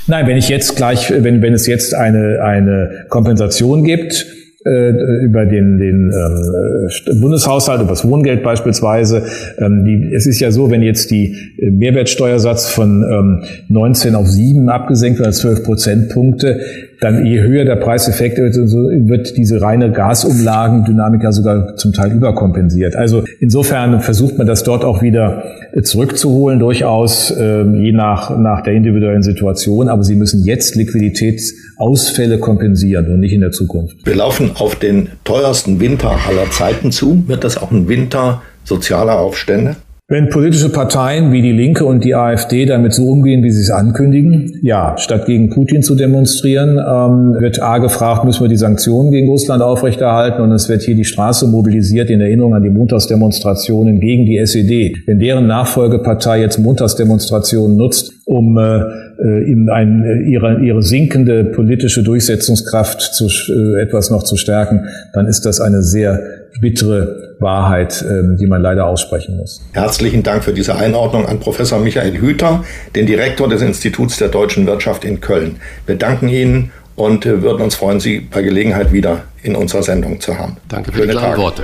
Nein, wenn ich jetzt gleich, wenn, wenn es jetzt eine, eine Kompensation gibt, äh, über den, den ähm, Bundeshaushalt, über das Wohngeld beispielsweise. Ähm, die, es ist ja so, wenn jetzt die äh, Mehrwertsteuersatz von ähm, 19 auf 7 abgesenkt wird, 12 Prozentpunkte, dann je höher der Preiseffekt wird, wird diese reine Gasumlagendynamik ja sogar zum Teil überkompensiert. Also insofern versucht man das dort auch wieder äh, zurückzuholen, durchaus äh, je nach, nach der individuellen Situation. Aber sie müssen jetzt Liquiditätsausfälle kompensieren und nicht in der Zukunft. Wir laufen auf den teuersten Winter aller Zeiten zu. Wird das auch ein Winter sozialer Aufstände? Wenn politische Parteien wie die Linke und die AfD damit so umgehen, wie sie es ankündigen, ja, statt gegen Putin zu demonstrieren, ähm, wird A gefragt, müssen wir die Sanktionen gegen Russland aufrechterhalten und es wird hier die Straße mobilisiert in Erinnerung an die Montagsdemonstrationen gegen die SED. Wenn deren Nachfolgepartei jetzt Montagsdemonstrationen nutzt, um äh, in ein, äh, ihre, ihre sinkende politische Durchsetzungskraft zu, äh, etwas noch zu stärken, dann ist das eine sehr bittere Wahrheit, ähm, die man leider aussprechen muss. Herzlichen Dank für diese Einordnung an Professor Michael Hüter, den Direktor des Instituts der deutschen Wirtschaft in Köln. Wir danken Ihnen und äh, würden uns freuen, Sie bei Gelegenheit wieder in unserer Sendung zu haben. Danke für Schöne die klaren Worte.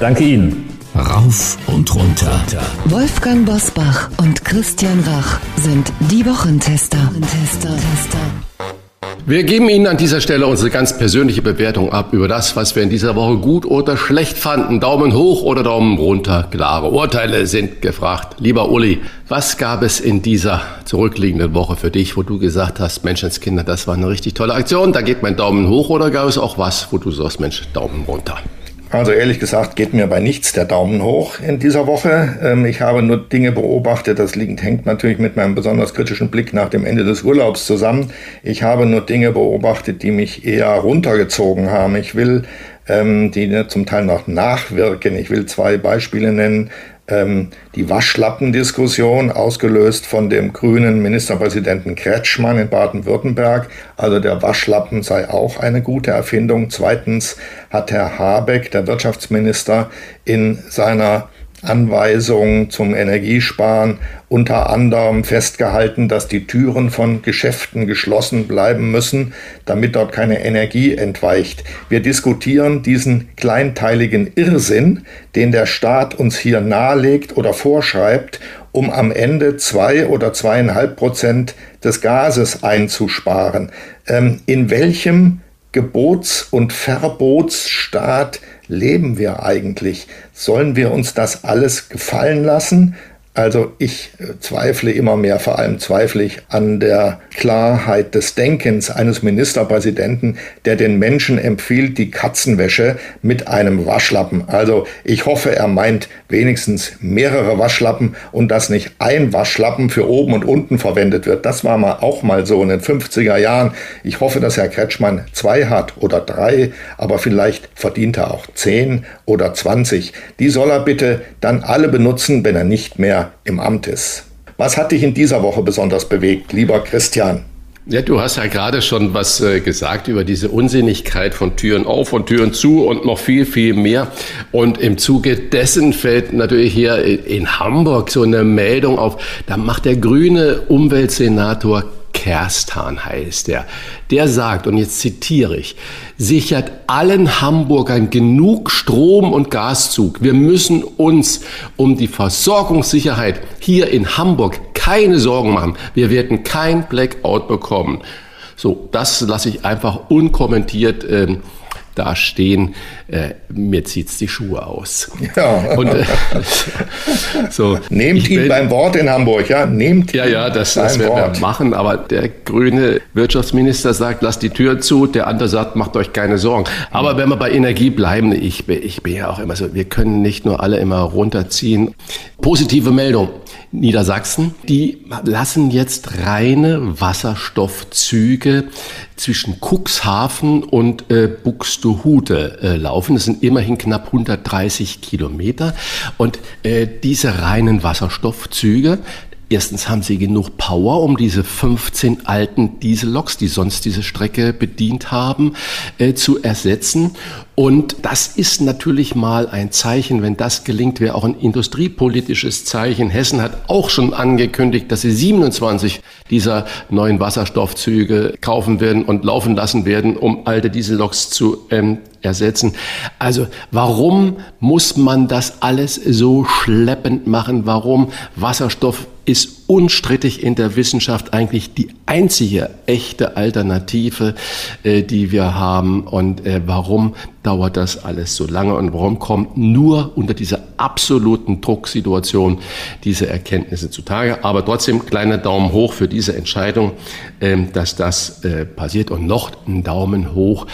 Danke Ihnen. Rauf und runter. Wolfgang Bosbach und Christian Rach sind die Wochentester. Tester. Wir geben Ihnen an dieser Stelle unsere ganz persönliche Bewertung ab über das, was wir in dieser Woche gut oder schlecht fanden. Daumen hoch oder Daumen runter. Klare Urteile sind gefragt. Lieber Uli, was gab es in dieser zurückliegenden Woche für dich, wo du gesagt hast, Menschenskinder, das war eine richtig tolle Aktion, da geht mein Daumen hoch oder gab es auch was, wo du sagst, Mensch, Daumen runter? Also ehrlich gesagt geht mir bei nichts der Daumen hoch in dieser Woche. Ähm, ich habe nur Dinge beobachtet, das liegt, hängt natürlich mit meinem besonders kritischen Blick nach dem Ende des Urlaubs zusammen. Ich habe nur Dinge beobachtet, die mich eher runtergezogen haben. Ich will ähm, die zum Teil noch nachwirken. Ich will zwei Beispiele nennen ähm, die Waschlappendiskussion, ausgelöst von dem grünen Ministerpräsidenten Kretschmann in Baden-Württemberg. Also der Waschlappen sei auch eine gute Erfindung. Zweitens hat Herr Habeck, der Wirtschaftsminister, in seiner Anweisungen zum Energiesparen unter anderem festgehalten, dass die Türen von Geschäften geschlossen bleiben müssen, damit dort keine Energie entweicht. Wir diskutieren diesen kleinteiligen Irrsinn, den der Staat uns hier nahelegt oder vorschreibt, um am Ende zwei oder zweieinhalb Prozent des Gases einzusparen. Ähm, in welchem Gebots- und Verbotsstaat leben wir eigentlich? Sollen wir uns das alles gefallen lassen? Also ich äh, zweifle immer mehr, vor allem zweifle ich an der Klarheit des Denkens eines Ministerpräsidenten, der den Menschen empfiehlt, die Katzenwäsche mit einem Waschlappen. Also ich hoffe, er meint wenigstens mehrere Waschlappen und dass nicht ein Waschlappen für oben und unten verwendet wird. Das war mal auch mal so in den 50er Jahren. Ich hoffe, dass Herr Kretschmann zwei hat oder drei, aber vielleicht verdient er auch zehn oder zwanzig. Die soll er bitte dann alle benutzen, wenn er nicht mehr im Amt ist. Was hat dich in dieser Woche besonders bewegt, lieber Christian? Ja, du hast ja gerade schon was äh, gesagt über diese Unsinnigkeit von Türen auf und Türen zu und noch viel, viel mehr. Und im Zuge dessen fällt natürlich hier in Hamburg so eine Meldung auf, da macht der grüne Umweltsenator Kerstan heißt er. Der sagt, und jetzt zitiere ich, sichert allen Hamburgern genug Strom- und Gaszug. Wir müssen uns um die Versorgungssicherheit hier in Hamburg keine Sorgen machen. Wir werden kein Blackout bekommen. So, das lasse ich einfach unkommentiert äh, da stehen, äh, mir zieht's die Schuhe aus. Ja. Und, äh, so. Nehmt ihn bin, beim Wort in Hamburg, ja? Nehmt ja, ja, das, das werden Wort. wir machen. Aber der grüne Wirtschaftsminister sagt, lasst die Tür zu. Der andere sagt, macht euch keine Sorgen. Aber wenn wir bei Energie bleiben, ich, ich bin ja auch immer so, wir können nicht nur alle immer runterziehen. Positive Meldung. Niedersachsen, die lassen jetzt reine Wasserstoffzüge zwischen Cuxhaven und äh, Buxtehude äh, laufen. Das sind immerhin knapp 130 Kilometer. Und äh, diese reinen Wasserstoffzüge, Erstens haben sie genug Power, um diese 15 alten Dieselloks, die sonst diese Strecke bedient haben, äh, zu ersetzen. Und das ist natürlich mal ein Zeichen, wenn das gelingt, wäre auch ein industriepolitisches Zeichen. Hessen hat auch schon angekündigt, dass sie 27 dieser neuen Wasserstoffzüge kaufen werden und laufen lassen werden, um alte Dieselloks zu ähm, ersetzen. Also warum muss man das alles so schleppend machen? Warum Wasserstoff ist unstrittig in der Wissenschaft eigentlich die einzige echte Alternative, äh, die wir haben. Und äh, warum dauert das alles so lange und warum kommt nur unter dieser absoluten Drucksituation diese Erkenntnisse zutage? Aber trotzdem kleiner Daumen hoch für diese Entscheidung, äh, dass das äh, passiert und noch ein Daumen hoch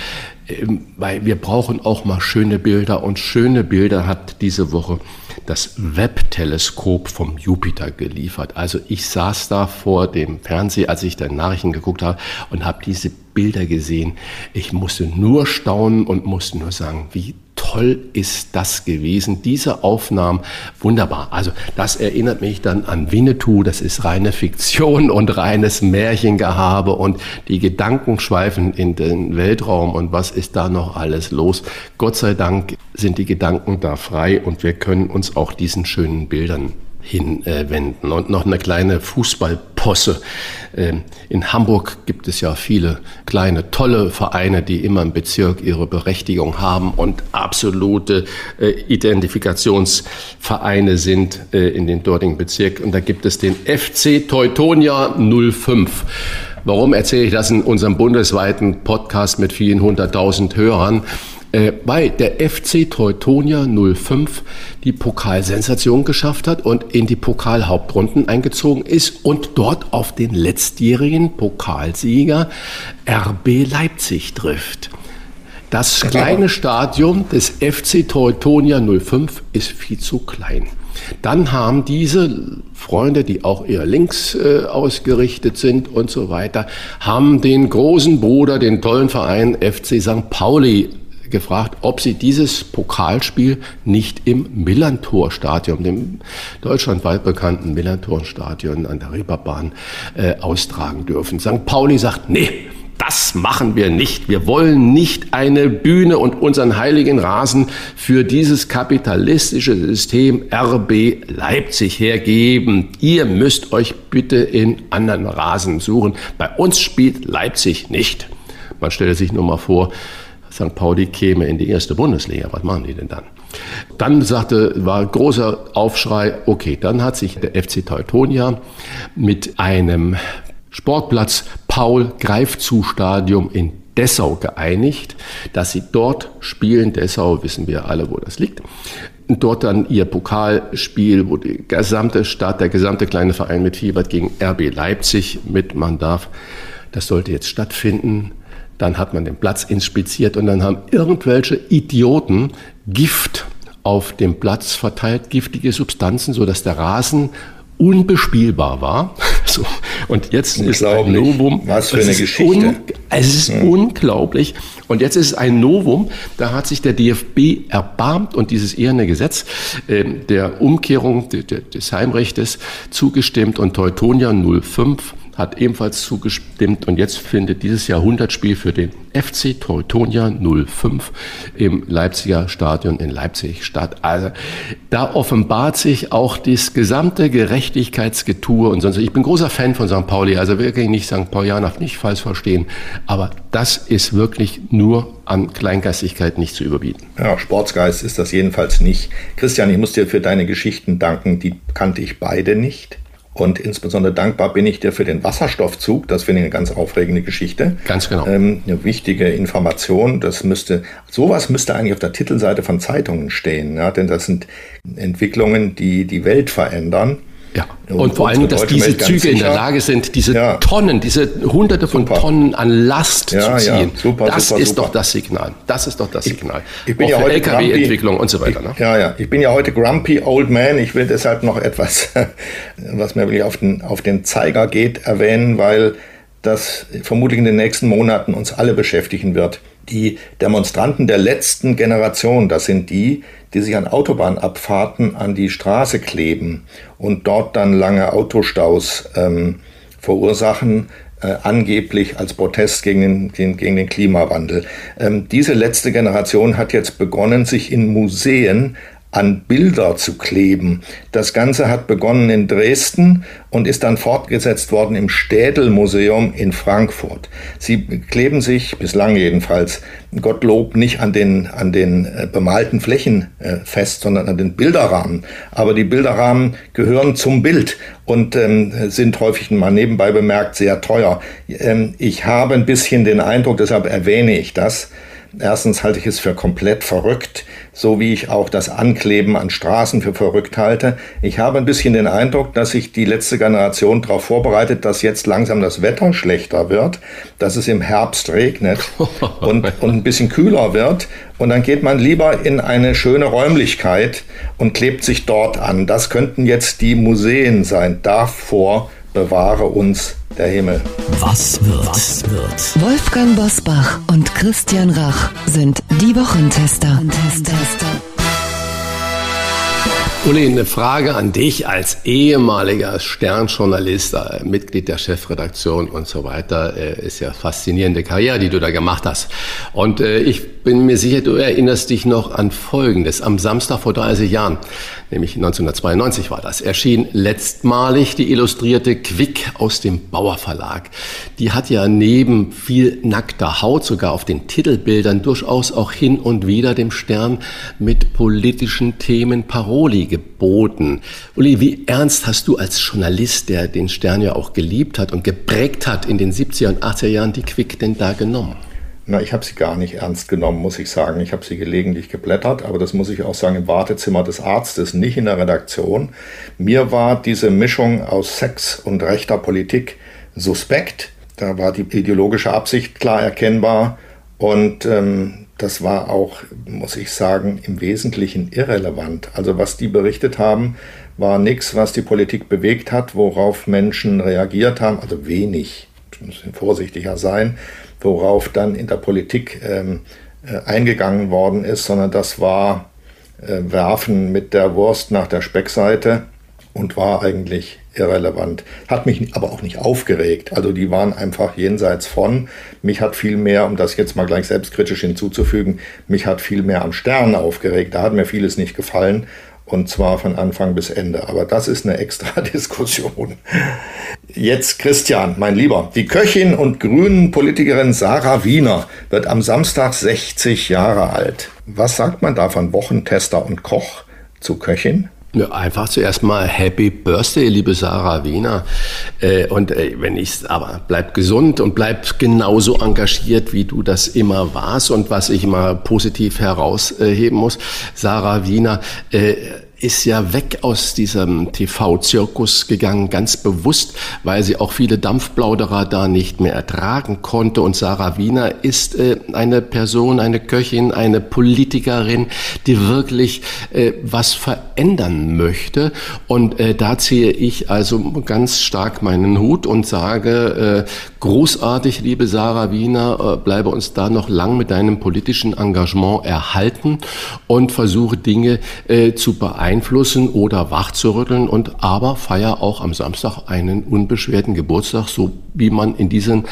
weil wir brauchen auch mal schöne Bilder und schöne Bilder hat diese Woche das Webb-Teleskop vom Jupiter geliefert. Also ich saß da vor dem Fernseher, als ich dann Nachrichten geguckt habe und habe diese Bilder gesehen. Ich musste nur staunen und musste nur sagen, wie toll ist das gewesen. Diese Aufnahmen, wunderbar. Also das erinnert mich dann an Winnetou. Das ist reine Fiktion und reines Märchengehabe und die Gedanken schweifen in den Weltraum und was ist da noch alles los. Gott sei Dank sind die Gedanken da frei und wir können uns auch diesen schönen Bildern hinwenden. Und noch eine kleine Fußballposse. Ähm, in Hamburg gibt es ja viele kleine, tolle Vereine, die immer im Bezirk ihre Berechtigung haben und absolute äh, Identifikationsvereine sind äh, in den dortigen Bezirk. Und da gibt es den FC Teutonia 05. Warum erzähle ich das in unserem bundesweiten Podcast mit vielen hunderttausend Hörern? Äh, weil der FC Teutonia 05 die Pokalsensation geschafft hat und in die Pokalhauptrunden eingezogen ist und dort auf den letztjährigen Pokalsieger RB Leipzig trifft. Das kleine Stadion des FC Teutonia 05 ist viel zu klein. Dann haben diese Freunde, die auch eher links äh, ausgerichtet sind und so weiter, haben den großen Bruder, den tollen Verein FC St. Pauli gefragt, ob sie dieses Pokalspiel nicht im Millantor-Stadion, dem deutschlandweit bekannten Millantor-Stadion an der Reeperbahn, äh, austragen dürfen. St. Pauli sagt, nee, das machen wir nicht. Wir wollen nicht eine Bühne und unseren heiligen Rasen für dieses kapitalistische System RB Leipzig hergeben. Ihr müsst euch bitte in anderen Rasen suchen. Bei uns spielt Leipzig nicht. Man stelle sich nur mal vor, St. Pauli käme in die erste Bundesliga. Was machen die denn dann? Dann sagte, war großer Aufschrei, okay, dann hat sich der FC Teutonia mit einem Sportplatz Paul Greifzu Stadium in Dessau geeinigt, dass sie dort spielen. Dessau wissen wir alle, wo das liegt. Und dort dann ihr Pokalspiel, wo die gesamte Stadt, der gesamte kleine Verein mitfiebert gegen RB Leipzig mitmachen darf. Das sollte jetzt stattfinden. Dann hat man den Platz inspiziert und dann haben irgendwelche Idioten Gift auf dem Platz verteilt, giftige Substanzen, sodass der Rasen unbespielbar war. So. Und jetzt ist ein Novum. Was für eine Geschichte. es ist hm. unglaublich. Und jetzt ist es ein Novum. Da hat sich der DFB erbarmt und dieses eherne Gesetz äh, der Umkehrung des Heimrechtes zugestimmt und Teutonia 05 hat ebenfalls zugestimmt und jetzt findet dieses Jahrhundertspiel für den FC Teutonia 05 im Leipziger Stadion in Leipzig statt. Also da offenbart sich auch das gesamte Gerechtigkeitsgetue und sonst. Ich bin großer Fan von St. Pauli, also wirklich nicht St. Paulianer, nicht falsch verstehen, aber das ist wirklich nur an Kleingeistigkeit nicht zu überbieten. Ja, Sportsgeist ist das jedenfalls nicht. Christian, ich muss dir für deine Geschichten danken, die kannte ich beide nicht. Und insbesondere dankbar bin ich dir für den Wasserstoffzug. Das finde ich eine ganz aufregende Geschichte. Ganz genau. Ähm, eine wichtige Information. Das müsste, sowas müsste eigentlich auf der Titelseite von Zeitungen stehen. Ja, denn das sind Entwicklungen, die die Welt verändern. Ja, und, und vor allem, dass diese Züge in der Lage sind, diese ja. Tonnen, diese hunderte von super. Tonnen an Last ja, zu ziehen. Ja, super, das super, ist doch das Signal. Das ist doch das Signal. Ich, ich bin Auch ja heute LKW-Entwicklung und so weiter. Ne? Ja, ja. Ich bin ja heute grumpy old man. Ich will deshalb noch etwas, was mir wirklich auf den, auf den Zeiger geht, erwähnen, weil das vermutlich in den nächsten Monaten uns alle beschäftigen wird. Die Demonstranten der letzten Generation, das sind die, die sich an Autobahnabfahrten an die Straße kleben und dort dann lange Autostaus ähm, verursachen, äh, angeblich als Protest gegen den, den gegen den Klimawandel. Ähm, diese letzte Generation hat jetzt begonnen, sich in Museen an Bilder zu kleben. Das Ganze hat begonnen in Dresden und ist dann fortgesetzt worden im Städel-Museum in Frankfurt. Sie kleben sich, bislang jedenfalls, Gottlob nicht an den, an den äh, bemalten Flächen äh, fest, sondern an den Bilderrahmen. Aber die Bilderrahmen gehören zum Bild und ähm, sind häufig mal nebenbei bemerkt sehr teuer. Ähm, ich habe ein bisschen den Eindruck, deshalb erwähne ich das, Erstens halte ich es für komplett verrückt, so wie ich auch das Ankleben an Straßen für verrückt halte. Ich habe ein bisschen den Eindruck, dass sich die letzte Generation darauf vorbereitet, dass jetzt langsam das Wetter schlechter wird, dass es im Herbst regnet und, und ein bisschen kühler wird. Und dann geht man lieber in eine schöne Räumlichkeit und klebt sich dort an. Das könnten jetzt die Museen sein. Davor bewahre uns der Himmel. Was wird? Was wird? Wolfgang Bosbach und Christian Rach sind die Wochentester. Wochentester. Uli, eine Frage an dich als ehemaliger Sternjournalist, äh, Mitglied der Chefredaktion und so weiter. Äh, ist ja faszinierende Karriere, die du da gemacht hast. Und äh, ich bin mir sicher, du erinnerst dich noch an Folgendes. Am Samstag vor 30 Jahren, nämlich 1992 war das, erschien letztmalig die illustrierte Quick aus dem Bauer Verlag. Die hat ja neben viel nackter Haut sogar auf den Titelbildern durchaus auch hin und wieder dem Stern mit politischen Themen Paroli geboten. Uli, wie ernst hast du als Journalist, der den Stern ja auch geliebt hat und geprägt hat in den 70er und 80er Jahren, die Quick denn da genommen? Na, ich habe sie gar nicht ernst genommen, muss ich sagen. Ich habe sie gelegentlich geblättert, aber das muss ich auch sagen im Wartezimmer des Arztes, nicht in der Redaktion. Mir war diese Mischung aus Sex und rechter Politik suspekt. Da war die ideologische Absicht klar erkennbar und ähm, das war auch, muss ich sagen, im Wesentlichen irrelevant. Also was die berichtet haben, war nichts, was die Politik bewegt hat, worauf Menschen reagiert haben, also wenig, müssen vorsichtiger sein, worauf dann in der Politik ähm, äh, eingegangen worden ist, sondern das war äh, Werfen mit der Wurst nach der Speckseite und war eigentlich irrelevant. Hat mich aber auch nicht aufgeregt. Also die waren einfach jenseits von. Mich hat viel mehr, um das jetzt mal gleich selbstkritisch hinzuzufügen, mich hat viel mehr am Stern aufgeregt. Da hat mir vieles nicht gefallen. Und zwar von Anfang bis Ende. Aber das ist eine extra Diskussion. Jetzt Christian, mein Lieber. Die Köchin und grünen Politikerin Sarah Wiener wird am Samstag 60 Jahre alt. Was sagt man da von Wochentester und Koch zu Köchin? Ja, einfach zuerst mal Happy Birthday, liebe Sarah Wiener. Äh, und äh, wenn ich aber bleib gesund und bleib genauso engagiert, wie du das immer warst und was ich immer positiv herausheben muss. Sarah Wiener, äh, ist ja weg aus diesem TV-Zirkus gegangen, ganz bewusst, weil sie auch viele Dampfplauderer da nicht mehr ertragen konnte. Und Sarah Wiener ist äh, eine Person, eine Köchin, eine Politikerin, die wirklich äh, was verändern möchte. Und äh, da ziehe ich also ganz stark meinen Hut und sage, äh, großartig, liebe Sarah Wiener, äh, bleibe uns da noch lang mit deinem politischen Engagement erhalten und versuche Dinge äh, zu beeinflussen beeinflussen oder wachzurütteln und aber feier auch am Samstag einen unbeschwerten Geburtstag, so wie man in diesen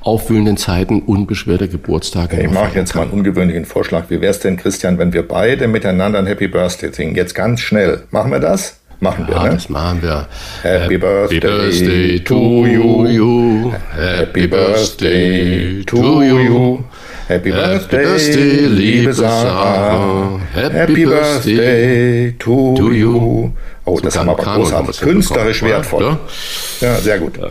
aufwühlenden Zeiten unbeschwerte Geburtstage Ich mache jetzt kann. mal einen ungewöhnlichen Vorschlag. Wie wäre es denn, Christian, wenn wir beide miteinander ein Happy Birthday singen? Jetzt ganz schnell. Machen wir das? Machen wir, ja, ne? das machen wir. Happy, Happy Birthday, birthday to you. you. Happy Birthday to you. Happy, Birthday, Birthday, liebe Sarah. Happy, Happy Birthday to, to you. Oh, so das haben wir aber großartig. Künstlerisch wertvoll. Ja, sehr gut. Ja.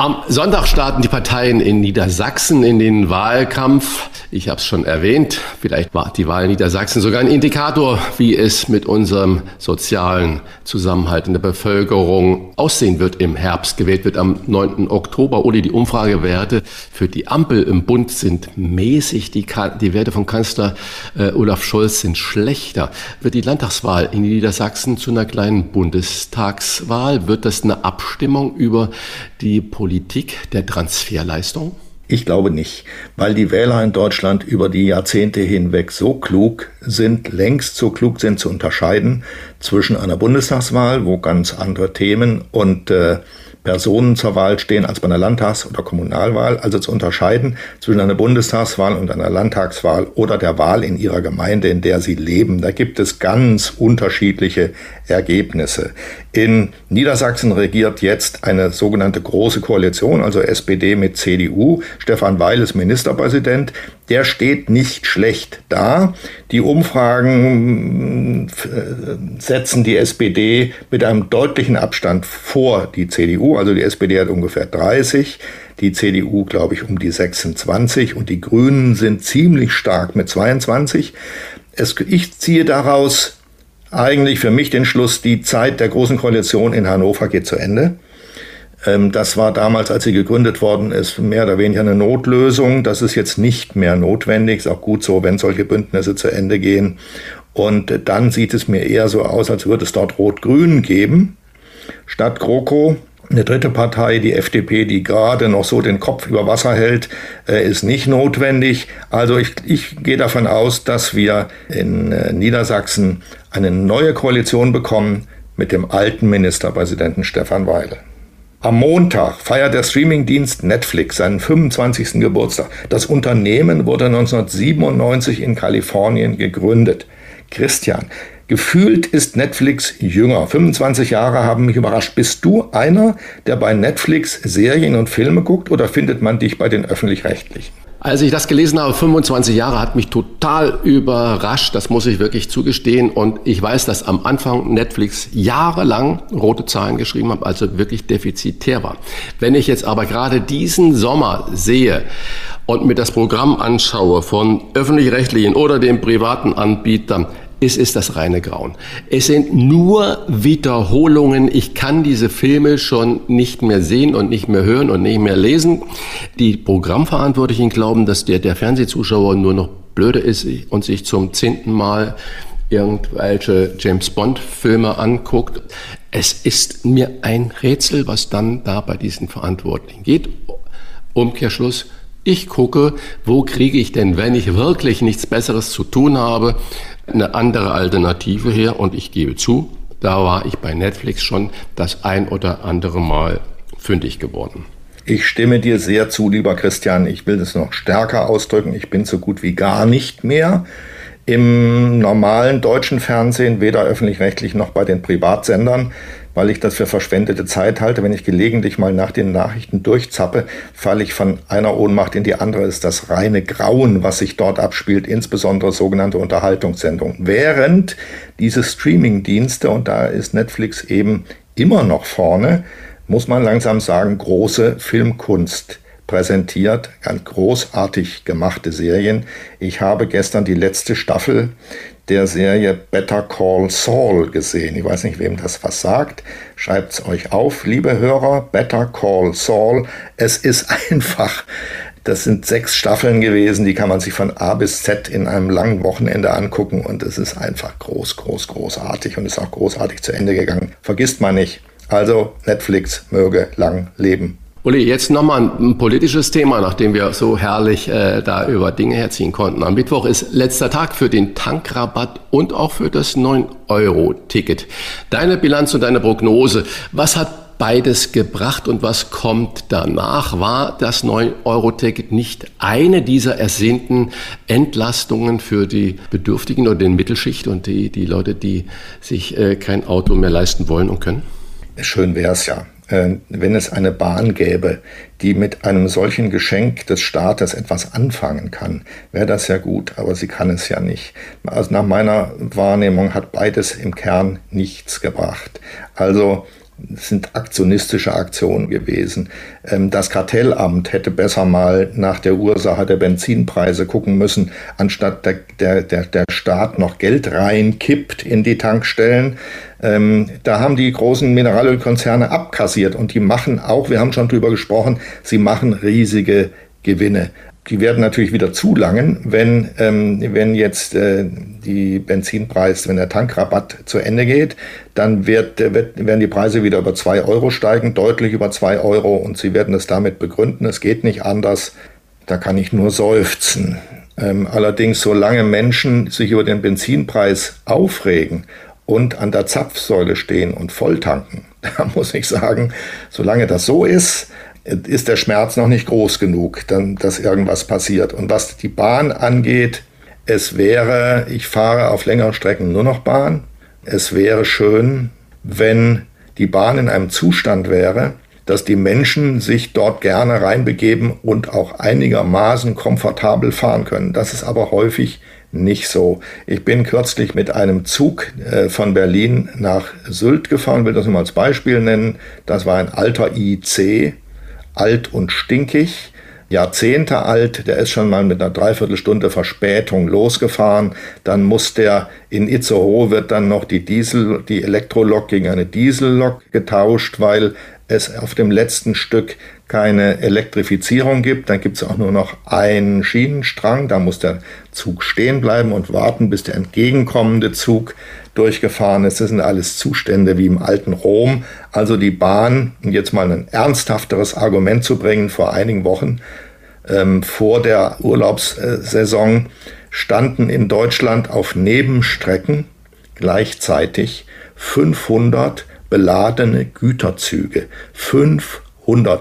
Am Sonntag starten die Parteien in Niedersachsen in den Wahlkampf. Ich habe es schon erwähnt, vielleicht war die Wahl in Niedersachsen sogar ein Indikator, wie es mit unserem sozialen Zusammenhalt in der Bevölkerung aussehen wird im Herbst. Gewählt wird am 9. Oktober. Uli, die Umfragewerte für die Ampel im Bund sind mäßig. Die, die Werte von Kanzler äh, Olaf Scholz sind schlechter. Wird die Landtagswahl in Niedersachsen zu einer kleinen Bundestagswahl? Wird das eine Abstimmung über die Politik Politik der Transferleistung? Ich glaube nicht, weil die Wähler in Deutschland über die Jahrzehnte hinweg so klug sind, längst so klug sind zu unterscheiden zwischen einer Bundestagswahl, wo ganz andere Themen und äh, Personen zur Wahl stehen als bei einer Landtags- oder Kommunalwahl, also zu unterscheiden zwischen einer Bundestagswahl und einer Landtagswahl oder der Wahl in ihrer Gemeinde, in der sie leben. Da gibt es ganz unterschiedliche Ergebnisse. In Niedersachsen regiert jetzt eine sogenannte Große Koalition, also SPD mit CDU. Stefan Weil ist Ministerpräsident. Der steht nicht schlecht da. Die Umfragen äh, setzen die SPD mit einem deutlichen Abstand vor die CDU. Also die SPD hat ungefähr 30, die CDU glaube ich um die 26 und die Grünen sind ziemlich stark mit 22. Es, ich ziehe daraus eigentlich für mich den Schluss, die Zeit der Großen Koalition in Hannover geht zu Ende. Ähm, das war damals, als sie gegründet worden ist, mehr oder weniger eine Notlösung. Das ist jetzt nicht mehr notwendig. Ist auch gut so, wenn solche Bündnisse zu Ende gehen. Und dann sieht es mir eher so aus, als würde es dort Rot-Grün geben. Statt GroKo eine dritte Partei, die FDP, die gerade noch so den Kopf über Wasser hält, äh, ist nicht notwendig. Also ich, ich gehe davon aus, dass wir in äh, Niedersachsen eine neue Koalition bekommen mit dem alten Ministerpräsidenten Stefan Weil. Am Montag feiert der Streamingdienst Netflix seinen 25. Geburtstag. Das Unternehmen wurde 1997 in Kalifornien gegründet. Christian, Gefühlt ist Netflix jünger. 25 Jahre haben mich überrascht. Bist du einer, der bei Netflix Serien und Filme guckt oder findet man dich bei den öffentlich-rechtlichen? Als ich das gelesen habe, 25 Jahre, hat mich total überrascht, das muss ich wirklich zugestehen. Und ich weiß, dass am Anfang Netflix jahrelang rote Zahlen geschrieben hat, also wirklich defizitär war. Wenn ich jetzt aber gerade diesen Sommer sehe und mir das Programm anschaue von öffentlich-rechtlichen oder den privaten Anbietern, es ist das reine Grauen. Es sind nur Wiederholungen. Ich kann diese Filme schon nicht mehr sehen und nicht mehr hören und nicht mehr lesen. Die Programmverantwortlichen glauben, dass der, der Fernsehzuschauer nur noch blöde ist und sich zum zehnten Mal irgendwelche James Bond Filme anguckt. Es ist mir ein Rätsel, was dann da bei diesen Verantwortlichen geht. Umkehrschluss, ich gucke, wo kriege ich denn, wenn ich wirklich nichts Besseres zu tun habe, eine andere Alternative her. Und ich gebe zu, da war ich bei Netflix schon das ein oder andere Mal fündig geworden. Ich stimme dir sehr zu, lieber Christian. Ich will das noch stärker ausdrücken. Ich bin so gut wie gar nicht mehr im normalen deutschen Fernsehen, weder öffentlich-rechtlich noch bei den Privatsendern weil ich das für verschwendete Zeit halte. Wenn ich gelegentlich mal nach den Nachrichten durchzappe, falle ich von einer Ohnmacht in die andere. Das ist das reine Grauen, was sich dort abspielt, insbesondere sogenannte Unterhaltungssendungen. Während diese Streaming-Dienste, und da ist Netflix eben immer noch vorne, muss man langsam sagen, große Filmkunst präsentiert, ganz großartig gemachte Serien. Ich habe gestern die letzte Staffel der Serie Better Call Saul gesehen. Ich weiß nicht, wem das was sagt. Schreibt es euch auf, liebe Hörer. Better Call Saul. Es ist einfach das sind sechs Staffeln gewesen, die kann man sich von A bis Z in einem langen Wochenende angucken und es ist einfach groß, groß, großartig und ist auch großartig zu Ende gegangen. Vergisst man nicht. Also Netflix möge lang leben. Uli, jetzt nochmal ein politisches Thema, nachdem wir so herrlich äh, da über Dinge herziehen konnten. Am Mittwoch ist letzter Tag für den Tankrabatt und auch für das 9-Euro-Ticket. Deine Bilanz und deine Prognose, was hat beides gebracht und was kommt danach? War das 9-Euro-Ticket nicht eine dieser ersehnten Entlastungen für die Bedürftigen oder den Mittelschicht und die, die Leute, die sich äh, kein Auto mehr leisten wollen und können? Schön wäre es ja. Äh, wenn es eine Bahn gäbe, die mit einem solchen Geschenk des Staates etwas anfangen kann, wäre das ja gut, aber sie kann es ja nicht. Also nach meiner Wahrnehmung hat beides im Kern nichts gebracht. Also sind aktionistische Aktionen gewesen. Ähm, das Kartellamt hätte besser mal nach der Ursache der Benzinpreise gucken müssen, anstatt der, der, der, der Staat noch Geld reinkippt in die Tankstellen. Ähm, da haben die großen Mineralölkonzerne abkassiert und die machen auch, wir haben schon drüber gesprochen, sie machen riesige Gewinne die werden natürlich wieder zulangen, wenn, ähm, wenn jetzt äh, die Benzinpreis, wenn der Tankrabatt zu Ende geht, dann wird, äh, wird, werden die Preise wieder über zwei Euro steigen, deutlich über zwei Euro und sie werden es damit begründen, es geht nicht anders. Da kann ich nur seufzen. Ähm, allerdings, solange Menschen sich über den Benzinpreis aufregen und an der Zapfsäule stehen und volltanken, Da muss ich sagen, solange das so ist, ist der Schmerz noch nicht groß genug, dann, dass irgendwas passiert. Und was die Bahn angeht, es wäre, ich fahre auf längeren Strecken nur noch Bahn. Es wäre schön, wenn die Bahn in einem Zustand wäre, dass die Menschen sich dort gerne reinbegeben und auch einigermaßen komfortabel fahren können. Das ist aber häufig nicht so. Ich bin kürzlich mit einem Zug äh, von Berlin nach Sylt gefahren, will das nur mal als Beispiel nennen. Das war ein alter IC, alt und stinkig. Jahrzehnte alt, der ist schon mal mit einer Dreiviertelstunde Verspätung losgefahren. Dann muss der in Itzehoe wird dann noch die Diesel, die Elektrolok gegen eine Diesellok getauscht, weil es auf dem letzten Stück keine Elektrifizierung gibt. Dann gibt es auch nur noch einen Schienenstrang. Da muss der Zug stehen bleiben und warten, bis der entgegenkommende Zug durchgefahren ist. Das sind alles Zustände wie im alten Rom. Also die Bahn, um jetzt mal ein ernsthafteres Argument zu bringen, vor einigen Wochen ähm, vor der Urlaubssaison standen in Deutschland auf Nebenstrecken gleichzeitig 500 beladene Güterzüge. 500,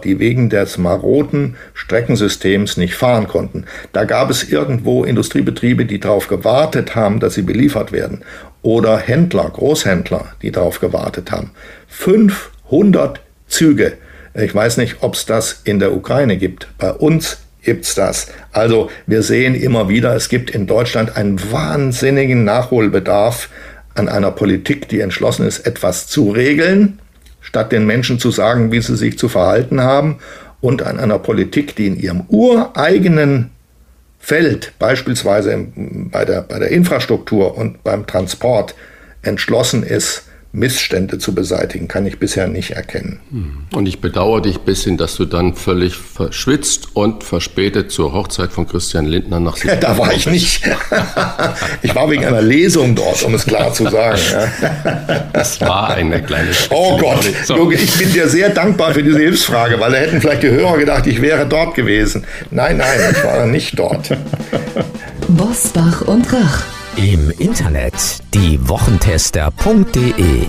die wegen des maroden Streckensystems nicht fahren konnten. Da gab es irgendwo Industriebetriebe, die darauf gewartet haben, dass sie beliefert werden. Oder Händler, Großhändler, die darauf gewartet haben. 500 Züge. Ich weiß nicht, ob es das in der Ukraine gibt. Bei uns gibt's das. Also wir sehen immer wieder, es gibt in Deutschland einen wahnsinnigen Nachholbedarf an einer Politik, die entschlossen ist, etwas zu regeln, statt den Menschen zu sagen, wie sie sich zu verhalten haben, und an einer Politik, die in ihrem ureigenen Feld, beispielsweise bei der, bei der Infrastruktur und beim Transport, entschlossen ist, Missstände zu beseitigen, kann ich bisher nicht erkennen. Hm. Und ich bedauere dich ein bisschen, dass du dann völlig verschwitzt und verspätet zur Hochzeit von Christian Lindner nach Südafrika Da war ich nicht. Ich war wegen einer Lesung dort, um es klar zu sagen. Das war eine kleine Oh Gott, ich bin dir sehr dankbar für diese Hilfsfrage, weil da hätten vielleicht die Hörer gedacht, ich wäre dort gewesen. Nein, nein, ich war nicht dort. Bosbach und Rach im Internet diewochentester.de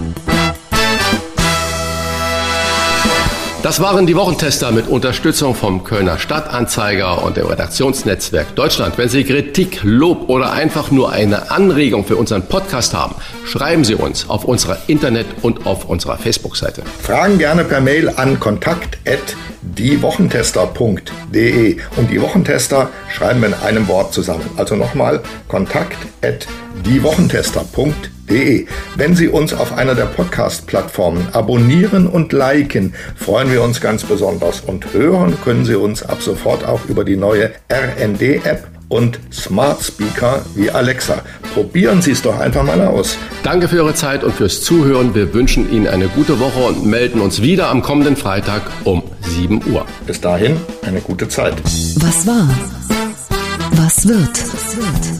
Das waren die Wochentester mit Unterstützung vom Kölner Stadtanzeiger und dem Redaktionsnetzwerk Deutschland. Wenn Sie Kritik, Lob oder einfach nur eine Anregung für unseren Podcast haben, schreiben Sie uns auf unserer Internet- und auf unserer Facebook-Seite. Fragen gerne per Mail an kontakt@diewochentester.de und die Wochentester schreiben wir in einem Wort zusammen. Also nochmal kontakt@diewochentester.de www.ftf.de. Wenn Sie uns auf einer der Podcast-Plattformen abonnieren und liken, freuen wir uns ganz besonders. Und hören können Sie uns ab sofort auch über die neue RND-App und Smart Speaker wie Alexa. Probieren Sie es doch einfach mal aus. Danke für Ihre Zeit und fürs Zuhören. Wir wünschen Ihnen eine gute Woche und melden uns wieder am kommenden Freitag um 7 Uhr. Bis dahin eine gute Zeit. Was war? Was wird? Was wird?